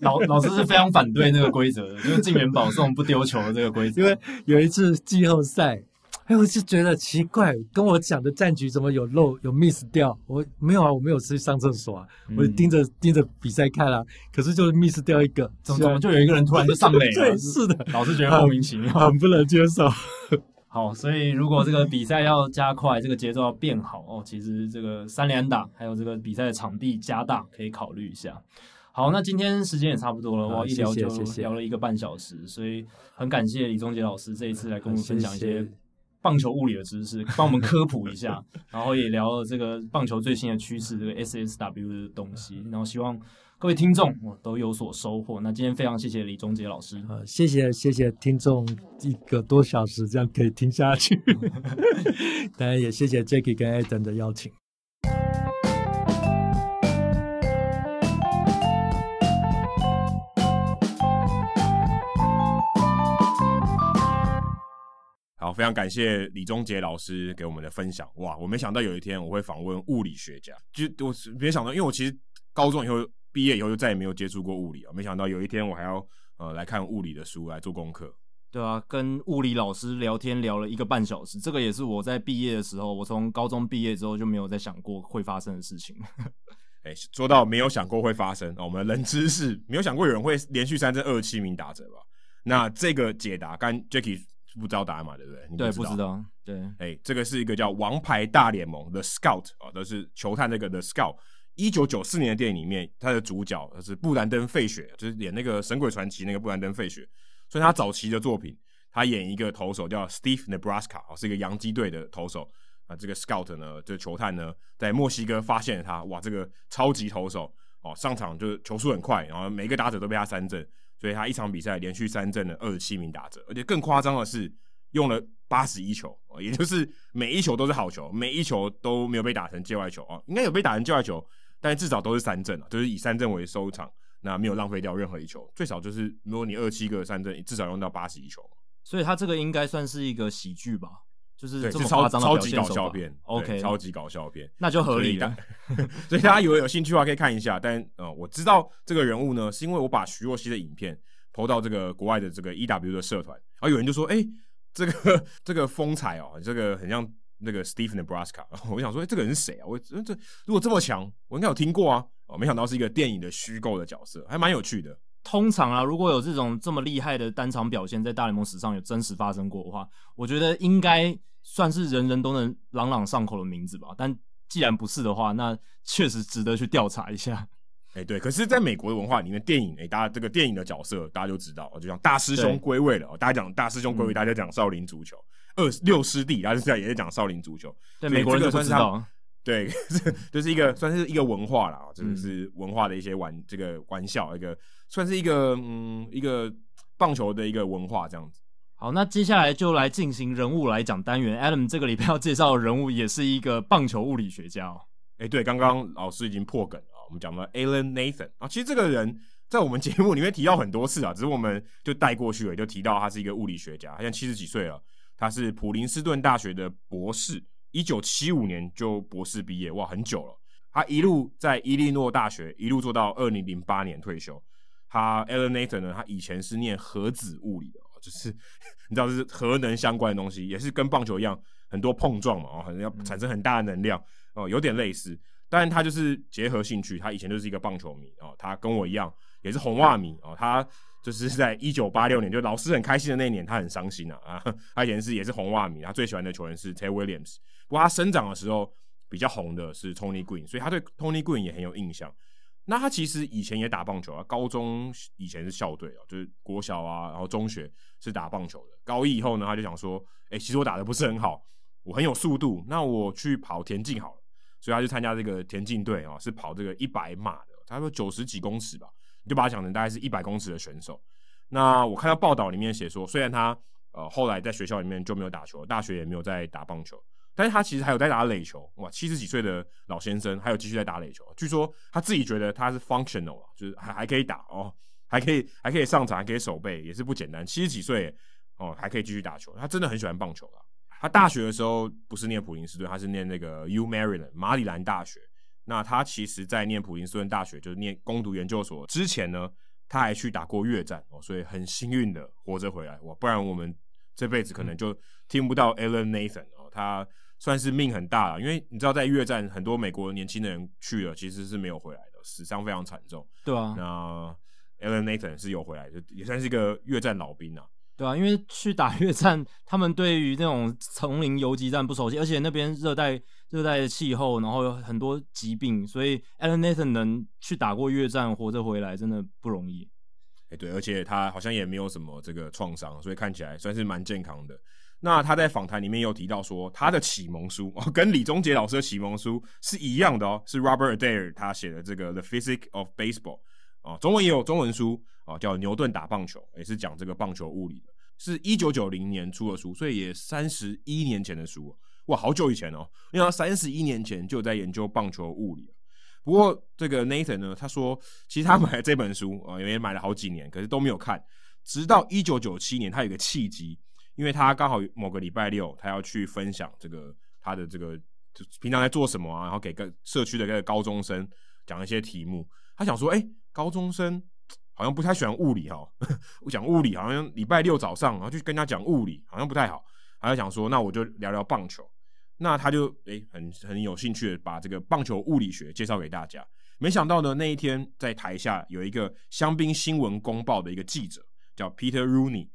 老老师是非常反对那个规则的，就是进园保送不丢球的这个规则。因为有一次季后赛。哎，我就觉得奇怪，跟我讲的战局怎么有漏有 miss 掉？我没有啊，我没有去上厕所啊，嗯、我就盯着盯着比赛看啊，可是就是 miss 掉一个，怎么怎么就有一个人突然就上垒了？对，是的，老是觉得莫名其妙，很不能接受。好，所以如果这个比赛要加快，这个节奏要变好哦，其实这个三连打还有这个比赛的场地加大，可以考虑一下。好，那今天时间也差不多了，我一聊就聊了一个半小时，所以很感谢李宗杰老师这一次来跟我们分享一些。棒球物理的知识，帮我们科普一下，然后也聊了这个棒球最新的趋势，这个 SSW 的东西，然后希望各位听众都有所收获。那今天非常谢谢李忠杰老师，呃，谢谢谢谢听众一个多小时这样可以听下去，当然也谢谢 Jackie 跟 Adam 的邀请。好，非常感谢李宗杰老师给我们的分享。哇，我没想到有一天我会访问物理学家，就我没想到，因为我其实高中以后毕业以后就再也没有接触过物理啊。没想到有一天我还要呃来看物理的书来做功课。对啊，跟物理老师聊天聊了一个半小时，这个也是我在毕业的时候，我从高中毕业之后就没有再想过会发生的事情。哎，说到没有想过会发生，我们冷知识没有想过有人会连续三阵二十七名打折吧？那这个解答，刚 Jacky。不知道答案嘛？对不对？不对，不知道。对，哎、欸，这个是一个叫《王牌大联盟》The Scout 啊，都是球探那个 The Scout。一九九四年的电影里面，他的主角是布兰登·费雪，就是演那个《神鬼传奇》那个布兰登·费雪。所以他早期的作品，他演一个投手叫 Steve Nebraska，是一个洋基队的投手啊。这个 Scout 呢，这个球探呢，在墨西哥发现了他，哇，这个超级投手哦，上场就是球速很快，然后每一个打者都被他三振。所以他一场比赛连续三阵了二十七名打者，而且更夸张的是用了八十一球，也就是每一球都是好球，每一球都没有被打成界外球啊，应该有被打成界外球，但至少都是三阵啊，就是以三阵为收场，那没有浪费掉任何一球，最少就是如果你二七个三阵，至少用到八十一球。所以他这个应该算是一个喜剧吧，就是这么超夸张的超级表现手法搞笑片，OK，超级搞笑片，那就合理了。所以大家以为有兴趣的话可以看一下。但呃，我知道这个人物呢，是因为我把徐若曦的影片 PO 到这个国外的这个 EW 的社团，然后有人就说：“哎、欸，这个这个风采哦，这个很像那个 Steve Nebraska。”我想说：“哎、欸，这个人是谁啊？我这如果这么强，我应该有听过啊。”哦，没想到是一个电影的虚构的角色，还蛮有趣的。通常啊，如果有这种这么厉害的单场表现，在大联盟史上有真实发生过的话，我觉得应该。算是人人都能朗朗上口的名字吧，但既然不是的话，那确实值得去调查一下。哎、欸，对，可是在美国的文化里面，电影哎、欸，大家这个电影的角色大家就知道，就像大师兄归位了，大家讲大师兄归位，大家讲少林足球，二、嗯、六师弟，大家现在也在讲少林足球。对，美国人就算是他，对，就是一个算是一个文化啦，这、就、个是文化的一些玩、嗯、这个玩笑，一个算是一个嗯一个棒球的一个文化这样子。好，那接下来就来进行人物来讲单元。Adam 这个礼拜要介绍的人物也是一个棒球物理学家哦。哎、对，刚刚老师已经破梗了，我们讲了 Alan Nathan 啊，其实这个人在我们节目里面提到很多次啊，只是我们就带过去了，就提到他是一个物理学家，他现在七十几岁了，他是普林斯顿大学的博士，一九七五年就博士毕业，哇，很久了。他一路在伊利诺大学一路做到二零零八年退休。他 Alan Nathan 呢，他以前是念核子物理的。就是 你知道，是核能相关的东西，也是跟棒球一样，很多碰撞嘛，哦，很要产生很大的能量，哦，有点类似。但他就是结合兴趣，他以前就是一个棒球迷哦，他跟我一样也是红袜迷哦。他就是在一九八六年，就老师很开心的那一年，他很伤心啊啊。他以前是也是红袜迷，他最喜欢的球员是 Ted Williams。不过他生长的时候比较红的是 Tony Green，所以他对 Tony Green 也很有印象。那他其实以前也打棒球啊，高中以前是校队啊，就是国小啊，然后中学是打棒球的。高一以后呢，他就想说，哎、其实我打得不是很好，我很有速度，那我去跑田径好了。所以他就参加这个田径队啊，是跑这个一百码的，他说九十几公尺吧，你就把他想成大概是一百公尺的选手。那我看到报道里面写说，虽然他呃后来在学校里面就没有打球，大学也没有在打棒球。但是他其实还有在打垒球，哇，七十几岁的老先生还有继续在打垒球。据说他自己觉得他是 functional 啊，就是还还可以打哦，还可以还可以上场，还可以守备，也是不简单。七十几岁哦，还可以继续打球，他真的很喜欢棒球啦。他大学的时候不是念普林斯顿，他是念那个 U Maryland 马里兰大学。那他其实，在念普林斯顿大学就是念攻读研究所之前呢，他还去打过越战哦，所以很幸运的活着回来哇，不然我们这辈子可能就听不到 Alan Nathan 哦，他。算是命很大了，因为你知道，在越战很多美国年轻的人去了，其实是没有回来的，死伤非常惨重。对啊，那 Alan Nathan 是有回来，就也算是一个越战老兵啊。对啊，因为去打越战，他们对于那种丛林游击战不熟悉，而且那边热带热带的气候，然后有很多疾病，所以 Alan Nathan 能去打过越战，活着回来真的不容易。哎，对，而且他好像也没有什么这个创伤，所以看起来算是蛮健康的。那他在访谈里面有提到说，他的启蒙书哦，跟李宗杰老师的启蒙书是一样的哦，是 Robert Adair 他写的这个《The Physics of Baseball》哦，中文也有中文书哦，叫《牛顿打棒球》，也是讲这个棒球物理的，是一九九零年出的书，所以也三十一年前的书哇，好久以前哦，因为他三十一年前就在研究棒球物理。不过这个 Nathan 呢，他说其实他买了这本书啊，因为买了好几年，可是都没有看，直到一九九七年，他有个契机。因为他刚好某个礼拜六，他要去分享这个他的这个就平常在做什么啊，然后给个社区的个高中生讲一些题目。他想说，哎，高中生好像不太喜欢物理哈，我讲物理好像礼拜六早上，然后就跟他讲物理好像不太好。他就想说，那我就聊聊棒球。那他就哎很很有兴趣的把这个棒球物理学介绍给大家。没想到呢，那一天在台下有一个香槟新闻公报的一个记者叫 Peter Rooney。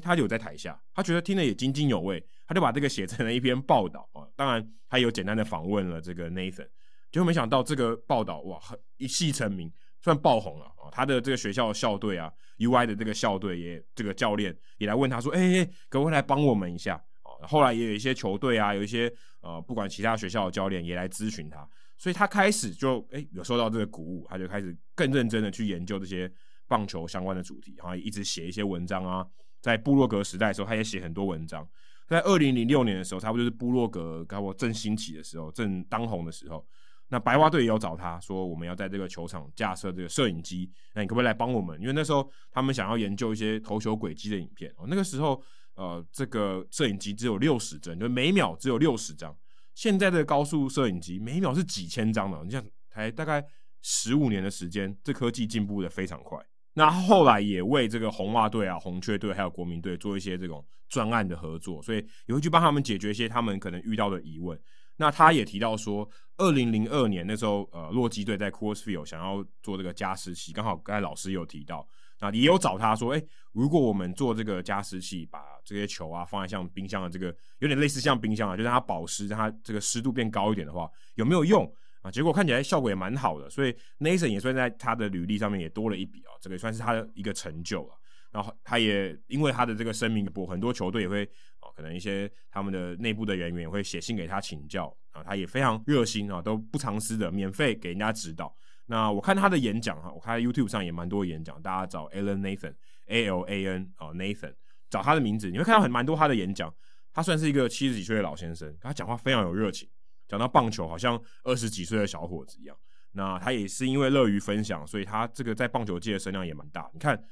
他就有在台下，他觉得听得也津津有味，他就把这个写成了一篇报道啊。当然，他有简单的访问了这个 Nathan，结果没想到这个报道哇，一夕成名，算爆红了啊。他的这个学校校队啊，UI 的这个校队也这个教练也来问他说：“哎，可不可以来帮我们一下？”啊，后来也有一些球队啊，有一些呃，不管其他学校的教练也来咨询他，所以他开始就诶有受到这个鼓舞，他就开始更认真的去研究这些棒球相关的主题，然后一直写一些文章啊。在部落格时代的时候，他也写很多文章。在二零零六年的时候，差不多就是部落格刚我正兴起的时候，正当红的时候，那白袜队也有找他说，我们要在这个球场架设这个摄影机，那你可不可以来帮我们？因为那时候他们想要研究一些投球轨迹的影片。哦，那个时候呃，这个摄影机只有六十帧，就每秒只有六十张。现在的高速摄影机每秒是几千张的，你像才大概十五年的时间，这科技进步的非常快。那后来也为这个红袜队啊、红雀队还有国民队做一些这种专案的合作，所以也会去帮他们解决一些他们可能遇到的疑问。那他也提到说，二零零二年那时候，呃，洛基队在 Coors Field 想要做这个加湿器，刚好刚才老师有提到，那也有找他说，哎、如果我们做这个加湿器，把这些球啊放在像冰箱的这个，有点类似像冰箱啊，就让它保湿，让它这个湿度变高一点的话，有没有用啊？结果看起来效果也蛮好的，所以 Nathan 也算在他的履历上面也多了一笔啊，这个也算是他的一个成就了。然后他也因为他的这个声名播，很多球队也会哦，可能一些他们的内部的人员也会写信给他请教啊，他也非常热心啊，都不藏私的免费给人家指导。那我看他的演讲哈，我看 YouTube 上也蛮多演讲，大家找 Alan Nathan A L A N 哦 Nathan 找他的名字，你会看到很蛮多他的演讲。他算是一个七十几岁的老先生，他讲话非常有热情，讲到棒球好像二十几岁的小伙子一样。那他也是因为乐于分享，所以他这个在棒球界的声量也蛮大。你看。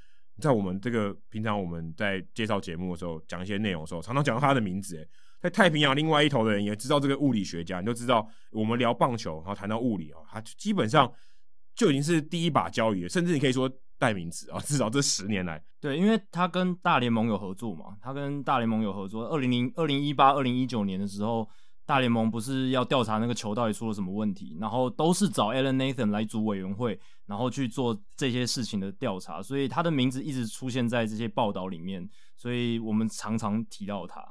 在我们这个平常我们在介绍节目的时候，讲一些内容的时候，常常讲到他的名字。在太平洋另外一头的人也知道这个物理学家，你就知道我们聊棒球，然后谈到物理啊，他基本上就已经是第一把交椅，甚至你可以说代名词啊。至少这十年来，对，因为他跟大联盟有合作嘛，他跟大联盟有合作。二零零二零一八二零一九年的时候。大联盟不是要调查那个球到底出了什么问题，然后都是找 Alan Nathan 来组委员会，然后去做这些事情的调查，所以他的名字一直出现在这些报道里面，所以我们常常提到他。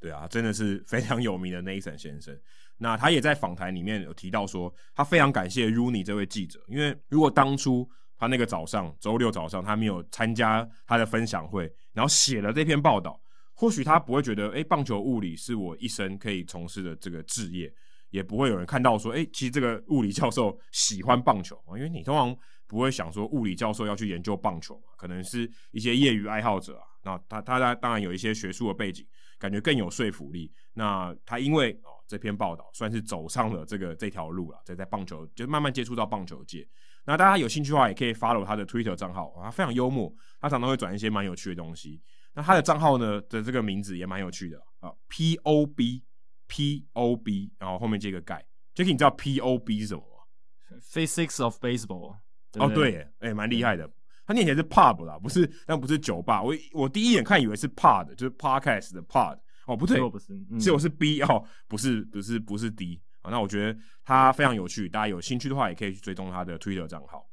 对啊，真的是 非常有名的 Nathan 先生。那他也在访谈里面有提到说，他非常感谢 Rooney 这位记者，因为如果当初他那个早上周六早上他没有参加他的分享会，然后写了这篇报道。或许他不会觉得，哎，棒球物理是我一生可以从事的这个职业，也不会有人看到说，哎，其实这个物理教授喜欢棒球，因为你通常不会想说物理教授要去研究棒球嘛，可能是一些业余爱好者啊。那他他当然有一些学术的背景，感觉更有说服力。那他因为哦这篇报道算是走上了这个这条路了，在在棒球就慢慢接触到棒球界。那大家有兴趣的话，也可以 follow 他的 Twitter 账号，他非常幽默，他常常会转一些蛮有趣的东西。那他的账号呢的这个名字也蛮有趣的啊，P O B P O B，然后后面接个盖。Jacky，你知道 P O B 是什么吗？Physics of Baseball。哦，对，哎、欸，蛮厉害的。他念起来是 Pub 啦，不是，但不是酒吧。我我第一眼看以为是 Pod，就是 Podcast 的 Pod。哦，不对，不是，只有是 B 哦，不是，不是，不是 D。啊，那我觉得他非常有趣，大家有兴趣的话也可以去追踪他的 Twitter 账号。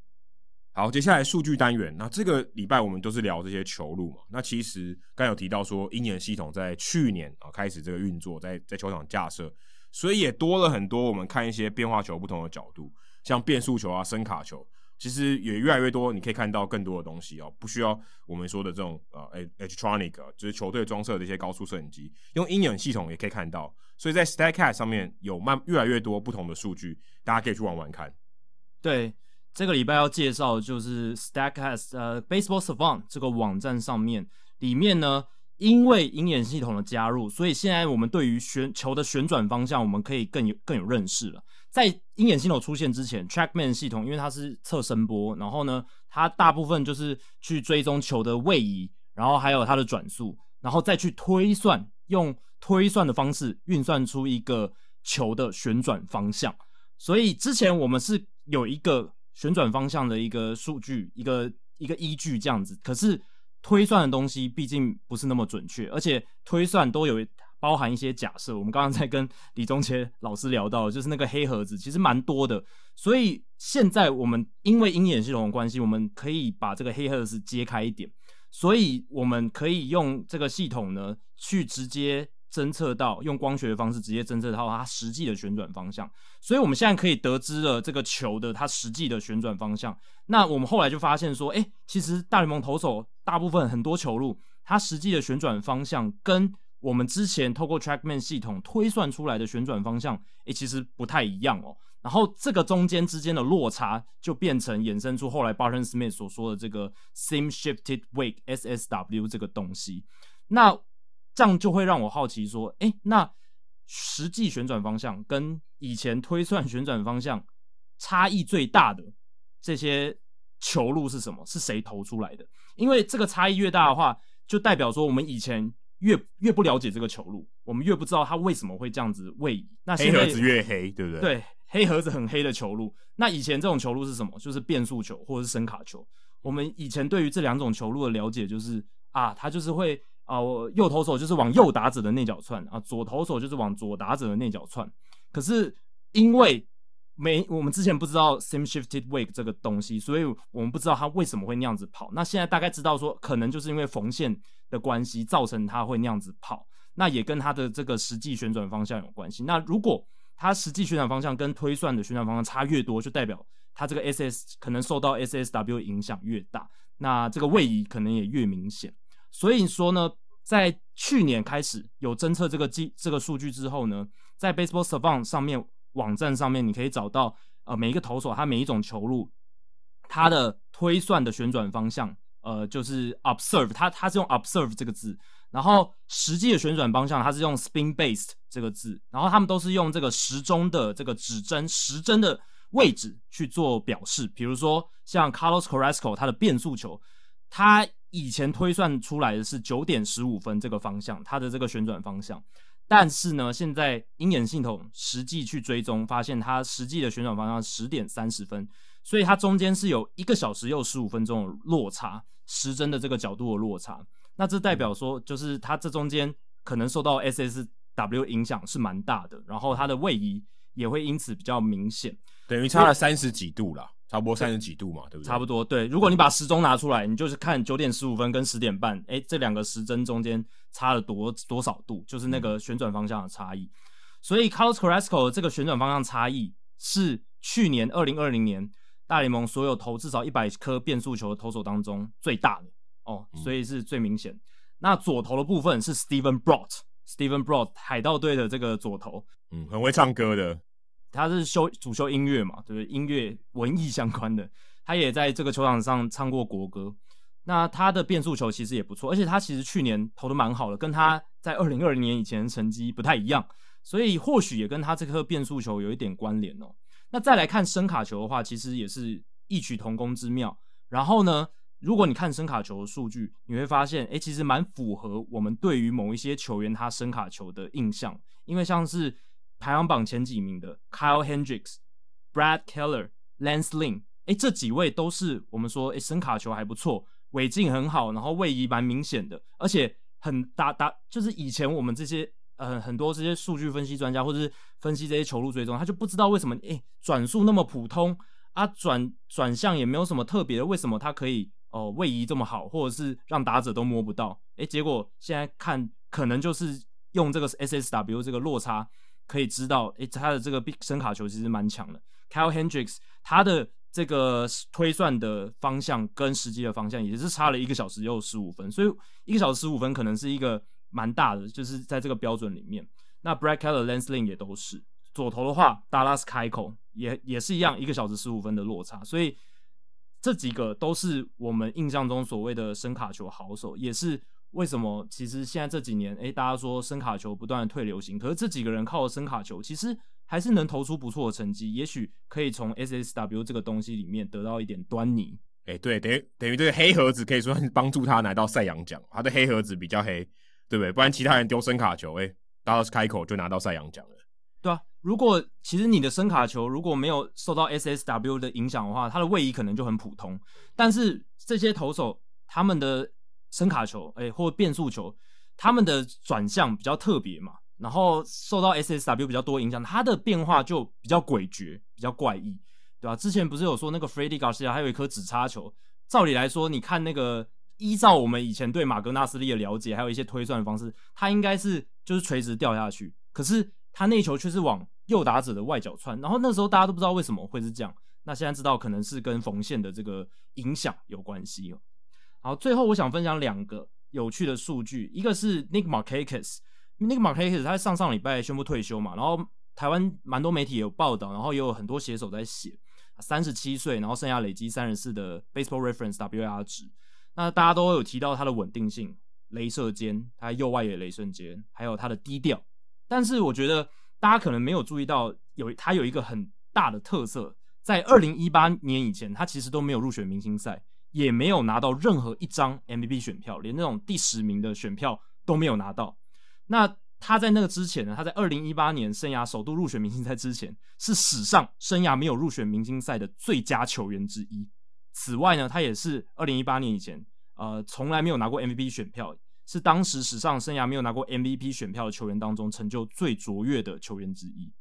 好，接下来数据单元。那这个礼拜我们都是聊这些球路嘛。那其实刚有提到说，鹰眼系统在去年啊开始这个运作，在在球场架设，所以也多了很多我们看一些变化球不同的角度，像变速球啊、声卡球，其实也越来越多，你可以看到更多的东西哦。不需要我们说的这种呃 electronic，就是球队装设的一些高速摄影机，用鹰眼系统也可以看到。所以在 Statcast 上面有慢越来越多不同的数据，大家可以去玩玩看。对。这个礼拜要介绍的就是 Statcast 呃 Baseball Savant 这个网站上面，里面呢，因为鹰眼系统的加入，所以现在我们对于旋球的旋转方向，我们可以更有更有认识了。在鹰眼系统出现之前，TrackMan 系统因为它是测声波，然后呢，它大部分就是去追踪球的位移，然后还有它的转速，然后再去推算，用推算的方式运算出一个球的旋转方向。所以之前我们是有一个。旋转方向的一个数据，一个一个依据这样子，可是推算的东西毕竟不是那么准确，而且推算都有包含一些假设。我们刚刚在跟李宗杰老师聊到，就是那个黑盒子其实蛮多的，所以现在我们因为鹰眼系统的关系，我们可以把这个黑盒子揭开一点，所以我们可以用这个系统呢去直接。侦测到用光学的方式直接侦测到它实际的旋转方向，所以我们现在可以得知了这个球的它实际的旋转方向。那我们后来就发现说，哎，其实大联盟投手大部分很多球路，它实际的旋转方向跟我们之前透过 TrackMan 系统推算出来的旋转方向，哎，其实不太一样哦。然后这个中间之间的落差，就变成衍生出后来 Barton Smith 所说的这个 Same Shifted Weight SSW 这个东西。那这样就会让我好奇说，诶，那实际旋转方向跟以前推算旋转方向差异最大的这些球路是什么？是谁投出来的？因为这个差异越大的话，就代表说我们以前越越不了解这个球路，我们越不知道它为什么会这样子位移。那黑盒子越黑，对不对？对，黑盒子很黑的球路。那以前这种球路是什么？就是变速球或者是声卡球。我们以前对于这两种球路的了解就是啊，它就是会啊，我右投手就是往右打者的内角窜啊，左投手就是往左打者的内角窜。可是因为没我们之前不知道 same shifted wake 这个东西，所以我们不知道他为什么会那样子跑。那现在大概知道说，可能就是因为缝线的关系造成他会那样子跑。那也跟他的这个实际旋转方向有关系。那如果他实际旋转方向跟推算的旋转方向差越多，就代表他这个 SS 可能受到 SSW 影响越大，那这个位移可能也越明显。所以说呢，在去年开始有侦测这个记这个数据之后呢，在 Baseball Savant 上面。网站上面你可以找到，呃，每一个投手他每一种球路，他的推算的旋转方向，呃，就是 observe，他他是用 observe 这个字，然后实际的旋转方向他是用 spin based 这个字，然后他们都是用这个时钟的这个指针时针的位置去做表示，比如说像 Carlos Carrasco 他的变速球，他以前推算出来的是九点十五分这个方向，它的这个旋转方向。但是呢，现在鹰眼系统实际去追踪，发现它实际的旋转方向十点三十分，所以它中间是有一个小时又十五分钟的落差，时针的这个角度的落差。那这代表说，就是它这中间可能受到 SSW 影响是蛮大的，然后它的位移也会因此比较明显，等于差了三十几度啦。差不多三十几度嘛，对不对？差不多，对。如果你把时钟拿出来，你就是看九点十五分跟十点半，哎，这两个时针中间差了多多少度，就是那个旋转方向的差异。所以，Carlos Carrasco 的这个旋转方向差异是去年二零二零年大联盟所有投至少一百颗变速球的投手当中最大的哦，所以是最明显。嗯、那左投的部分是 Steven Brault，Steven Brault 海盗队的这个左投，嗯，很会唱歌的。他是修主修音乐嘛，对不对？音乐文艺相关的，他也在这个球场上唱过国歌。那他的变速球其实也不错，而且他其实去年投的蛮好的，跟他在二零二零年以前成绩不太一样，所以或许也跟他这颗变速球有一点关联哦。那再来看声卡球的话，其实也是异曲同工之妙。然后呢，如果你看声卡球的数据，你会发现，诶，其实蛮符合我们对于某一些球员他声卡球的印象，因为像是。排行榜前几名的 Kyle Hendricks、Brad Keller、Lance Lynn，哎，这几位都是我们说，哎，声卡球还不错，尾劲很好，然后位移蛮明显的，而且很打打，就是以前我们这些呃很多这些数据分析专家或者是分析这些球路追踪，他就不知道为什么，哎，转速那么普通啊，转转向也没有什么特别的，为什么他可以哦、呃、位移这么好，或者是让打者都摸不到？哎，结果现在看，可能就是用这个 SSW 这个落差。可以知道，诶，他的这个声卡球其实蛮强的。Kyle Hendricks 他的这个推算的方向跟实际的方向也是差了一个小时又十五分，所以一个小时十五分可能是一个蛮大的，就是在这个标准里面。那 Brad Keller、Lance Lynn 也都是左投的话，Dallas Keuchel 也也是一样，一个小时十五分的落差。所以这几个都是我们印象中所谓的声卡球好手，也是。为什么？其实现在这几年，诶，大家说声卡球不断的退流行，可是这几个人靠声卡球，其实还是能投出不错的成绩。也许可以从 SSW 这个东西里面得到一点端倪。诶，对，等于等于这个黑盒子可以说帮助他拿到赛扬奖，他的黑盒子比较黑，对不对？不然其他人丢声卡球，诶，大家开口就拿到赛扬奖了。对啊，如果其实你的声卡球如果没有受到 SSW 的影响的话，它的位移可能就很普通。但是这些投手他们的声卡球，哎、欸，或变速球，他们的转向比较特别嘛，然后受到 SSW 比较多影响，它的变化就比较诡谲，比较怪异，对吧、之前不是有说那个 Freddie Garcia 还有一颗指叉球，照理来说，你看那个依照我们以前对马格纳斯利的了解，还有一些推算的方式，他应该是就是垂直掉下去，可是他那球却是往右打者的外角窜，然后那时候大家都不知道为什么会是这样，那现在知道可能是跟缝线的这个影响有关系哦。好，最后我想分享两个有趣的数据，一个是 Nick Markakis，Nick Markakis 他上上礼拜宣布退休嘛，然后台湾蛮多媒体有报道，然后也有很多写手在写，三十七岁，然后生涯累积三十四的 Baseball Reference WAR 值，那大家都有提到他的稳定性，镭射肩，他右外野镭射肩，还有他的低调，但是我觉得大家可能没有注意到，有他有一个很大的特色，在二零一八年以前，他其实都没有入选明星赛。也没有拿到任何一张 MVP 选票，连那种第十名的选票都没有拿到。那他在那个之前呢，他在二零一八年生涯首度入选明星赛之前，是史上生涯没有入选明星赛的最佳球员之一。此外呢，他也是二零一八年以前，呃，从来没有拿过 MVP 选票，是当时史上生涯没有拿过 MVP 选票的球员当中成就最卓越的球员之一。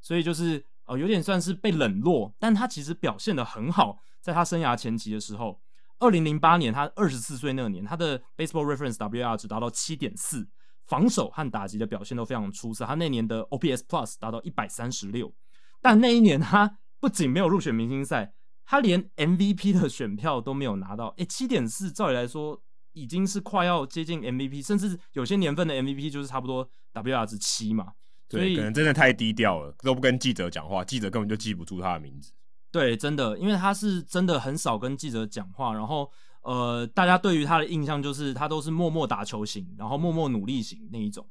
所以就是呃，有点算是被冷落，但他其实表现得很好。在他生涯前期的时候，二零零八年他二十四岁那年，他的 Baseball Reference WAR 值达到七点四。防守和打击的表现都非常出色，他那年的 OPS Plus 达到一百三十六，但那一年他不仅没有入选明星赛，他连 MVP 的选票都没有拿到。诶，七点四，照理来说已经是快要接近 MVP，甚至有些年份的 MVP 就是差不多 WAR 值七嘛。对，所以可能真的太低调了，都不跟记者讲话，记者根本就记不住他的名字。对，真的，因为他是真的很少跟记者讲话，然后。呃，大家对于他的印象就是他都是默默打球型，然后默默努力型那一种。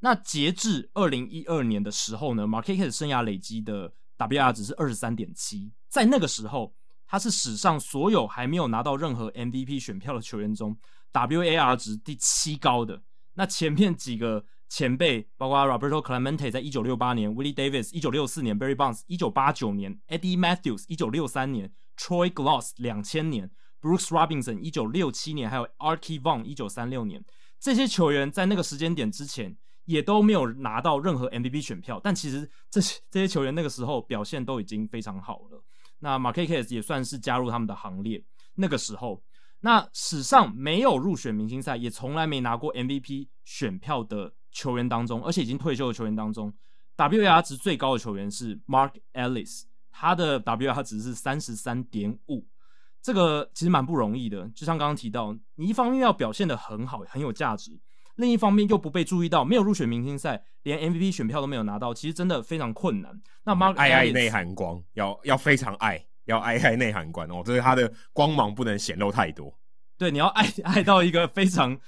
那截至二零一二年的时候呢，Markakis 生涯累积的 WR 值是二十三点七，在那个时候，他是史上所有还没有拿到任何 MVP 选票的球员中 WAR 值第七高的。那前面几个前辈，包括 Roberto Clemente 在一九六八年，Willie Davis 一九六四年，Barry Bonds 一九八九年，Eddie Matthews 一九六三年，Troy Gloss 两千年。Brooks Robinson 一九六七年，还有 Arkie Vaughn 一九三六年，这些球员在那个时间点之前也都没有拿到任何 MVP 选票，但其实这些这些球员那个时候表现都已经非常好了。那 Markakis 也算是加入他们的行列。那个时候，那史上没有入选明星赛，也从来没拿过 MVP 选票的球员当中，而且已经退休的球员当中，WAR 值最高的球员是 Mark Ellis，他的 WAR 值是三十三点五。这个其实蛮不容易的，就像刚刚提到，你一方面要表现的很好，很有价值，另一方面又不被注意到，没有入选明星赛，连 MVP 选票都没有拿到，其实真的非常困难。那 Mark 爱爱内含光，要要非常爱，要爱爱内含光哦，就是他的光芒不能显露太多。对，你要爱爱到一个非常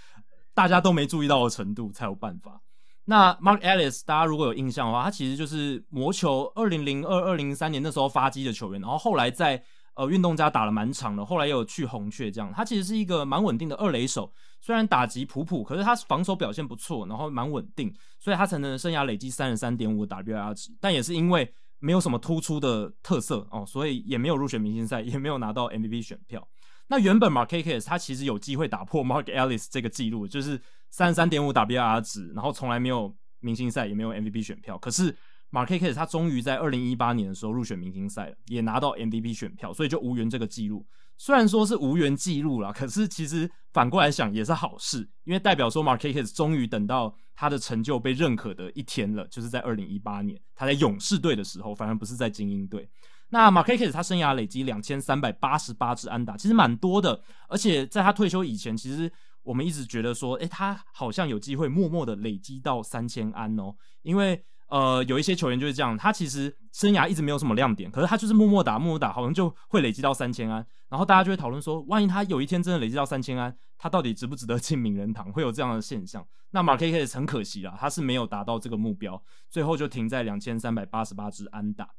大家都没注意到的程度才有办法。那 Mark Ellis，大家如果有印象的话，他其实就是魔球二零零二、二零零三年那时候发迹的球员，然后后来在。呃，运动家打了蛮长的，后来又有去红雀这样。他其实是一个蛮稳定的二垒手，虽然打击普普，可是他防守表现不错，然后蛮稳定，所以他才能生涯累积三十三点五 WAR 值。但也是因为没有什么突出的特色哦，所以也没有入选明星赛，也没有拿到 MVP 选票。那原本 Markakis 他其实有机会打破 Mark Ellis 这个记录，就是三十三点五 W R 值，然后从来没有明星赛，也没有 MVP 选票，可是。Markakis 他终于在二零一八年的时候入选明星赛了，也拿到 MVP 选票，所以就无缘这个记录。虽然说是无缘记录啦，可是其实反过来想也是好事，因为代表说 Markakis 终于等到他的成就被认可的一天了，就是在二零一八年他在勇士队的时候，反而不是在精英队。那 Markakis 他生涯累积两千三百八十八支安打，其实蛮多的，而且在他退休以前，其实我们一直觉得说，诶，他好像有机会默默的累积到三千安哦，因为。呃，有一些球员就是这样，他其实生涯一直没有什么亮点，可是他就是默默打，默默打，好像就会累积到三千安，然后大家就会讨论说，万一他有一天真的累积到三千安，他到底值不值得进名人堂？会有这样的现象。那 Markakis 很可惜啦，他是没有达到这个目标，最后就停在两千三百八十八支安打。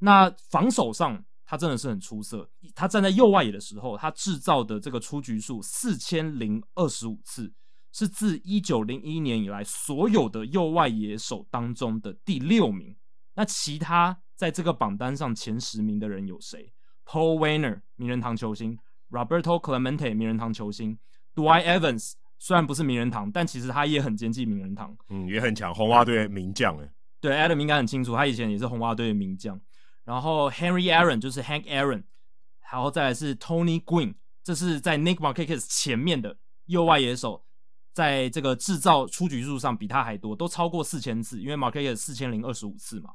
那防守上，他真的是很出色。他站在右外野的时候，他制造的这个出局数四千零二十五次。是自一九零一年以来所有的右外野手当中的第六名。那其他在这个榜单上前十名的人有谁？Paul Waner 名人堂球星，Roberto Clemente 名人堂球星，Dwight Evans 虽然不是名人堂，但其实他也很接近名人堂。嗯，也很强，红袜队的名将诶。对，Adam 应该很清楚，他以前也是红袜队的名将。然后 Henry Aaron 就是 Hank Aaron，然后再来是 Tony Green，这是在 Nick Markakis 前面的右外野手。在这个制造出局数上比他还多，都超过四千次，因为 Markakis 四千零二十五次嘛。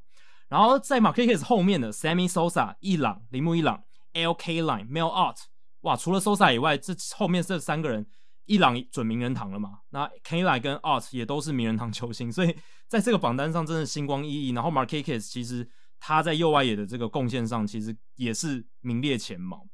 然后在 Markakis 后面的 Sammy Sosa、伊朗、铃木一朗、L.K. Line、Mel Art，哇，除了 Sosa 以外，这后面这三个人，伊朗准名人堂了嘛？那 K Line 跟 Art 也都是名人堂球星，所以在这个榜单上真的星光熠熠。然后 Markakis 其实他在右外野的这个贡献上，其实也是名列前茅。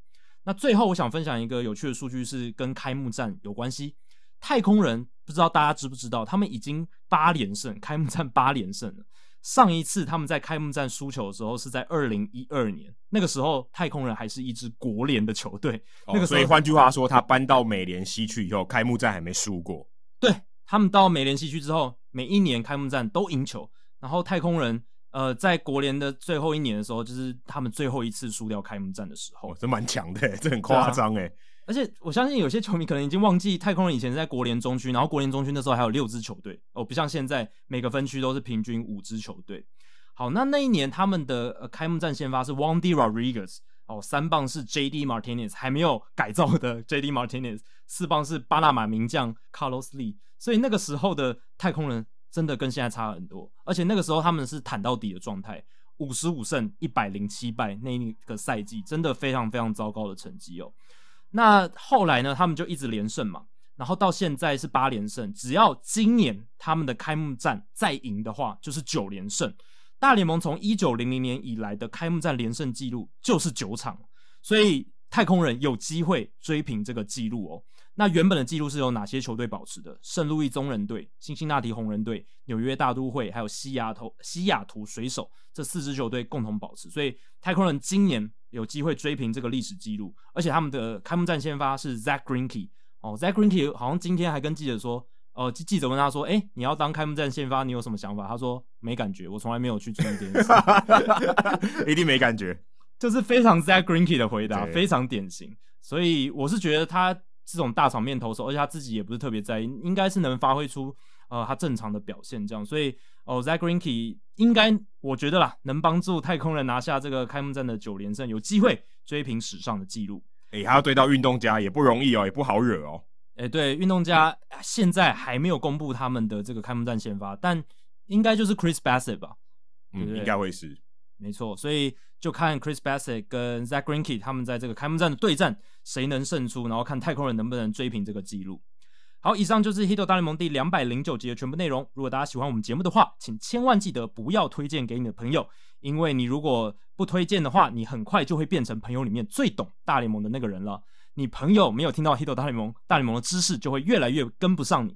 那最后我想分享一个有趣的数据，是跟开幕战有关系。太空人不知道大家知不知道，他们已经八连胜，开幕战八连胜了。上一次他们在开幕战输球的时候是在二零一二年，那个时候太空人还是一支国联的球队。哦，那个时候，所以换句话说，他搬到美联西去以后，开幕战还没输过。对。他们到美联西区之后，每一年开幕战都赢球。然后太空人，呃，在国联的最后一年的时候，就是他们最后一次输掉开幕战的时候，这蛮强的，这很夸张哎。而且我相信有些球迷可能已经忘记太空人以前在国联中区，然后国联中区那时候还有六支球队哦，不像现在每个分区都是平均五支球队。好，那那一年他们的呃开幕战先发是 Wandy Rodriguez 哦，三棒是 JD Martinez 还没有改造的 JD Martinez，四棒是巴拿马名将 Carlos Lee，所以那个时候的太空人真的跟现在差很多，而且那个时候他们是坦到底的状态，五十五胜一百零七败，那一个赛季真的非常非常糟糕的成绩哦。那后来呢，他们就一直连胜嘛，然后到现在是八连胜，只要今年他们的开幕战再赢的话，就是九连胜。大联盟从一九零零年以来的开幕战连胜记录就是九场，所以太空人有机会追平这个记录哦。那原本的记录是由哪些球队保持的？圣路易宗人队、辛辛那提红人队、纽约大都会，还有西雅图西雅图水手这四支球队共同保持。所以太空人今年有机会追平这个历史记录，而且他们的开幕战先发是 Zack Greinke 哦，Zack Greinke 好像今天还跟记者说。哦、呃，记者问他说：“哎、欸，你要当开幕战先发，你有什么想法？”他说：“没感觉，我从来没有去注意这件事，一定没感觉。”就是非常 Zack Greinke 的回答，非常典型。所以我是觉得他这种大场面投手，而且他自己也不是特别在意，应该是能发挥出呃他正常的表现。这样，所以哦，Zack Greinke 应该我觉得啦，能帮助太空人拿下这个开幕战的九连胜，有机会追平史上的纪录。哎、欸，他要对到运动家也不容易哦，也不好惹哦。哎，对，运动家现在还没有公布他们的这个开幕战先发，但应该就是 Chris Bassett 吧？嗯，应该会是，没错。所以就看 Chris Bassitt 跟 Zack Greinke 他们在这个开幕战的对战，谁能胜出，然后看太空人能不能追平这个纪录。好，以上就是《Hito 大联盟》第两百零九集的全部内容。如果大家喜欢我们节目的话，请千万记得不要推荐给你的朋友，因为你如果不推荐的话，你很快就会变成朋友里面最懂大联盟的那个人了。你朋友没有听到《Hito 大联盟》，大联盟的知识就会越来越跟不上你。